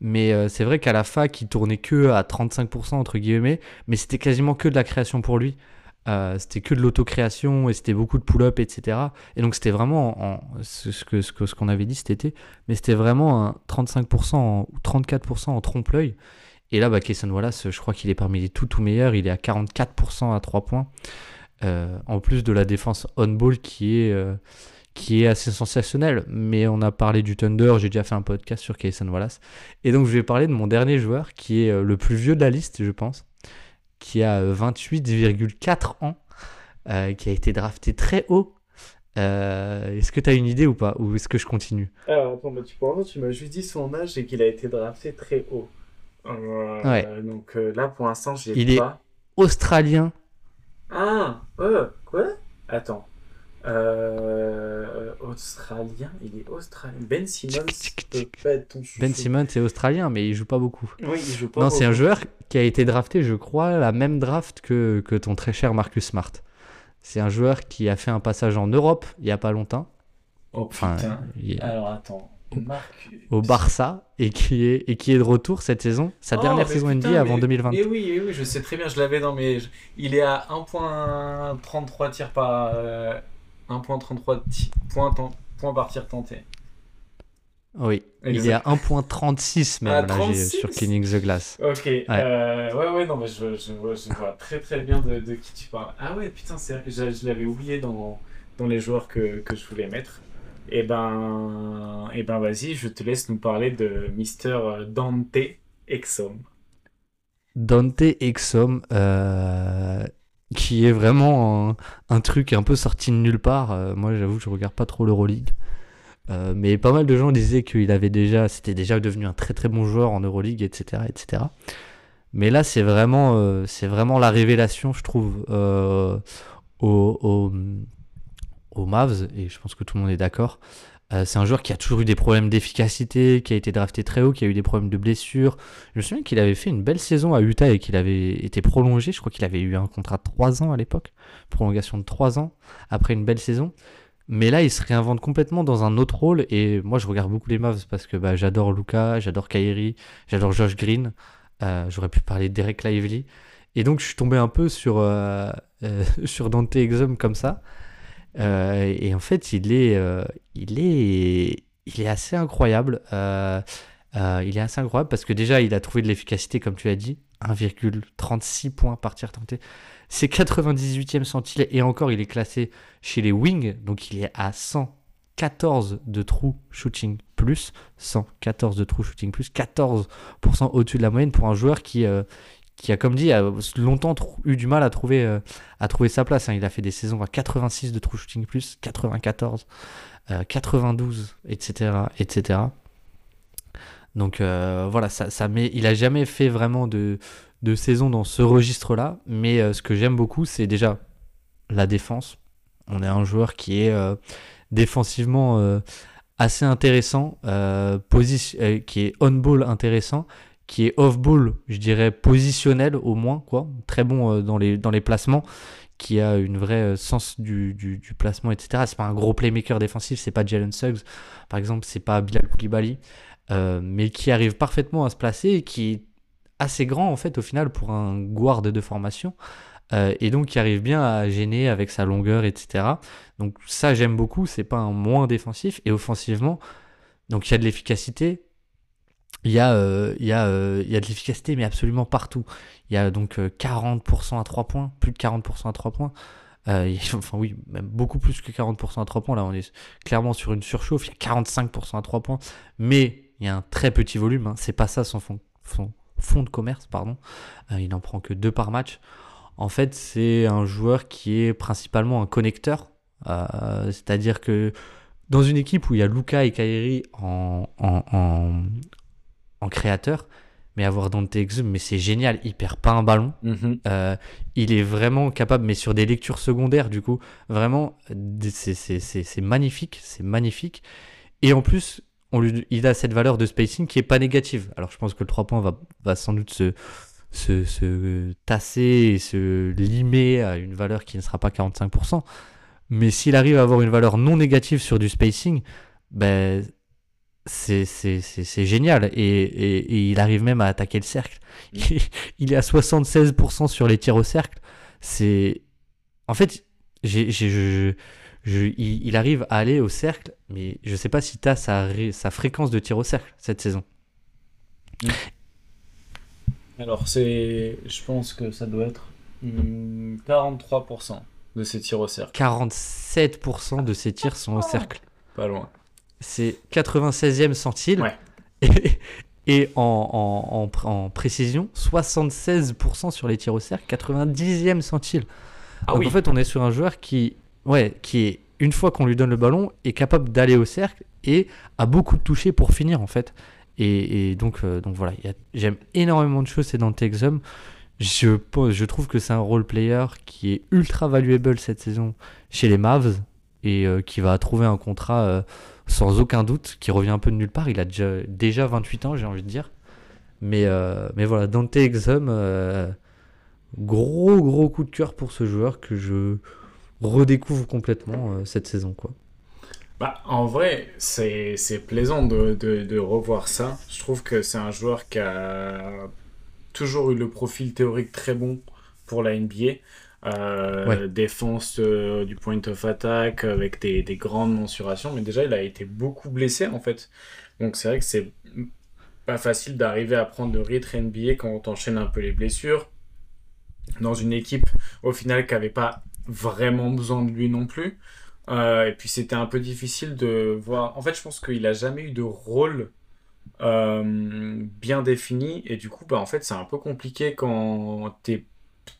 Speaker 1: Mais c'est vrai qu'à la fac, il tournait que à 35% entre guillemets. Mais c'était quasiment que de la création pour lui. Euh, c'était que de l'autocréation et c'était beaucoup de pull-up, etc. Et donc c'était vraiment en, ce, que ce qu'on qu'on avait dit cet été, mais c'était vraiment un 35% ou 34% en trompe-l'œil. Et là, bah, Wallace, je crois qu'il est parmi les tout tout meilleurs. Il est à 44% à 3 points. Euh, en plus de la défense on-ball qui est, euh, qui est assez sensationnelle. Mais on a parlé du Thunder, j'ai déjà fait un podcast sur Kayson Wallace. Et donc je vais parler de mon dernier joueur qui est le plus vieux de la liste, je pense. Qui a 28,4 ans, qui a été drafté très haut. est-ce que tu as une idée ou pas? Ou est-ce que je continue?
Speaker 2: Alors attends, mais tu, tu m'as juste dit son âge et qu'il a été drafté très haut. ouais. Donc là, pour l'instant, j'ai pas.
Speaker 1: Il est australien.
Speaker 2: Ah, euh, quoi? Attends. Euh, australien, il est australien. Ben Simmons peut pas être ton
Speaker 1: Ben Simmons est australien, mais il joue pas beaucoup.
Speaker 2: Oui, il joue pas
Speaker 1: Non, c'est un joueur qui a été drafté, je crois, la même draft que, que ton très cher Marcus Smart. C'est un joueur qui a fait un passage en Europe il y a pas longtemps.
Speaker 2: Oh putain. Alors attends.
Speaker 1: Au Barça et qui est et qui est de retour cette saison, sa oh, dernière saison NBA avant 2020.
Speaker 2: Et oui, et oui, je sais très bien, je l'avais dans mes. Il est à 1.33 tirs par. Euh, 1.33 points, points par tir tenté.
Speaker 1: Oui, il est à 1.36 même là, sur Cleaning the Glass.
Speaker 2: Ok, ouais, euh, ouais, ouais, non, mais je, je, je, vois très très bien de, de, qui tu parles. Ah ouais, putain, je, je l'avais oublié dans, dans les joueurs que, que je voulais mettre. Et eh ben, et eh ben vas-y, je te laisse nous parler de Mister Dante Exum.
Speaker 1: Dante Exum, euh, qui est vraiment un, truc un peu sorti de nulle part. Euh, moi, j'avoue, je regarde pas trop l'Euroleague. Euh, mais pas mal de gens disaient qu'il avait déjà, c'était déjà devenu un très très bon joueur en Euroleague, etc., etc. Mais là, c'est vraiment, euh, vraiment la révélation, je trouve, au, au, Mavs, et je pense que tout le monde est d'accord. Euh, c'est un joueur qui a toujours eu des problèmes d'efficacité, qui a été drafté très haut, qui a eu des problèmes de blessure. Je me souviens qu'il avait fait une belle saison à Utah et qu'il avait été prolongé. Je crois qu'il avait eu un contrat de 3 ans à l'époque, prolongation de 3 ans après une belle saison. Mais là, il se réinvente complètement dans un autre rôle. Et moi, je regarde beaucoup les Mavs parce que bah, j'adore Luca, j'adore Kyrie, j'adore Josh Green. Euh, j'aurais pu parler de Derek Lively. Et donc, je suis tombé un peu sur, euh, sur Dante Exum comme ça. Euh, et en fait, il est, euh, il est, il est assez incroyable. Euh, il est assez incroyable parce que déjà, il a trouvé de l'efficacité, comme tu as dit, 1,36 points par tir tenté. C'est 98e centile et encore, il est classé chez les wings, donc il est à 114 de true shooting plus, 114 de true shooting plus, 14% au-dessus de la moyenne pour un joueur qui, qui a, comme dit, a longtemps eu du mal à trouver, euh, à trouver sa place. Hein. Il a fait des saisons à 86 de true shooting plus, 94, 92, etc., etc. Donc euh, voilà, ça, ça met, il a jamais fait vraiment de, de saison dans ce registre-là. Mais euh, ce que j'aime beaucoup, c'est déjà la défense. On est un joueur qui est défensivement assez intéressant, qui est on-ball intéressant, qui est off-ball, je dirais positionnel au moins, quoi, très bon euh, dans, les, dans les placements, qui a une vraie euh, sens du, du, placement, etc. C'est pas un gros playmaker défensif, c'est pas Jalen Suggs, par exemple, c'est pas Bilal Koulibaly, euh, mais qui arrive parfaitement à se placer et qui est assez grand en fait au final pour un guard de formation. et donc qui arrive bien à gêner avec sa longueur, etc. Donc ça j'aime beaucoup, c'est pas un moins défensif. Et offensivement, donc il y a de l'efficacité, il y, a, euh, il, y a, euh, il y a de l'efficacité, mais absolument partout. Il y a donc 40% euh, à 3 points, plus de 40% à 3 points. enfin oui, même beaucoup plus que 40% à 3 points. Là, on est clairement sur une surchauffe. Il y a 45% à 3 points. Mais il y a un très petit volume. Hein. C'est pas ça son fond, de commerce. pardon. il n'en prend que 2 par match. En fait, c'est un joueur qui est principalement un connecteur. C'est-à-dire que dans une équipe où il y a Luca et Kairi en créateur, mais avoir Dante Exum, mais c'est génial, il perd pas un ballon. Mhm. Euh, il est vraiment capable, mais sur des lectures secondaires, du coup, vraiment, c'est magnifique, c'est magnifique. Et en plus, on lui, il a cette valeur de spacing qui est pas négative. Alors je pense que le 3 points va, va sans doute se, se, se, tasser et se limer à une valeur qui ne sera pas 45%. Mais s'il arrive à avoir une valeur non négative sur du spacing, ben, c'est génial. Et, il arrive même à attaquer le cercle. Mm. Il, est à 76% sur les tirs au cercle. C'est. En fait, il, arrive à aller au cercle, mais je sais pas si tu as sa, sa fréquence de tir au cercle cette saison.
Speaker 2: Mm. Alors, c'est. Je pense que ça doit être 43% de ses tirs au cercle.
Speaker 1: 47% de ses tirs sont au cercle.
Speaker 2: Pas loin
Speaker 1: c'est 96e centile. Et en, en, précision, 76% sur les tirs au cercle, 90e centile. Ah Donc en fait, on est sur un joueur qui, ouais, qui est, une fois qu'on lui donne le ballon, est capable d'aller au cercle et a beaucoup de toucher pour finir en fait. Et, donc, euh, donc voilà, j'aime énormément de choses, c'est dans Exum. Je, je trouve que c'est un role player qui est ultra valuable cette saison chez les Mavs et euh, qui va trouver un contrat euh, sans aucun doute, qui revient un peu de nulle part. Il a déjà, déjà 28 ans, j'ai envie de dire. Mais, euh, mais voilà, Dante Exum, gros gros coup de cœur pour ce joueur que je redécouvre complètement cette saison. quoi.
Speaker 2: Bah, en vrai, c'est plaisant de, de, de, revoir ça. Je trouve que c'est un joueur qui a toujours eu le profil théorique très bon pour la NBA. Euh, défense euh, du point of attack avec des, des, grandes mensurations, mais déjà il a été beaucoup blessé en fait. Donc c'est vrai que c'est pas facile d'arriver à prendre le rythme NBA quand on enchaîne un peu les blessures. Dans une équipe au final qui n'avait pas vraiment besoin de lui non plus. Euh, et puis c'était un peu difficile de voir. En fait, je pense qu'il a jamais eu de rôle bien défini et du coup, bah, en fait, c'est un peu compliqué quand t'es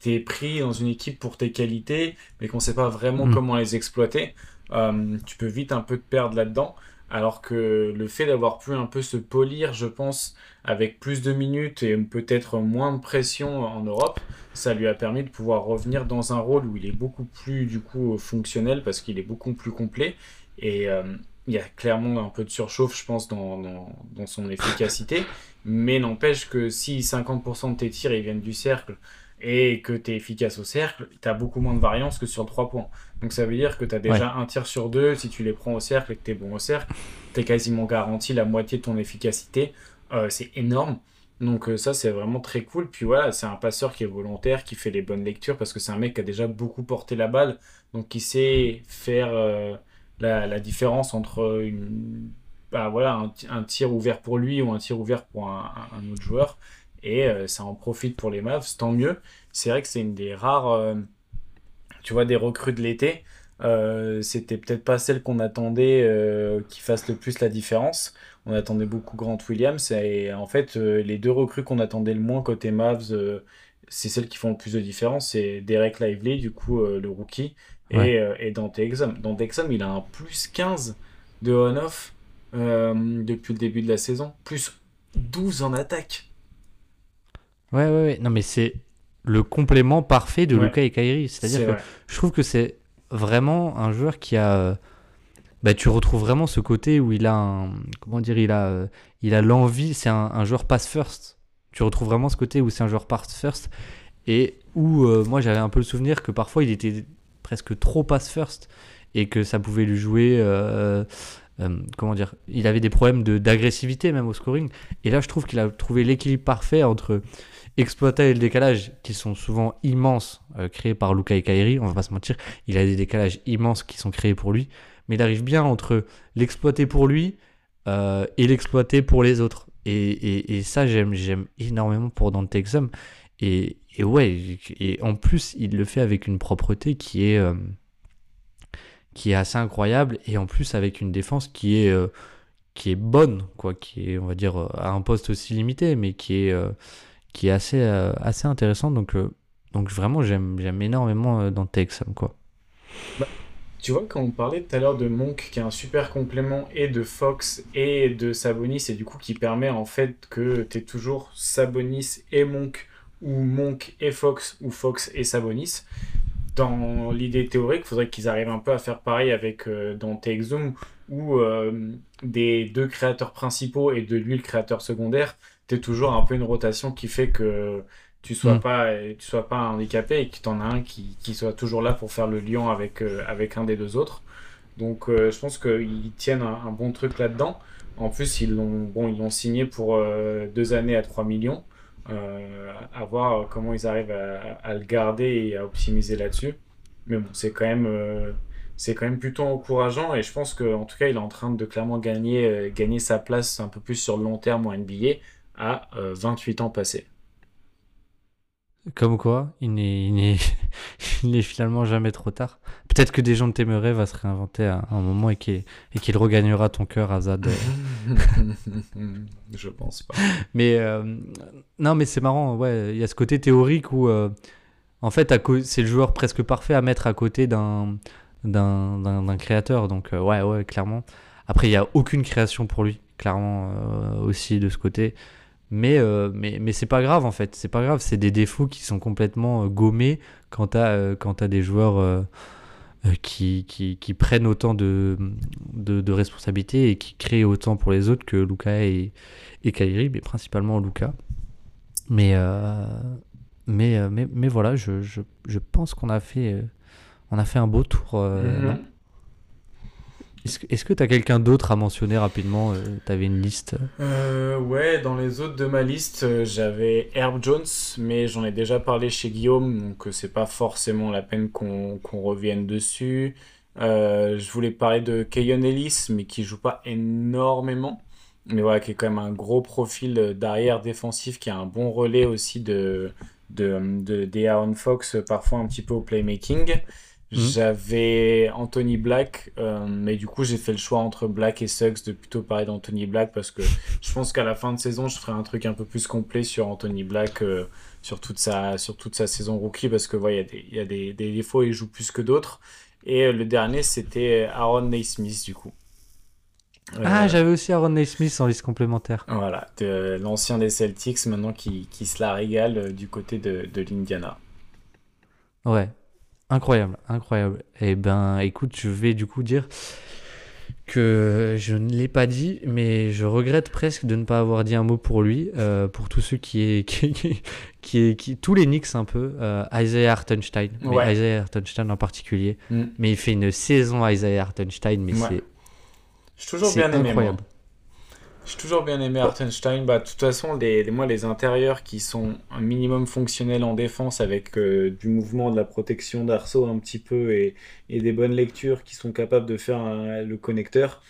Speaker 2: t'es pris dans une équipe pour tes qualités, mais qu'on sait pas vraiment mm. comment les exploiter, euh, tu peux vite un peu te perdre là-dedans. Alors que le fait d'avoir pu un peu se polir, je pense, avec plus de minutes et peut-être moins de pression en Europe, ça lui a permis de pouvoir revenir dans un rôle où il est beaucoup plus du coup fonctionnel parce qu'il est beaucoup plus complet. Et euh, il y a clairement un peu de surchauffe, je pense, dans, dans, dans son efficacité. Mais n'empêche que si 50% de tes tirs ils viennent du cercle, et que tu es efficace au cercle, tu as beaucoup moins de variance que sur 3 points. Donc ça veut dire que tu as déjà un tir sur deux, si tu les prends au cercle et que tu es bon au cercle, tu es quasiment garanti la moitié de ton efficacité. Euh, c'est énorme. Donc euh, ça c'est vraiment très cool. Puis voilà, c'est un passeur qui est volontaire, qui fait les bonnes lectures parce que c'est un mec qui a déjà beaucoup porté la balle, donc qui sait faire euh, la, différence entre une, bah, voilà, un, tir ouvert pour lui ou un tir ouvert pour un autre joueur et euh, ça en profite pour les Mavs, tant mieux. C'est vrai que c'est une des rares, euh, tu vois, des recrues de l'été. Euh, c'était peut-être pas celle qu'on attendait qui fasse le plus la différence. On attendait beaucoup Grant Williams et en fait les deux recrues qu'on attendait le moins côté Mavs, c'est celles qui font le plus de différence. C'est Derek Lively, du coup le rookie, et, et Dante Exum. Dante Exum, il a un plus 15 de on-off depuis le début de la saison, plus 12 en attaque.
Speaker 1: Ouais, ouais, ouais. Non, mais c'est le complément parfait de Luca et Kairi. C'est-à-dire que je trouve que c'est vraiment un joueur qui a. Euh, bah, tu retrouves vraiment ce côté où il a un. Comment dire Il a, euh, il a l'envie. C'est un, joueur pass first. Tu retrouves vraiment ce côté où c'est un joueur pass first. Et où euh, moi j'avais un peu le souvenir que parfois il était presque trop pass first. Et que ça pouvait lui jouer. comment dire, il avait des problèmes d'agressivité même au scoring. Et là, je trouve qu'il a trouvé l'équilibre parfait entre exploiter le décalage qui sont souvent immenses, euh, créés par Luca et Kairi, on va pas se mentir, il a des décalages immenses qui sont créés pour lui, mais il arrive bien entre l'exploiter pour lui euh, et l'exploiter pour les autres. Et, et, ça, j'aime, j'aime énormément pour Dante Exum. Et, et, ouais, et en plus, il le fait avec une propreté qui est, euh, qui est assez incroyable, et en plus avec une défense qui est, qui est bonne, quoi, qui est, on va dire, à un poste aussi limité, mais qui est qui est assez, euh, assez intéressant. Donc, euh, donc vraiment, j'aime, j'aime énormément euh, dans Texam, quoi.
Speaker 2: Bah, tu vois, quand on parlait tout à l'heure de Monk, qui est un super complément et de Fox et de Sabonis, et du coup qui permet en fait que tu es toujours Sabonis et Monk, ou Monk et Fox, ou Fox et Sabonis. Dans l'idée théorique, il faudrait qu'ils arrivent un peu à faire pareil avec dans TXZoom, où des deux créateurs principaux et de lui le créateur secondaire tu toujours un peu une rotation qui fait que tu sois mm. pas tu sois pas handicapé et que tu en as un qui, qui, soit toujours là pour faire le lien avec, euh, avec un des deux autres. Donc euh, je pense qu'ils tiennent un, bon truc là-dedans. En plus, ils l'ont bon, ils l'ont signé pour euh, deux années à 3 millions. à voir comment ils arrivent à, à, le garder et à optimiser là-dessus. Mais bon, c'est quand même c'est quand même plutôt encourageant et je pense qu'en tout cas, il est en train de clairement gagner, gagner sa place un peu plus sur le long terme en NBA à 28 euh, ans passés.
Speaker 1: Comme quoi, il n'est finalement jamais trop tard. Peut-être que des gens de Téméré va se réinventer à un moment et qu'il regagnera ton cœur, Azad,
Speaker 2: je pense pas.
Speaker 1: Mais euh, non, mais c'est marrant, ouais, il y a ce côté théorique où euh, en fait c'est le joueur presque parfait à mettre à côté d'un d'un créateur. Donc euh, ouais, ouais, clairement. Après, il n'y a aucune création pour lui, clairement aussi de ce côté. Mais, mais, mais c'est pas grave en fait, c'est pas grave, c'est des défauts qui sont complètement gommés quand tu as, des joueurs euh, qui, qui, prennent autant de, de, responsabilités et qui créent autant pour les autres que Luca et, et Kairi, mais principalement Luca. Mais, euh, mais, euh, mais, mais, voilà, je, je, je pense qu'on a, fait, on a fait un beau tour. Mm-hmm. Est-ce que tu as quelqu'un d'autre à mentionner rapidement euh, Tu avais une liste?
Speaker 2: Euh, Ouais, dans les autres de ma liste, euh, j'avais Herb Jones, mais j'en ai déjà parlé chez Guillaume, donc c'est pas forcément la peine qu'on revienne dessus. je voulais parler de Keyon Ellis, mais qui joue pas énormément. Mais voilà, qui est quand même un gros profil d'arrière défensif, qui a un bon relais aussi de, de, de, Fox, parfois un petit peu au playmaking. Mhm. J'avais Anthony Black, euh, mais du coup j'ai fait le choix entre Black et Suggs de plutôt parler d'Anthony Black parce que je pense qu'à la fin de saison je ferai un truc un peu plus complet sur Anthony Black euh, sur, toute sa, sur toute sa saison rookie parce que il y a, des, des, défauts il joue plus que d'autres. Et euh, le dernier c'était Aaron Naismith du coup.
Speaker 1: ah, j'avais aussi Aaron Naismith en liste complémentaire.
Speaker 2: Voilà, l'ancien des Celtics maintenant qui, qui, se la régale du côté de, de l'Indiana.
Speaker 1: Ouais, Incroyable, incroyable. Eh ben, écoute, je vais du coup dire que je ne l'ai pas dit, mais je regrette presque de ne pas avoir dit un mot pour lui, euh, pour tous ceux qui est, qui, qui, qui, tous les Knicks un peu, euh, Isaiah Hartenstein, mais Isaiah Hartenstein en particulier, mm. mais il fait une saison Isaiah Hartenstein, mais c'est,
Speaker 2: je toujours bien aimé, incroyable. J'ai toujours bien aimé Hartenstein. Bah, de toute façon, les, moi, les intérieurs qui sont un minimum fonctionnels en défense avec euh, du mouvement, de la protection d'arceau un petit peu et, et, des bonnes lectures qui sont capables de faire le connecteur.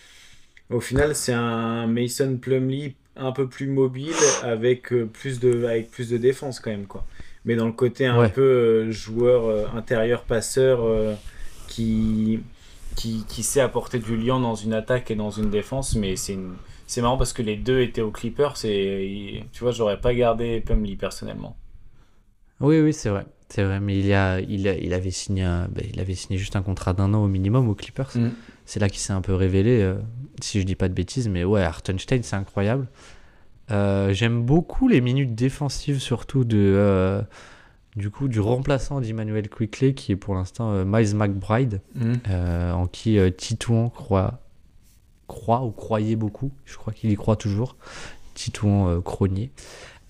Speaker 2: Au final, c'est un Mason Plumlee un peu plus mobile avec, euh, plus de, avec plus de défense quand même. Quoi. Mais dans le côté un peu euh, joueur intérieur passeur qui, qui, qui sait apporter du lien dans une attaque et dans une défense, mais c'est une c'est marrant parce que les deux étaient aux Clippers et tu vois, j'aurais pas gardé Plumlee personnellement.
Speaker 1: Oui, oui, c'est vrai. C'est vrai, mais il, a, il, il, avait signé ben, il avait signé juste un contrat d'un an au minimum aux Clippers. Mm. C'est là qu'il s'est un peu révélé, euh, si je dis pas de bêtises. Mais ouais, Hartenstein, c'est incroyable. Euh, j'aime beaucoup les minutes défensives, surtout de, euh, du coup, du remplaçant d'Emmanuel Quickley, qui est pour l'instant Miles McBride, mm. en qui Titouan croit croit ou croyait beaucoup. Je crois qu'il y croit toujours. Titouan euh, Cronier.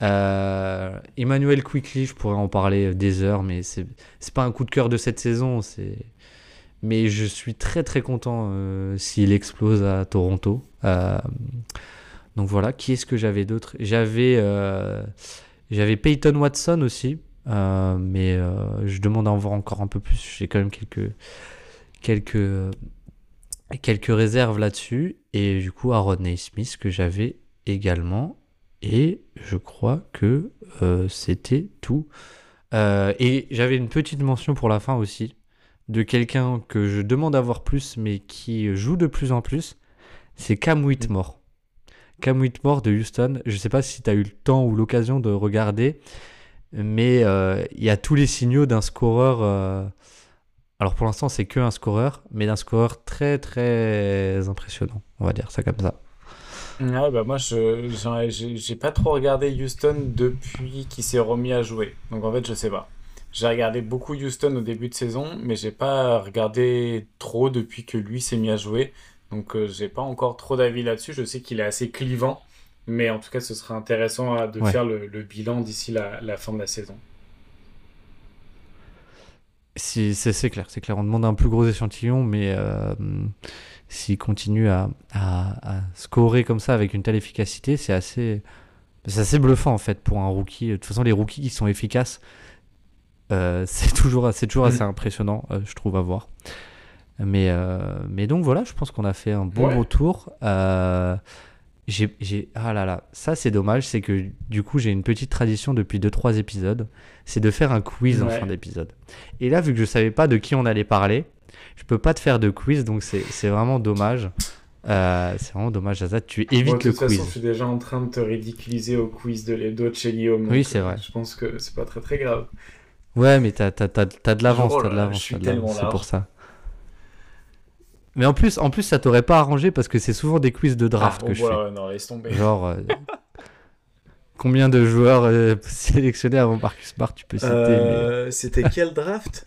Speaker 1: Euh, Emmanuel Quickly, je pourrais en parler des heures, mais c'est pas un coup de cœur de cette saison. C'est mais je suis très très content euh, s'il explose à Toronto. donc voilà, qui est-ce que j'avais d'autre? J'avais j'avais Peyton Watson aussi, mais je demande à en voir encore un peu plus. J'ai quand même quelques quelques quelques réserves là-dessus. Et du coup, Aaron Smith que j'avais également. Et je crois que euh, c'était tout. Euh, et j'avais une petite mention pour la fin aussi de quelqu'un que je demande à voir plus, mais qui joue de plus en plus. C'est Cam Whitmore. Cam Whitmore de Houston. Je ne sais pas si tu as eu le temps ou l'occasion de regarder, mais euh, il y a tous les signaux d'un scoreur alors pour l'instant, c'est que un scoreur, mais d'un scoreur très très impressionnant, on va dire ça comme ça.
Speaker 2: Ouais, bah moi, je j'ai pas trop regardé Houston depuis qu'il s'est remis à jouer. Donc en fait, je sais pas. J'ai regardé beaucoup Houston au début de saison, mais j'ai pas regardé trop depuis que lui s'est mis à jouer. Donc euh, j'ai pas encore trop d'avis là-dessus. Je sais qu'il est assez clivant, mais en tout cas, ce serait intéressant de faire le, bilan d'ici la, la fin de la saison.
Speaker 1: C'est clair, c'est clair. On demande un plus gros échantillon, mais euh, s'il continue à, à, scorer comme ça avec une telle efficacité, c'est assez, assez bluffant en fait pour un rookie. De toute façon, les rookies qui sont efficaces, euh, c'est toujours, toujours assez mm. impressionnant, euh, je trouve, à voir. Mais, mais donc voilà, je pense qu'on a fait un bon retour j'ai ah là là ça c'est dommage c'est que du coup j'ai une petite tradition depuis 2-3 épisodes c'est de faire un quiz en fin d'épisode et là vu que je savais pas de qui on allait parler je peux pas te faire de quiz donc c'est vraiment dommage Euh, c'est vraiment dommage, Azad. Tu
Speaker 2: Moi,
Speaker 1: évites
Speaker 2: de
Speaker 1: le
Speaker 2: toute façon, je
Speaker 1: quiz.
Speaker 2: suis déjà en train de te ridiculiser au quiz de l'Edo de chez Guillaume.
Speaker 1: Oui, c'est
Speaker 2: euh,
Speaker 1: vrai.
Speaker 2: Je pense que c'est pas très très grave.
Speaker 1: Ouais, mais t'as, t'as, t'as, t'as de l'avance, t'as de
Speaker 2: là,
Speaker 1: l'avance, de c'est pour ça. Mais en plus, en plus, ça t'aurait pas arrangé parce que c'est souvent des quiz de draft
Speaker 2: Ah,
Speaker 1: que je
Speaker 2: voilà, ouais, non, laisse tomber.
Speaker 1: fais. Genre, euh, combien de joueurs euh, sélectionnés avant Marcus Smart tu peux citer
Speaker 2: Euh, C'était quel draft?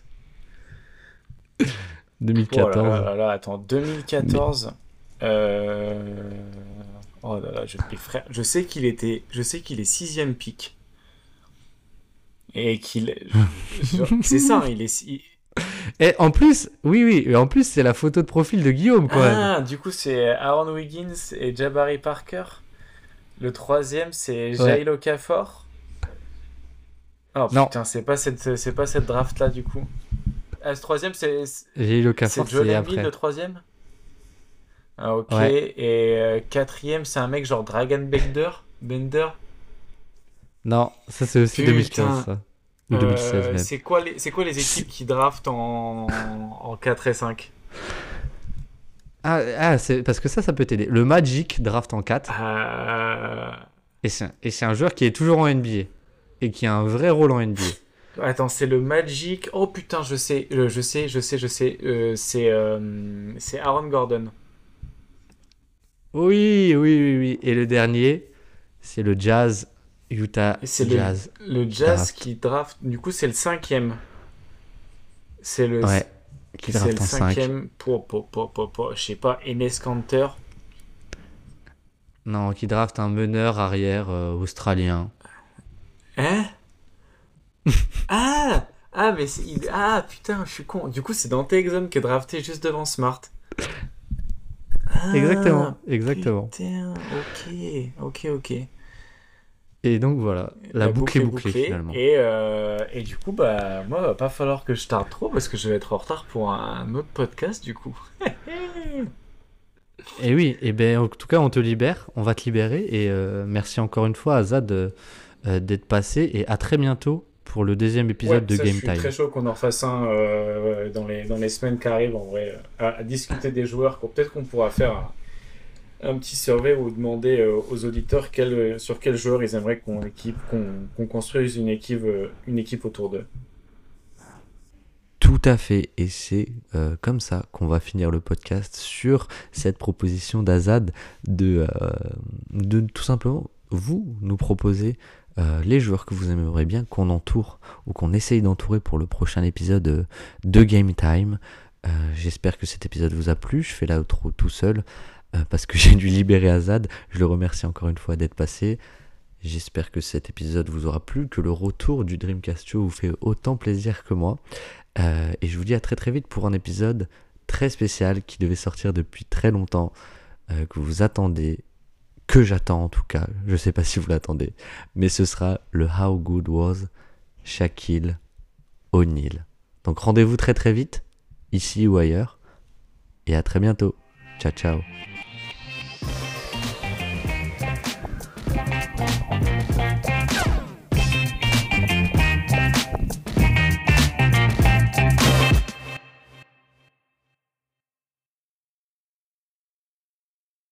Speaker 1: mais 2014.
Speaker 2: Oh là là là, attends, 2014. Euh... Oh là là, je, mais frère, je sais qu'il était, je sais qu'il est sixième pick et qu'il, c'est ça, hein, il est.
Speaker 1: Et en plus, oui, oui, et en plus, c'est la photo de profil de Guillaume, quoi.
Speaker 2: Ah, du coup c'est Aaron Wiggins et Jabari Parker. Le troisième c'est
Speaker 1: Ouais.
Speaker 2: Jail Okafor. Oh
Speaker 1: Non.
Speaker 2: putain, c'est pas cette, c'est pas cette draft là du coup. Ah, ce troisième c'est,
Speaker 1: J'ai eu le cas
Speaker 2: c'est Embiid le troisième? Ah ok.
Speaker 1: Ouais.
Speaker 2: Et euh, quatrième c'est un mec genre Dragon Bender? Bender?
Speaker 1: Non, ça c'est aussi
Speaker 2: Putain.
Speaker 1: 2015, ça. Ou
Speaker 2: Euh,
Speaker 1: 2016 même.
Speaker 2: c'est quoi les, c'est quoi les équipes qui draftent en, en 4 et 5
Speaker 1: Ah, ah, c'est parce que ça, ça peut t'aider. Le Magic draft en 4,
Speaker 2: Euh,
Speaker 1: et c'est un, joueur qui est toujours en NBA, et qui a un vrai rôle en NBA.
Speaker 2: Attends, c'est le Magic. Oh putain, je sais, je, je sais, je sais, je sais. Euh, c'est euh, c'est Aaron Gordon.
Speaker 1: Oui, oui, oui, oui. Et le dernier, c'est le Jazz, Utah
Speaker 2: c'est le-
Speaker 1: Jazz.
Speaker 2: Le Jazz
Speaker 1: Draft.
Speaker 2: qui draft. Du coup, c'est le cinquième. C'est le.
Speaker 1: Ouais, qui draft
Speaker 2: le
Speaker 1: en 5.
Speaker 2: cinquième pour, pour, pour, pour, pour- je sais pas, Enes Kanter.
Speaker 1: Non, qui draft un meneur arrière euh, australien.
Speaker 2: Hein? Ah Ah, mais c'est... Ah, putain, je suis con. Du coup, c'est Dante Exum qui est drafté juste devant Smart. Ah,
Speaker 1: Exactement, exactement.
Speaker 2: Putain, ok, ok, ok.
Speaker 1: Et donc voilà, la, boucle, est bouclée, finalement.
Speaker 2: Et, euh, et du coup, bah, moi, va pas falloir que je tarde trop parce que je vais être en retard pour un autre podcast, du coup.
Speaker 1: Et oui, et ben en tout cas, on te libère, on va te libérer. Et euh, merci encore une fois, Azad, euh, euh, d'être passé. Et à très bientôt pour le deuxième épisode
Speaker 2: Ouais,
Speaker 1: de
Speaker 2: ça,
Speaker 1: Game
Speaker 2: je suis
Speaker 1: Time.
Speaker 2: très chaud qu'on en fasse un dans, les, dans les semaines qui arrivent, en vrai, à, à discuter des joueurs. Peut-être qu'on pourra faire un, un petit survey ou demander euh, aux auditeurs quel, euh, sur quels joueurs ils aimeraient qu'on construise une équipe, euh, une équipe autour d'eux.
Speaker 1: Tout à fait, et c'est comme ça qu'on va finir le podcast sur cette proposition d'Azad de, tout simplement vous nous proposer les joueurs que vous aimeriez bien qu'on entoure ou qu'on essaye d'entourer pour le prochain épisode de Game Time. J'espère que cet épisode vous a plu. Je fais l'outro tout seul euh, parce que j'ai dû libérer Azad. Je le remercie encore une fois d'être passé. J'espère que cet épisode vous aura plu, que le retour du Dreamcast Show vous fait autant plaisir que moi. Euh, et je vous dis à très très vite pour un épisode très spécial qui devait sortir depuis très longtemps, euh, que vous attendez, que j'attends en tout cas. Je sais pas si vous l'attendez, mais ce sera le How Good Was Shaquille O'Neal. Donc rendez-vous très très vite, ici ou ailleurs, et à très bientôt. Ciao ciao.